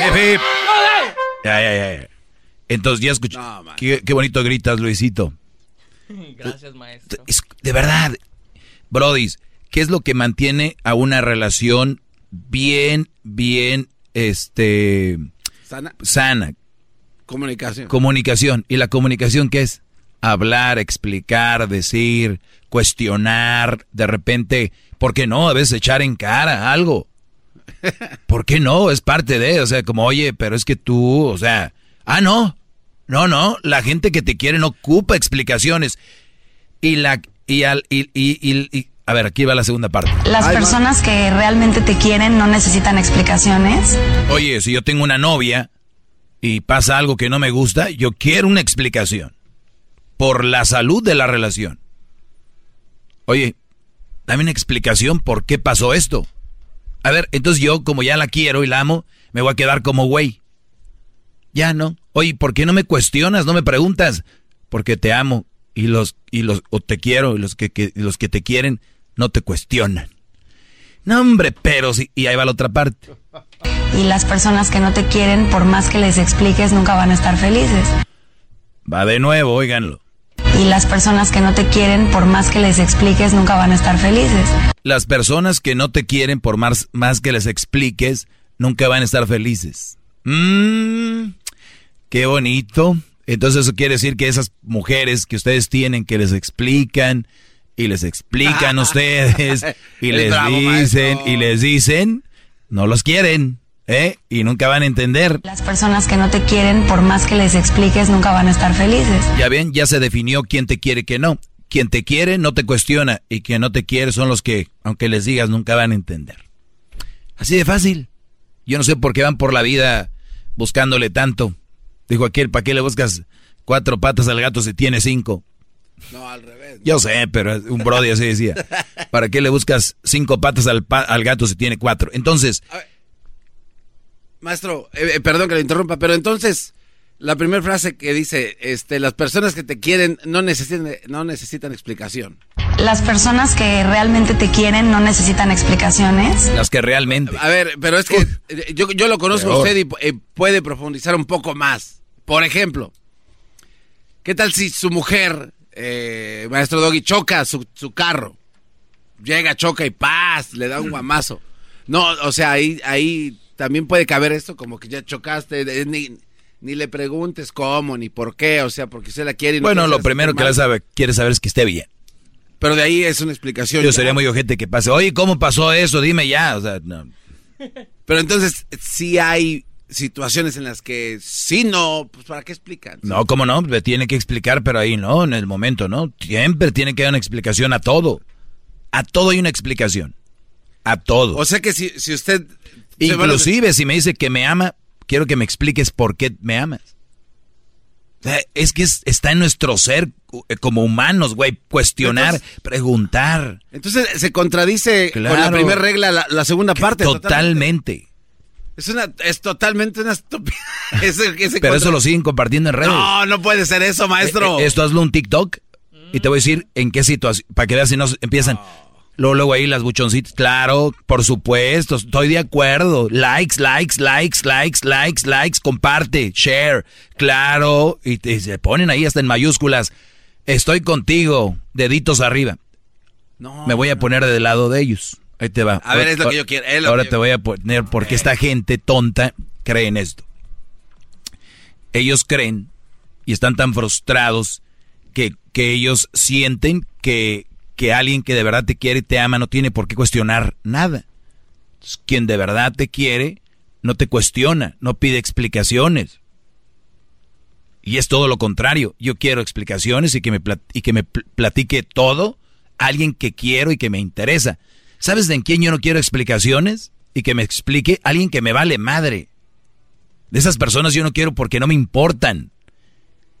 ¡Hip, hip! Ya, ya, ya, ya. Entonces ya escuché. qué, qué bonito gritas, Luisito. Gracias, maestro. Es- de verdad, Brodis, ¿qué es lo que mantiene a una relación bien, bien, este, Sana. sana? Comunicación. Comunicación. ¿Y la comunicación qué es? Hablar, explicar, decir, cuestionar, de repente, ¿por qué no? A veces echar en cara algo. ¿Por qué no? Es parte de, o sea, como, oye, pero es que tú, o sea, ah, no, no, no, la gente que te quiere no ocupa explicaciones. Y la, y al, y, y, y- y- a ver, aquí va la segunda parte. Las personas que realmente te quieren no necesitan explicaciones. Oye, si yo tengo una novia y pasa algo que no me gusta, yo quiero una explicación. Por la salud de la relación. Oye, dame una explicación por qué pasó esto. A ver, entonces yo, como ya la quiero y la amo, me voy a quedar como güey. Ya no. Oye, ¿por qué no me cuestionas? No me preguntas. Porque te amo. Y los, y los, o te quiero, y los que, que- los que te quieren, no te cuestionan. No, hombre, pero sí. Y ahí va la otra parte. Y las personas que no te quieren, por más que les expliques, nunca van a estar felices. Va de nuevo, óiganlo. Y las personas que no te quieren, por más que les expliques, nunca van a estar felices. Las personas que no te quieren, por más, más que les expliques, nunca van a estar felices. Mmm, qué bonito. Entonces eso quiere decir que esas mujeres que ustedes tienen, que les explican y les explican a ustedes y Es les bravo, dicen maestro. y les dicen, no los quieren, ¿eh? Y nunca van a entender. Las personas que no te quieren, por más que les expliques, nunca van a estar felices. Ya ven, ya se definió quién te quiere, que no. quien te quiere no te cuestiona y quien no te quiere son los que, aunque les digas, nunca van a entender. Así de fácil. Yo no sé por qué van por la vida buscándole tanto. Dijo aquel, ¿para qué le buscas cuatro patas al gato si tiene cinco? No, al revés. Yo sé, pero un brody así decía. ¿Para qué le buscas cinco patas al, pa- al gato si tiene cuatro? Entonces, Maestro, eh, eh, perdón que le interrumpa, pero entonces la primera frase que dice, este, las personas que te quieren no necesitan, no necesitan explicación. Las personas que realmente te quieren no necesitan explicaciones. las que realmente. A ver, pero es que eh, yo, yo lo conozco a usted y eh, puede profundizar un poco más. Por ejemplo, ¿qué tal si su mujer, eh, maestro Doggy, choca su, su carro? Llega, choca y paz, le da un guamazo. No, o sea, ahí, ahí también puede caber esto, como que ya chocaste, ni, ni le preguntes cómo, ni por qué, o sea, porque usted la quiere y no bueno, lo primero que la sabe, quiere saber es que esté bien. Pero de ahí es una explicación. Yo ya. sería muy ojete que pase, oye, ¿cómo pasó eso? Dime ya. O sea, no. Pero entonces, sí hay situaciones en las que sí no, pues ¿para qué explican? No, ¿cómo no? Le tiene que explicar, pero ahí no, en el momento, ¿no? Siempre tiene que dar una explicación a todo. A todo hay una explicación. A todo. O sea que si, si usted... Inclusive si me dice que me ama, quiero que me expliques por qué me amas. O sea, es que es- está en nuestro ser eh, como humanos, güey, cuestionar, Entonces- preguntar. Entonces se contradice con la primera regla la, la segunda parte. Totalmente. Es una, es totalmente una estupidez. Pero eso lo siguen compartiendo en redes. No, no puede ser eso, maestro. Eh, eh, esto hazlo un TikTok y te voy a decir en qué situación, para que veas si no empiezan. Luego, luego ahí las buchoncitas, claro, por supuesto, estoy de acuerdo. Likes, likes, likes, likes, likes, likes, comparte, share, claro. Y, se ponen ahí hasta en mayúsculas. Estoy contigo, deditos arriba. No, Me voy a poner del lado de ellos. Ahí te va. A ver, es lo que yo quiero, Ahora te voy a poner porque esta gente tonta cree en esto. Ellos creen y están tan frustrados que, que ellos sienten que, que alguien que de verdad te quiere y te ama no tiene por qué cuestionar nada. Quien de verdad te quiere no te cuestiona, no pide explicaciones. Y es todo lo contrario. Yo quiero explicaciones y que me, y que me pl- platique todo alguien que quiero y que me interesa. ¿Sabes de en quién yo no quiero explicaciones? Y que me explique alguien que me vale madre. De esas personas yo no quiero porque no me importan.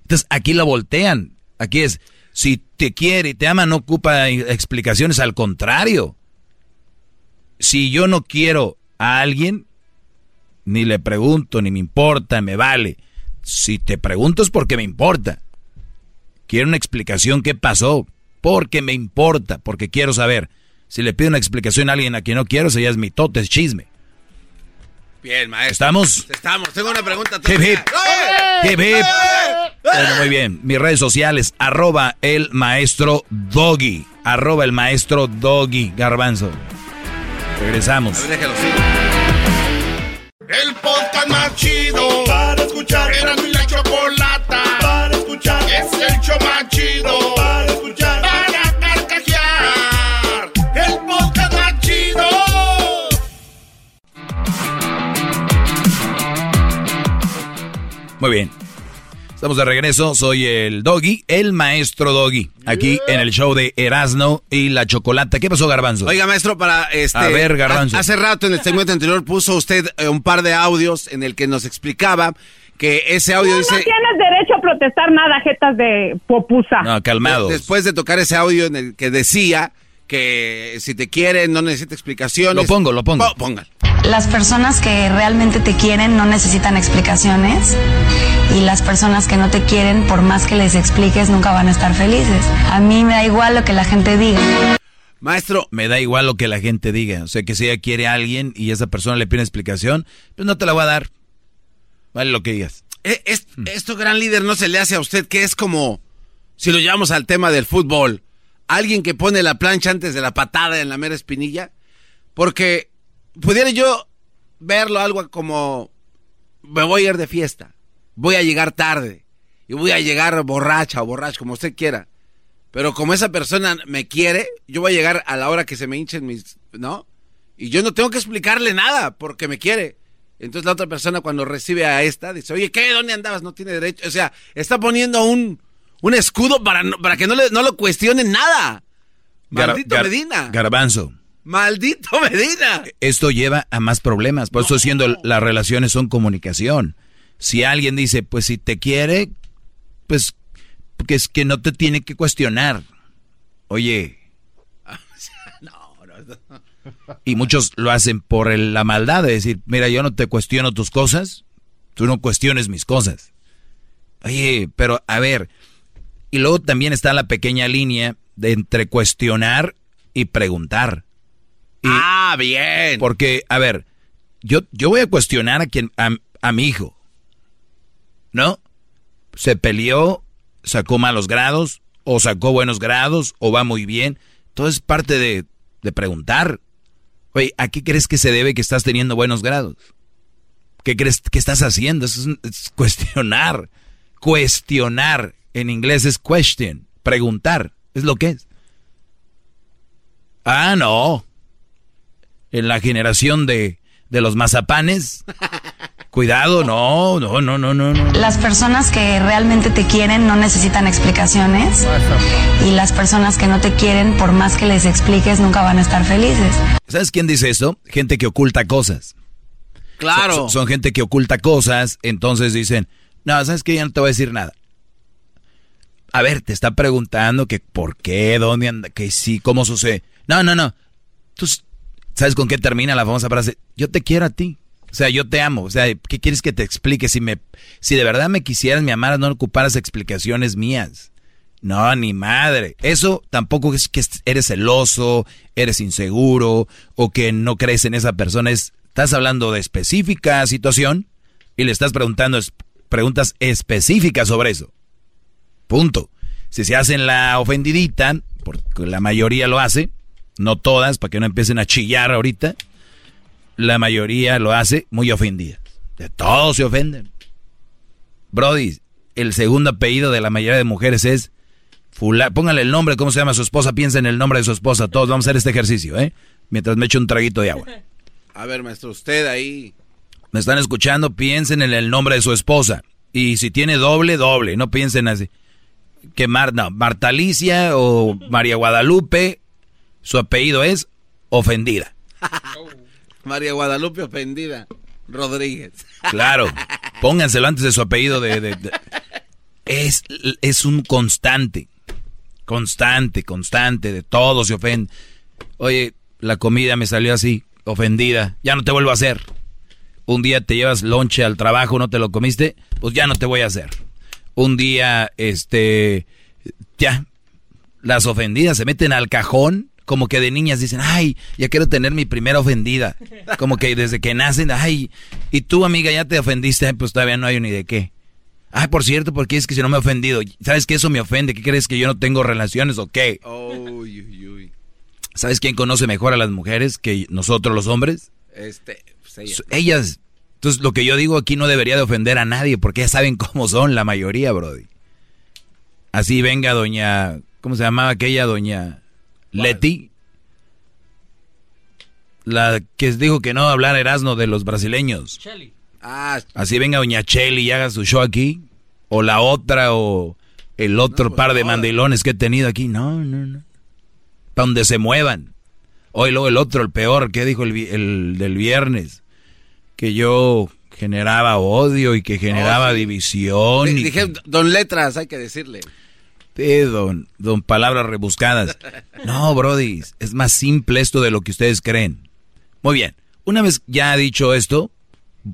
Entonces aquí la voltean. Aquí es, si te quiere y te ama no ocupa explicaciones, al contrario. Si yo no quiero a alguien, ni le pregunto, ni me importa, me vale. Si te pregunto es porque me importa. Quiero una explicación qué pasó, porque me importa, porque quiero saber. Si le pido una explicación a alguien a quien no quiero, ya es mitote, es chisme. Bien, maestro. ¿Estamos? Estamos. Tengo una pregunta. Hip, hip. Hip, hip. Bueno, muy bien. Mis redes sociales, arroba el maestro Doggy. Arroba el maestro Doggy. Garbanzo. Regresamos. A ver, déjalo, sí. El podcast más chido para escuchar. Era mi la chocolata para escuchar. Es el show más chido para escuchar. Para carcajear. El podcast más chido. Muy bien. Estamos de regreso. Soy el Doggy, el maestro Doggy. Aquí en el show de Erasno y la Chocolata. ¿Qué pasó, Garbanzo? Oiga, maestro, para este. A ver, Garbanzo. ha- Hace rato en el segmento anterior puso usted eh, un par de audios en el que nos explicaba que ese audio dice. no tienes derecho a protestar nada, jetas de popusa. No, calmados. Después de tocar ese audio en el que decía que si te quieren no necesita explicaciones. Lo pongo, lo pongo. Po- póngalo. Las personas que realmente te quieren no necesitan explicaciones y las personas que no te quieren, por más que les expliques, nunca van a estar felices. A mí me da igual lo que la gente diga. Maestro. Me da igual lo que la gente diga. O sea, que si ella quiere a alguien y esa persona le pide explicación, pues no te la voy a dar. Vale lo que digas. Eh, es- esto, gran líder, no se le hace a usted que es como, si lo llevamos al tema del fútbol, alguien que pone la plancha antes de la patada en la mera espinilla, porque pudiera yo verlo algo como, me voy a ir de fiesta, voy a llegar tarde, y voy a llegar borracha o borracho, como usted quiera, pero como esa persona me quiere, yo voy a llegar a la hora que se me hinchen mis, ¿no? Y yo no tengo que explicarle nada porque me quiere. Entonces la otra persona cuando recibe a esta dice, oye, ¿qué? ¿Dónde andabas? No tiene derecho. O sea, está poniendo un, un escudo para, no- para que no, le- no lo cuestionen nada. Gar- Maldito gar- Medina. Garbanzo. Maldito Medina. Esto lleva a más problemas. Por eso siendo las relaciones son comunicación. Si alguien dice, pues si te quiere, pues que es que no te tiene que cuestionar. Oye. Y muchos lo hacen por la maldad de decir, mira, yo no te cuestiono tus cosas, tú no cuestiones mis cosas. Oye, pero a ver, y luego también está la pequeña línea de entre cuestionar y preguntar. Ah, bien. Porque, a ver, yo, yo voy a cuestionar a quien, a, a mi hijo. ¿No? Se peleó, sacó malos grados, o sacó buenos grados, o va muy bien. Todo es parte de, de preguntar. Oye, ¿a qué crees que se debe que estás teniendo buenos grados? ¿Qué crees que estás haciendo? Es, es cuestionar. Cuestionar. En inglés es question. Preguntar. Es lo que es. Ah, no. En la generación de, de los mazapanes. Cuidado, no, no, no, no, no, no. Las personas que realmente te quieren no necesitan explicaciones y las personas que no te quieren, por más que les expliques, nunca van a estar felices. ¿Sabes quién dice esto? Gente que oculta cosas. Claro. Son, son gente que oculta cosas, entonces dicen, no, ¿sabes qué? Ya no te voy a decir nada. A ver, te está preguntando que por qué, dónde anda, que sí, cómo sucede. No, no, no. Tú s- sabes con qué termina la famosa frase, yo te quiero a ti. O sea, yo te amo. O sea, ¿qué quieres que te explique? Si me, si de verdad me quisieras, me amaras, no ocuparas explicaciones mías. No, ni madre. Eso tampoco es que eres celoso, eres inseguro o que no crees en esa persona. Es, estás hablando de específica situación y le estás preguntando preguntas específicas sobre eso. Punto. Si se hacen la ofendidita, porque la mayoría lo hace, no todas, para que no empiecen a chillar ahorita, la mayoría lo hace muy ofendida. De todos se ofenden. Brody, el segundo apellido de la mayoría de mujeres es Fula. Póngale el nombre, ¿cómo se llama su esposa? Piensa en el nombre de su esposa. Todos vamos a hacer este ejercicio, ¿eh? Mientras me echo un traguito de agua. A ver, maestro, usted ahí. Me están escuchando, piensen en el nombre de su esposa. Y si tiene doble, doble. No piensen así. Que Mar, no, Marta Alicia o María Guadalupe, su apellido es ofendida. María Guadalupe ofendida. Rodríguez. Claro. Pónganselo antes de su apellido de... de- de- Es, es un constante. Constante, constante. De todo se ofende. Oye, la comida me salió así, ofendida. Ya no te vuelvo a hacer. Un día te llevas lonche al trabajo, no te lo comiste, pues ya no te voy a hacer. Un día, este, ya, las ofendidas se meten al cajón, como que de niñas dicen, ay, ya quiero tener mi primera ofendida. Como que desde que nacen, ay, y tú amiga ya te ofendiste, Ay, pues todavía no hay ni de qué. Ay, por cierto, porque es que si no me he ofendido, ¿sabes que eso me ofende? ¿Qué crees que yo no tengo relaciones o qué? Uy, uy, uy. ¿Sabes quién conoce mejor a las mujeres que nosotros los hombres? Este, pues ella. S- Ellas. Entonces, lo que yo digo aquí no debería de ofender a nadie, porque ya saben cómo son la mayoría, Brody. Así venga doña, ¿cómo se llamaba aquella doña Leti? La que dijo que no hablar Erasmo de los brasileños. Ah, Así venga doña Cheli y haga su show aquí. O la otra, o el otro par de mandilones que he tenido aquí. No, no, no. Para donde se muevan. Hoy luego el otro, el peor, que dijo el, del viernes. Que yo generaba odio y que generaba sí. división. di- y dije, don Letras, hay que decirle. Eh, don, don palabras rebuscadas. No, Brody, es más simple esto de lo que ustedes creen. Muy bien, una vez ya dicho esto,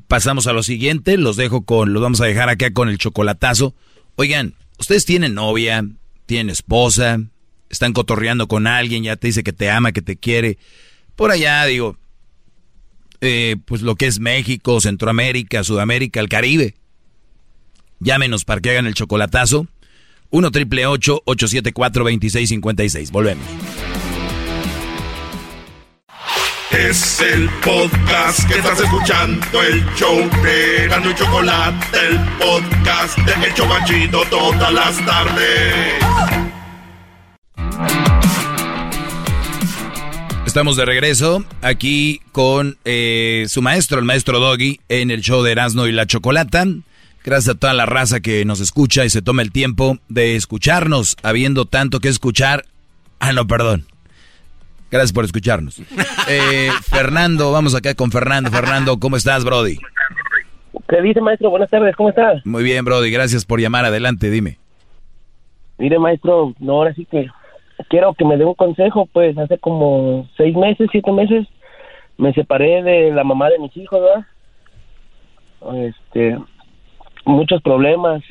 pasamos a lo siguiente, los dejo con, los vamos a dejar acá con el chocolatazo. Oigan, ustedes tienen novia, tienen esposa, están cotorreando con alguien, ya te dice que te ama, que te quiere. Por allá, digo, eh, pues lo que es México, Centroamérica, Sudamérica, el Caribe. Llámenos para que hagan el chocolatazo. 1 triple 874 2656. Volvemos. Es el podcast que estás escuchando, el show de Gano y Chocolate, el podcast de El Chobachito todas las tardes. Estamos de regreso aquí con eh, su maestro, el maestro Doggy, en el show de Erasmo y la Chocolata. Gracias a toda la raza que nos escucha y se toma el tiempo de escucharnos, habiendo tanto que escuchar. Ah, no, perdón. Gracias por escucharnos. Eh, Fernando, vamos acá con Fernando. Fernando, ¿cómo estás, Brody? ¿Qué dice, maestro? Buenas tardes, ¿cómo estás? Muy bien, Brody, gracias por llamar. Adelante, dime. Mire, maestro, no, ahora sí que quiero que me dé un consejo, pues hace como seis meses, siete meses, me separé de la mamá de mis hijos, ¿verdad? Este, muchos problemas,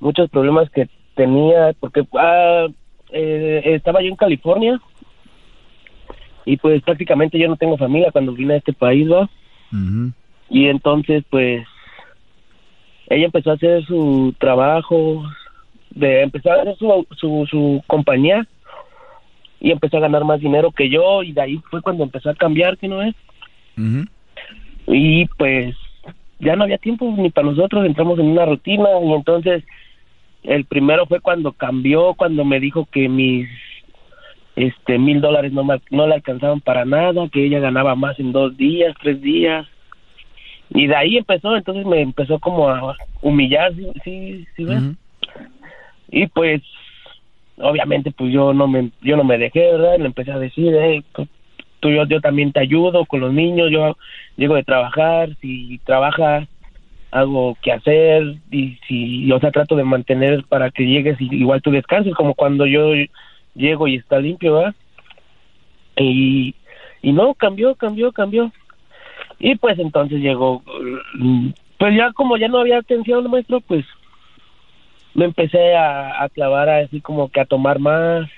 muchos problemas que tenía, porque ah, eh, estaba yo en California y pues prácticamente yo no tengo familia cuando vine a este país, ¿va? Y entonces, pues, ella empezó a hacer su trabajo, de empezar a hacer su, su, su compañía y empezó a ganar más dinero que yo y de ahí fue cuando empezó a cambiar, ¿qué no es? Y pues ya no había tiempo ni para nosotros, entramos en una rutina y entonces el primero fue cuando cambió, cuando me dijo que mis este mil dólares no, no le alcanzaban para nada, que ella ganaba más en dos días, tres días. Y de ahí empezó, entonces me empezó como a humillar, sí, sí, sí ves? Y pues, obviamente, pues yo no me, yo no me dejé, ¿verdad? Le empecé a decir, hey, pues, tú, yo, yo también te ayudo con los niños, yo llego de trabajar, si trabajas, hago que hacer, y si, o sea, trato de mantener para que llegues y igual tú descanses, como cuando yo llego y está limpio, ¿verdad? Y, y no, cambió, cambió, cambió. Y pues entonces llegó, pues ya como ya no había atención, maestro, pues me empecé a, a clavar así como que a tomar más.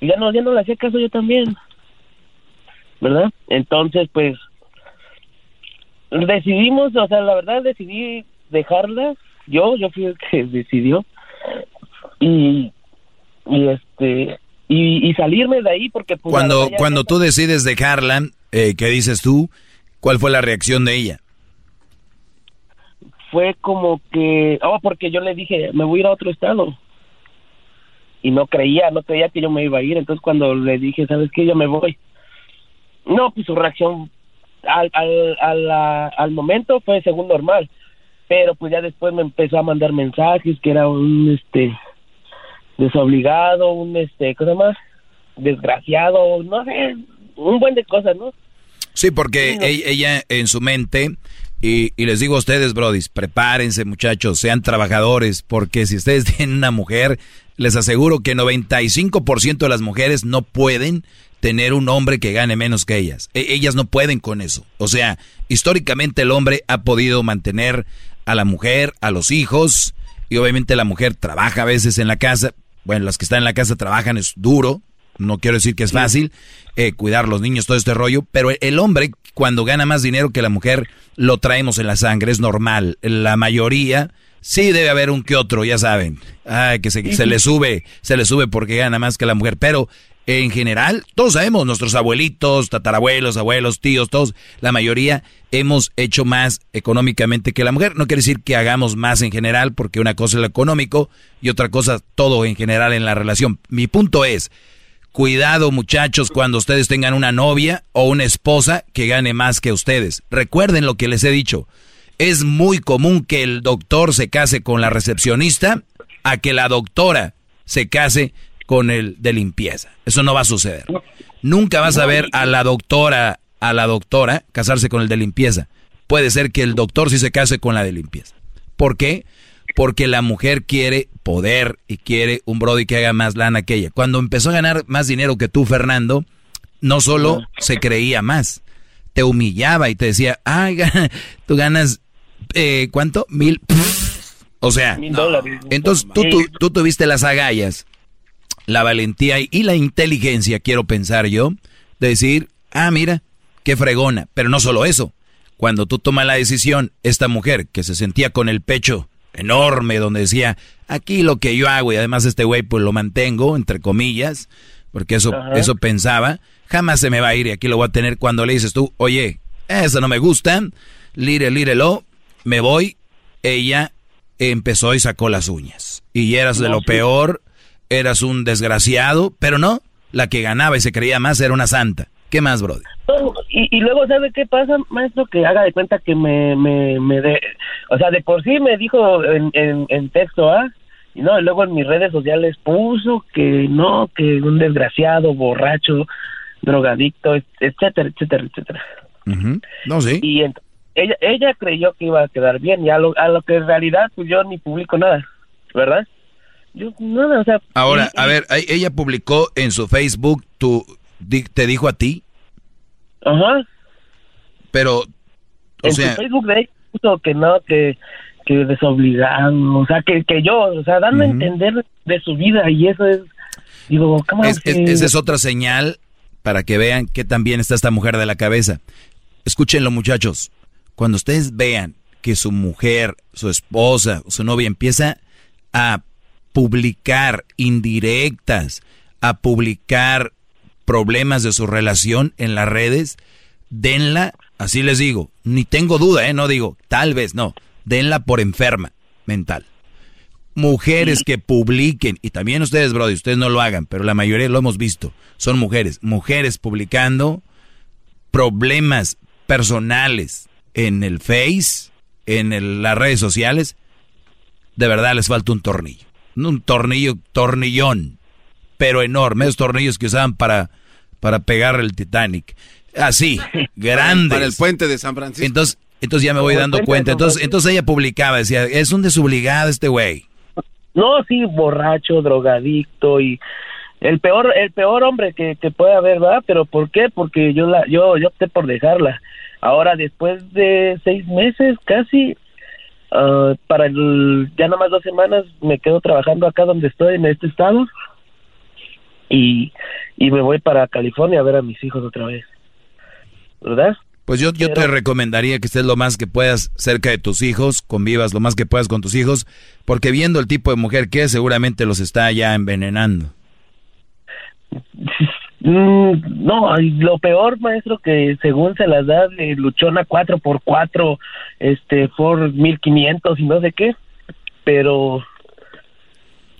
Y ya no, ya no le hacía caso yo también. ¿Verdad? Entonces, pues, decidimos, o sea, la verdad decidí dejarla. Yo, yo fui el que decidió. Y, y este, y, y salirme de ahí porque pues, Cuando, cuando tú decides dejarla, eh, ¿qué dices tú? ¿Cuál fue la reacción de ella? fue como que, oh, porque yo le dije, me voy a ir a otro estado. Y no creía, no creía que yo me iba a ir. Entonces cuando le dije, ¿sabes qué? Yo me voy. No, pues su reacción al, al, al, momento fue según normal. Pero pues ya después me empezó a mandar mensajes que era un, este, desobligado, un, este, ¿cómo se llama? Desgraciado, no sé, un buen de cosas, ¿no? Sí, porque ella en su mente, y, y les digo a ustedes, brodis, prepárense muchachos, sean trabajadores, porque si ustedes tienen una mujer, les aseguro que 95% de las mujeres no pueden tener un hombre que gane menos que ellas. E- ellas no pueden con eso. O sea, históricamente el hombre ha podido mantener a la mujer, a los hijos, y obviamente la mujer trabaja a veces en la casa. Bueno, las que están en la casa trabajan es duro, no quiero decir que es fácil, eh, cuidar los niños, todo este rollo, pero el hombre cuando gana más dinero que la mujer, lo traemos en la sangre, es normal. La mayoría, sí debe haber un que otro, ya saben, Ay, que se, se le sube, se le sube porque gana más que la mujer, pero en general, todos sabemos, nuestros abuelitos, tatarabuelos, abuelos, tíos, todos, la mayoría hemos hecho más económicamente que la mujer. No quiere decir que hagamos más en general, porque una cosa es lo económico y otra cosa todo en general en la relación. Mi punto es, Cuidado muchachos cuando ustedes tengan una novia o una esposa que gane más que ustedes. Recuerden lo que les he dicho. Es muy común que el doctor se case con la recepcionista a que la doctora se case con el de limpieza. Eso no va a suceder. Nunca vas a ver a la doctora, a la doctora casarse con el de limpieza. Puede ser que el doctor sí se case con la de limpieza. ¿Por qué? Porque la mujer quiere poder y quiere un brody que haga más lana que ella. Cuando empezó a ganar más dinero que tú, Fernando, no solo se creía más, te humillaba y te decía, ay, ga- tú ganas, eh, ¿cuánto? Mil. O sea, Mil dólares. entonces tú, tú, tú tuviste las agallas, la valentía y la inteligencia, quiero pensar yo, de decir, ah, mira, qué fregona. Pero no solo eso, cuando tú tomas la decisión, esta mujer que se sentía con el pecho enorme, donde decía, aquí lo que yo hago y además este güey pues lo mantengo, entre comillas, porque eso, Ajá. eso pensaba, jamás se me va a ir y aquí lo voy a tener cuando le dices tú, oye, eso no me gusta, lire, lírelo, me voy, ella empezó y sacó las uñas. Y eras de lo peor, eras un desgraciado, pero no, la que ganaba y se creía más era una santa. ¿Qué ¿Qué más, Brody? Y, y luego, ¿sabe qué pasa, maestro? Que haga de cuenta que me, me, me de, o sea, de por sí me dijo en, en, en texto, ¿ah? Y no, y luego en mis redes sociales puso que no, que un desgraciado, borracho, drogadicto, et- etcétera, etcétera, etcétera. No, sí. Y ent- ella, ella creyó que iba a quedar bien, y a lo, a lo que en realidad, pues yo ni publico nada, ¿verdad? Yo nada, o sea... Ahora, y- a ver, ¿e- ella publicó en su Facebook, tu, di- te dijo a ti, Ajá. pero, o en sea, su Facebook de ella puso que no, que, que desobligado, o sea, que, que yo, o sea, dando a entender de su vida y eso es, digo, ¿cómo es- es- que- esa es otra señal para que vean que también está esta mujer de la cabeza. Escúchenlo, muchachos. Cuando ustedes vean que su mujer, su esposa, su novia empieza a publicar indirectas, a publicar problemas de su relación en las redes, denla, así les digo, ni tengo duda, ¿eh? no digo, tal vez no, denla por enferma mental. Mujeres que publiquen, y también ustedes, Brody, ustedes no lo hagan, pero la mayoría lo hemos visto, son mujeres, mujeres publicando problemas personales en el Face, en el- las redes sociales, de verdad les falta un tornillo. Un tornillo, tornillón, pero enorme, esos tornillos que usaban para, para pegar el Titanic. Así, grandes. Para el puente de San Francisco. Entonces, entonces ya me voy Como dando cuenta. Entonces, entonces ella publicaba, decía, es un desobligado este güey. No, sí, borracho, drogadicto y el peor, el peor hombre que, que puede haber, ¿verdad? Pero ¿por qué? Porque yo la, yo, yo opté por dejarla. Ahora, después de seis meses, casi, ah, para el, ya nomás dos semanas, me quedo trabajando acá donde estoy, en este estado, y, y me voy para California a ver a mis hijos otra vez. ¿Verdad? Pues yo, yo te recomendaría que estés lo más que puedas cerca de tus hijos, convivas lo más que puedas con tus hijos, porque viendo el tipo de mujer que es, seguramente los está ya envenenando. Mm, no, lo peor, maestro, que según se las da de luchona 4x4, este, Ford 1500 y no sé qué, pero...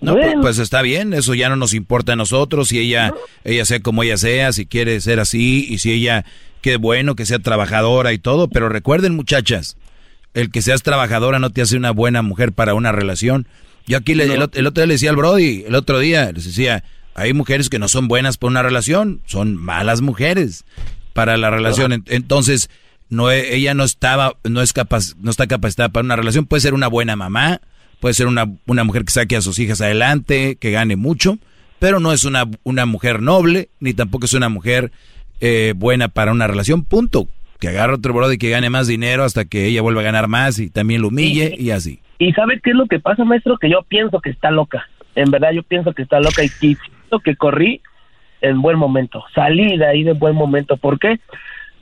No, Bueno. pues está bien, eso ya no nos importa a nosotros, si ella, ella sea como ella sea, si quiere ser así, y si ella, qué bueno que sea trabajadora y todo, pero recuerden muchachas, el que seas trabajadora no te hace una buena mujer para una relación. Yo aquí le- el, el otro día le decía al Brody, el otro día les decía, hay mujeres que no son buenas para una relación, son malas mujeres para la relación. En- Entonces, no, e- ella no estaba, no es capaz, no está capacitada para una relación. Puede ser una buena mamá, puede ser una, una mujer que saque a sus hijas adelante, que gane mucho, pero no es una, una mujer noble, ni tampoco es una mujer eh, buena para una relación, punto. Que agarre otro brody y que gane más dinero hasta que ella vuelva a ganar más y también lo humille y así. ¿Y sabe qué es lo que pasa, maestro? Que yo pienso que está loca. En verdad, yo pienso que está loca y que corrí en buen momento. Salí de ahí de buen momento. ¿Por qué?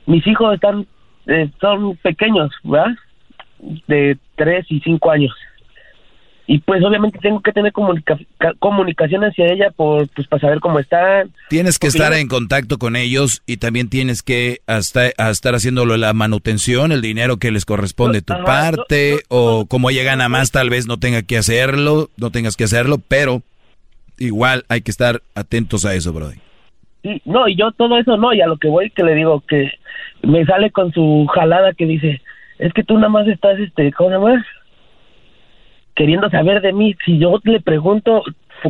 Mis hijos están, eh, son pequeños, ¿verdad? De tres y cinco años. Y pues obviamente tengo que tener comunica- ca- comunicación hacia ella por, pues, para saber cómo están. Tienes que estar en contacto con ellos y también tienes que hasta, a estar haciéndolo la manutención, el dinero que les corresponde tu parte, o como ella gana más, tal vez no tenga que hacerlo, no tengas que hacerlo, pero igual hay que estar atentos a eso, Brody. No, y yo todo eso no, y a lo que voy que le digo que me sale con su jalada que dice, es que tú nada más estás, este, ¿cómo se llama? Queriendo saber de mí, si yo le pregunto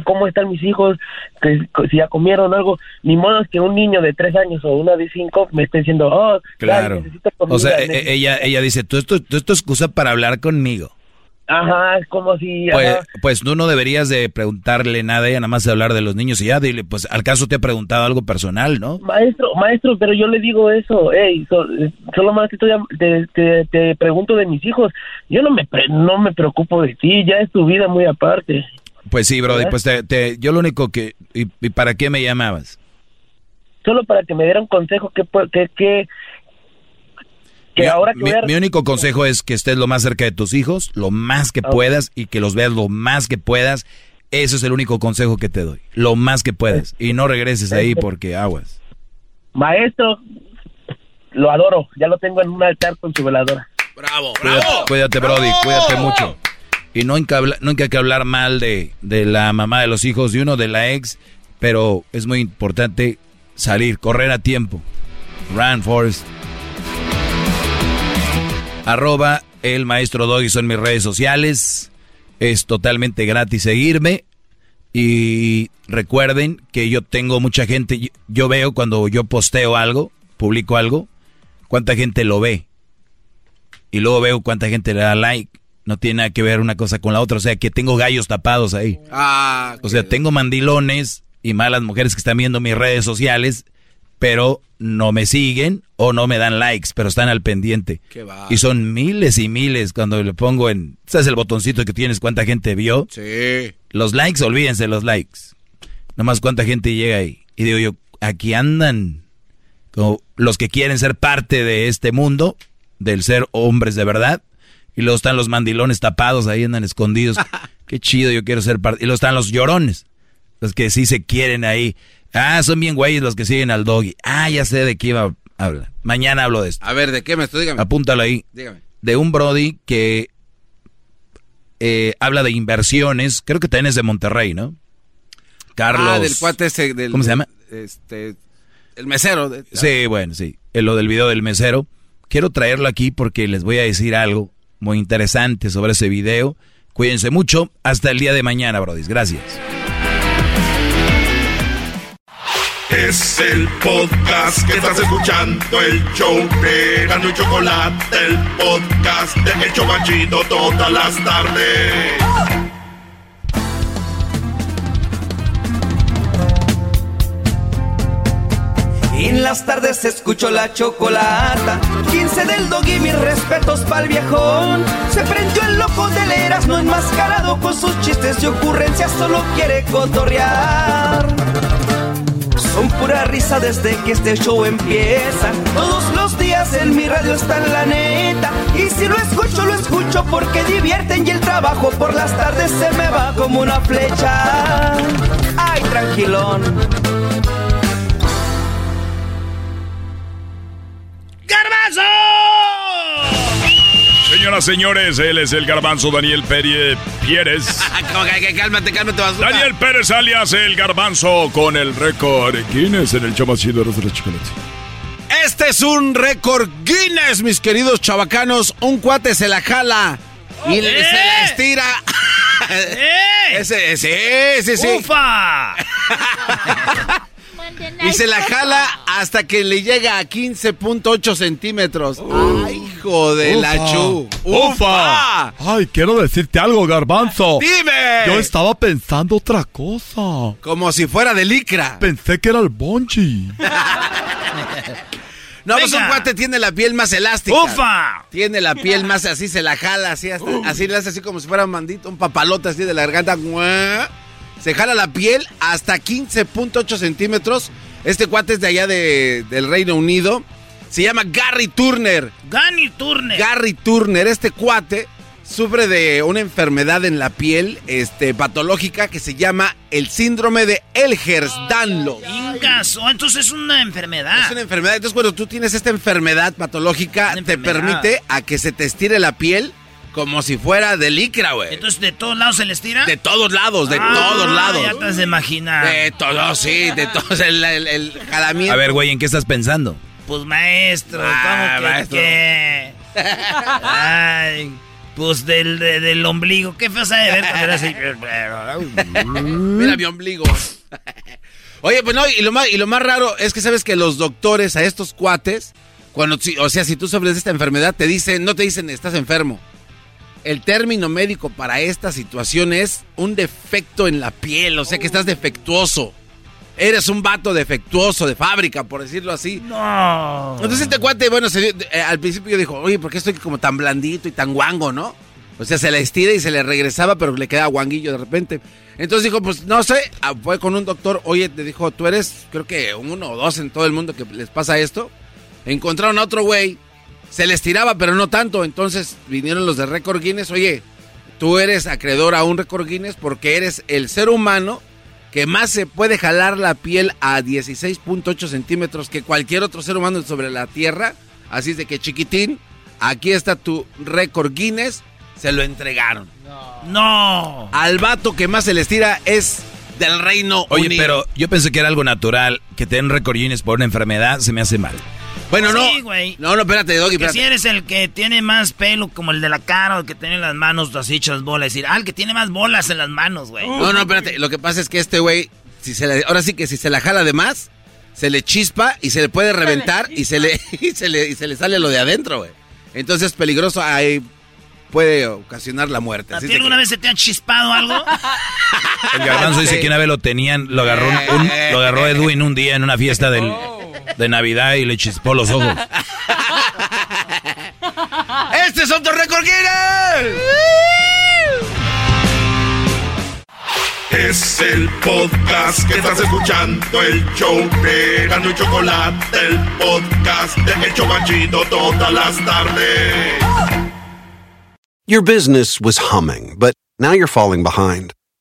cómo están mis hijos, que, si ya comieron algo, ni modo es que un niño de tres años o una de cinco me esté diciendo, oh, Claro. ya, necesito comida, O sea, e- necesito-". e- ella, ella dice, tú esto, tú esto es excusa para hablar conmigo. Ajá, es como si... Pues, ajá. pues tú no deberías de preguntarle nada a ella, nada más de hablar de los niños y ya, dile, pues al caso te ha preguntado algo personal, ¿no? Maestro, maestro, pero yo le digo eso, hey, so- solo más que te, te, te pregunto de mis hijos, yo no me pre- no me preocupo de ti, ya es tu vida muy aparte. Pues sí, Brody, pues te, te- yo lo único que... ¿y, y para qué me llamabas? Solo para que me diera un consejo que que que, que Mi- ahora que mi, voy a- mi único consejo es que estés lo más cerca de tus hijos, lo más que puedas y que los veas lo más que puedas. Eso es el único consejo que te doy, lo más que puedas. Y no regreses ahí porque aguas. maestro lo adoro, ya lo tengo en un altar con su veladora. Bravo, Cuídate, cuídate, Brody, cuídate mucho. Y no hay que hablar, nunca hay que hablar mal de, de la mamá de los hijos de uno, de la ex, pero es muy importante salir, correr a tiempo. Run, Forrest. Arroba el maestro Doggy son mis redes sociales. Es totalmente gratis seguirme. Y recuerden que yo tengo mucha gente. Yo veo cuando yo posteo algo, publico algo, cuánta gente lo ve. Y luego veo cuánta gente le da like. No tiene nada que ver una cosa con la otra. O sea, que tengo gallos tapados ahí. Ah, O sea, tengo mandilones y malas mujeres que están viendo mis redes sociales, pero no me siguen o no me dan likes, pero están al pendiente. Qué. Y son miles y miles cuando le pongo en... ¿Sabes el botoncito que tienes? ¿Cuánta gente vio? Sí. Los likes, olvídense los likes. Nomás cuánta gente llega ahí. Y digo yo, aquí andan como los que quieren ser parte de este mundo, del ser hombres de verdad. Y luego están los mandilones tapados, ahí andan escondidos. Qué chido, yo quiero ser parte. Y luego están los llorones, los que sí se quieren ahí. Ah, son bien güeyes los que siguen al doggy. Ah, ya sé de qué iba a hablar. Mañana hablo de esto. A ver, ¿de qué me estoy? Dígame. Apúntalo ahí. Dígame. De un Brody que eh, habla de inversiones. Creo que también es de Monterrey, ¿no? Carlos. Ah, del cuate ese. Del, ¿Cómo se llama? Este. El mesero. de- Sí, bueno, sí. Eh, Lo del video del mesero. Quiero traerlo aquí porque les voy a decir algo muy interesante sobre ese video. Cuídense mucho. Hasta el día de mañana, Brody. Gracias. Es el podcast que estás escuchando, el show de Gano y Chocolate, el podcast de El Chobachito todas las tardes. En las tardes escucho la chocolata. 15 del dog y mis respetos pa'l viejón. Se prendió el loco del Erasmo enmascarado con sus chistes y ocurrencias, solo quiere cotorrear. Son pura risa desde que este show empieza. Todos los días en mi radio está la neta. Y si lo escucho, lo escucho porque divierten y el trabajo por las tardes se me va como una flecha. Ay, tranquilón. Señoras, señores, él es el garbanzo Daniel Pérez que cálmate, cálmate, basura. Daniel Pérez alias el garbanzo con el récord Guinness en el chido de los chocolates. Este es un récord Guinness, mis queridos chavacanos. Un cuate se la jala y le- ¡Eh! se la estira. Ese, sí, sí, sí. ¡Ufa! Y se la jala hasta que le llega a 15.8 centímetros. ¡Ay, hijo de la chu! ¡Ufa! Ay, quiero decirte algo, garbanzo. ¡Dime! Yo estaba pensando otra cosa. Como si fuera de licra. Pensé que era el bungee. No, pues un cuate tiene la piel más elástica. ¡Ufa! Tiene la piel más así, se la jala así, hasta- así le hace así como si fuera un mandito, un papalote así de la garganta. Se jala la piel hasta 15.8 centímetros. Este cuate es de allá de- del Reino Unido. Se llama Gary Turner. Gary Turner. Gary Turner, este cuate sufre de una enfermedad en la piel este, patológica que se llama el síndrome de Ehlers-Danlos. Ingas, oh, entonces es una enfermedad. Es una enfermedad. Entonces, cuando tú tienes esta enfermedad patológica, te enfermedad. permite a que se te estire la piel como si fuera de licra, güey. Entonces, ¿de todos lados se les tira? De todos lados, de Ah, todos lados. Ya te has de imaginar. De todos, sí, de todos. El, el, el jalamiento. A ver, güey, ¿en qué estás pensando? Pues maestro, Ah, ¿cómo que maestro. qué? Ay, pues del, de- del ombligo. Qué feo sabe ver cuando así. Mira mi ombligo. Oye, pues no, y lo, más, y lo más raro es que sabes que los doctores a estos cuates, cuando, o sea, si tú sufres de esta enfermedad, te dicen, no te dicen estás enfermo. El término médico para esta situación es un defecto en la piel, o sea que estás defectuoso. Eres un vato defectuoso de fábrica, por decirlo así. No. Entonces este cuate, bueno, se eh, al principio dijo, oye, ¿por qué estoy como tan blandito y tan guango, no? O sea, se la estira y se le regresaba, pero le queda guanguillo de repente. Entonces dijo, pues no sé, ah, fue con un doctor, oye, le dijo, tú eres, creo que uno o dos en todo el mundo que les pasa esto. Encontraron a otro güey, se le estiraba, pero no tanto. Entonces vinieron los de Record Guinness, oye, tú eres acreedor a un Record Guinness porque eres el ser humano que más se puede jalar la piel a 16.8 centímetros que cualquier otro ser humano sobre la Tierra. Así es de que chiquitín, aquí está tu récord Guinness, se lo entregaron. No. Al vato que más se les tira es del Reino Oye, Unido. pero yo pensé que era algo natural. Que te den récord Guinness por una enfermedad se me hace mal. Bueno, no. Sí, güey. No, no, espérate, Doggy, Que espérate. si eres el que tiene más pelo, como el de la cara, o el que tiene las manos así hechas bolas. Decir, ah, el que tiene más bolas en las manos, güey. No, no, espérate. Lo que pasa es que este güey, si se le- ahora sí que si se la jala de más, se le chispa y se le puede reventar y se le, y se le, y se le sale lo de adentro, güey. Entonces es peligroso, ahí puede ocasionar la muerte. ¿A ti alguna vez se te ha chispado algo? El garbanzo dice que una vez lo tenían, lo agarró, un- lo agarró Edwin un día en una fiesta del- de Navidad y le chispó los ojos. ¡Este es otro récord Guinness! Es el podcast que estás escuchando, el show de Gano y Chocolate, el podcast de El Chocachito todas las tardes. Your business was humming, but now you're falling behind.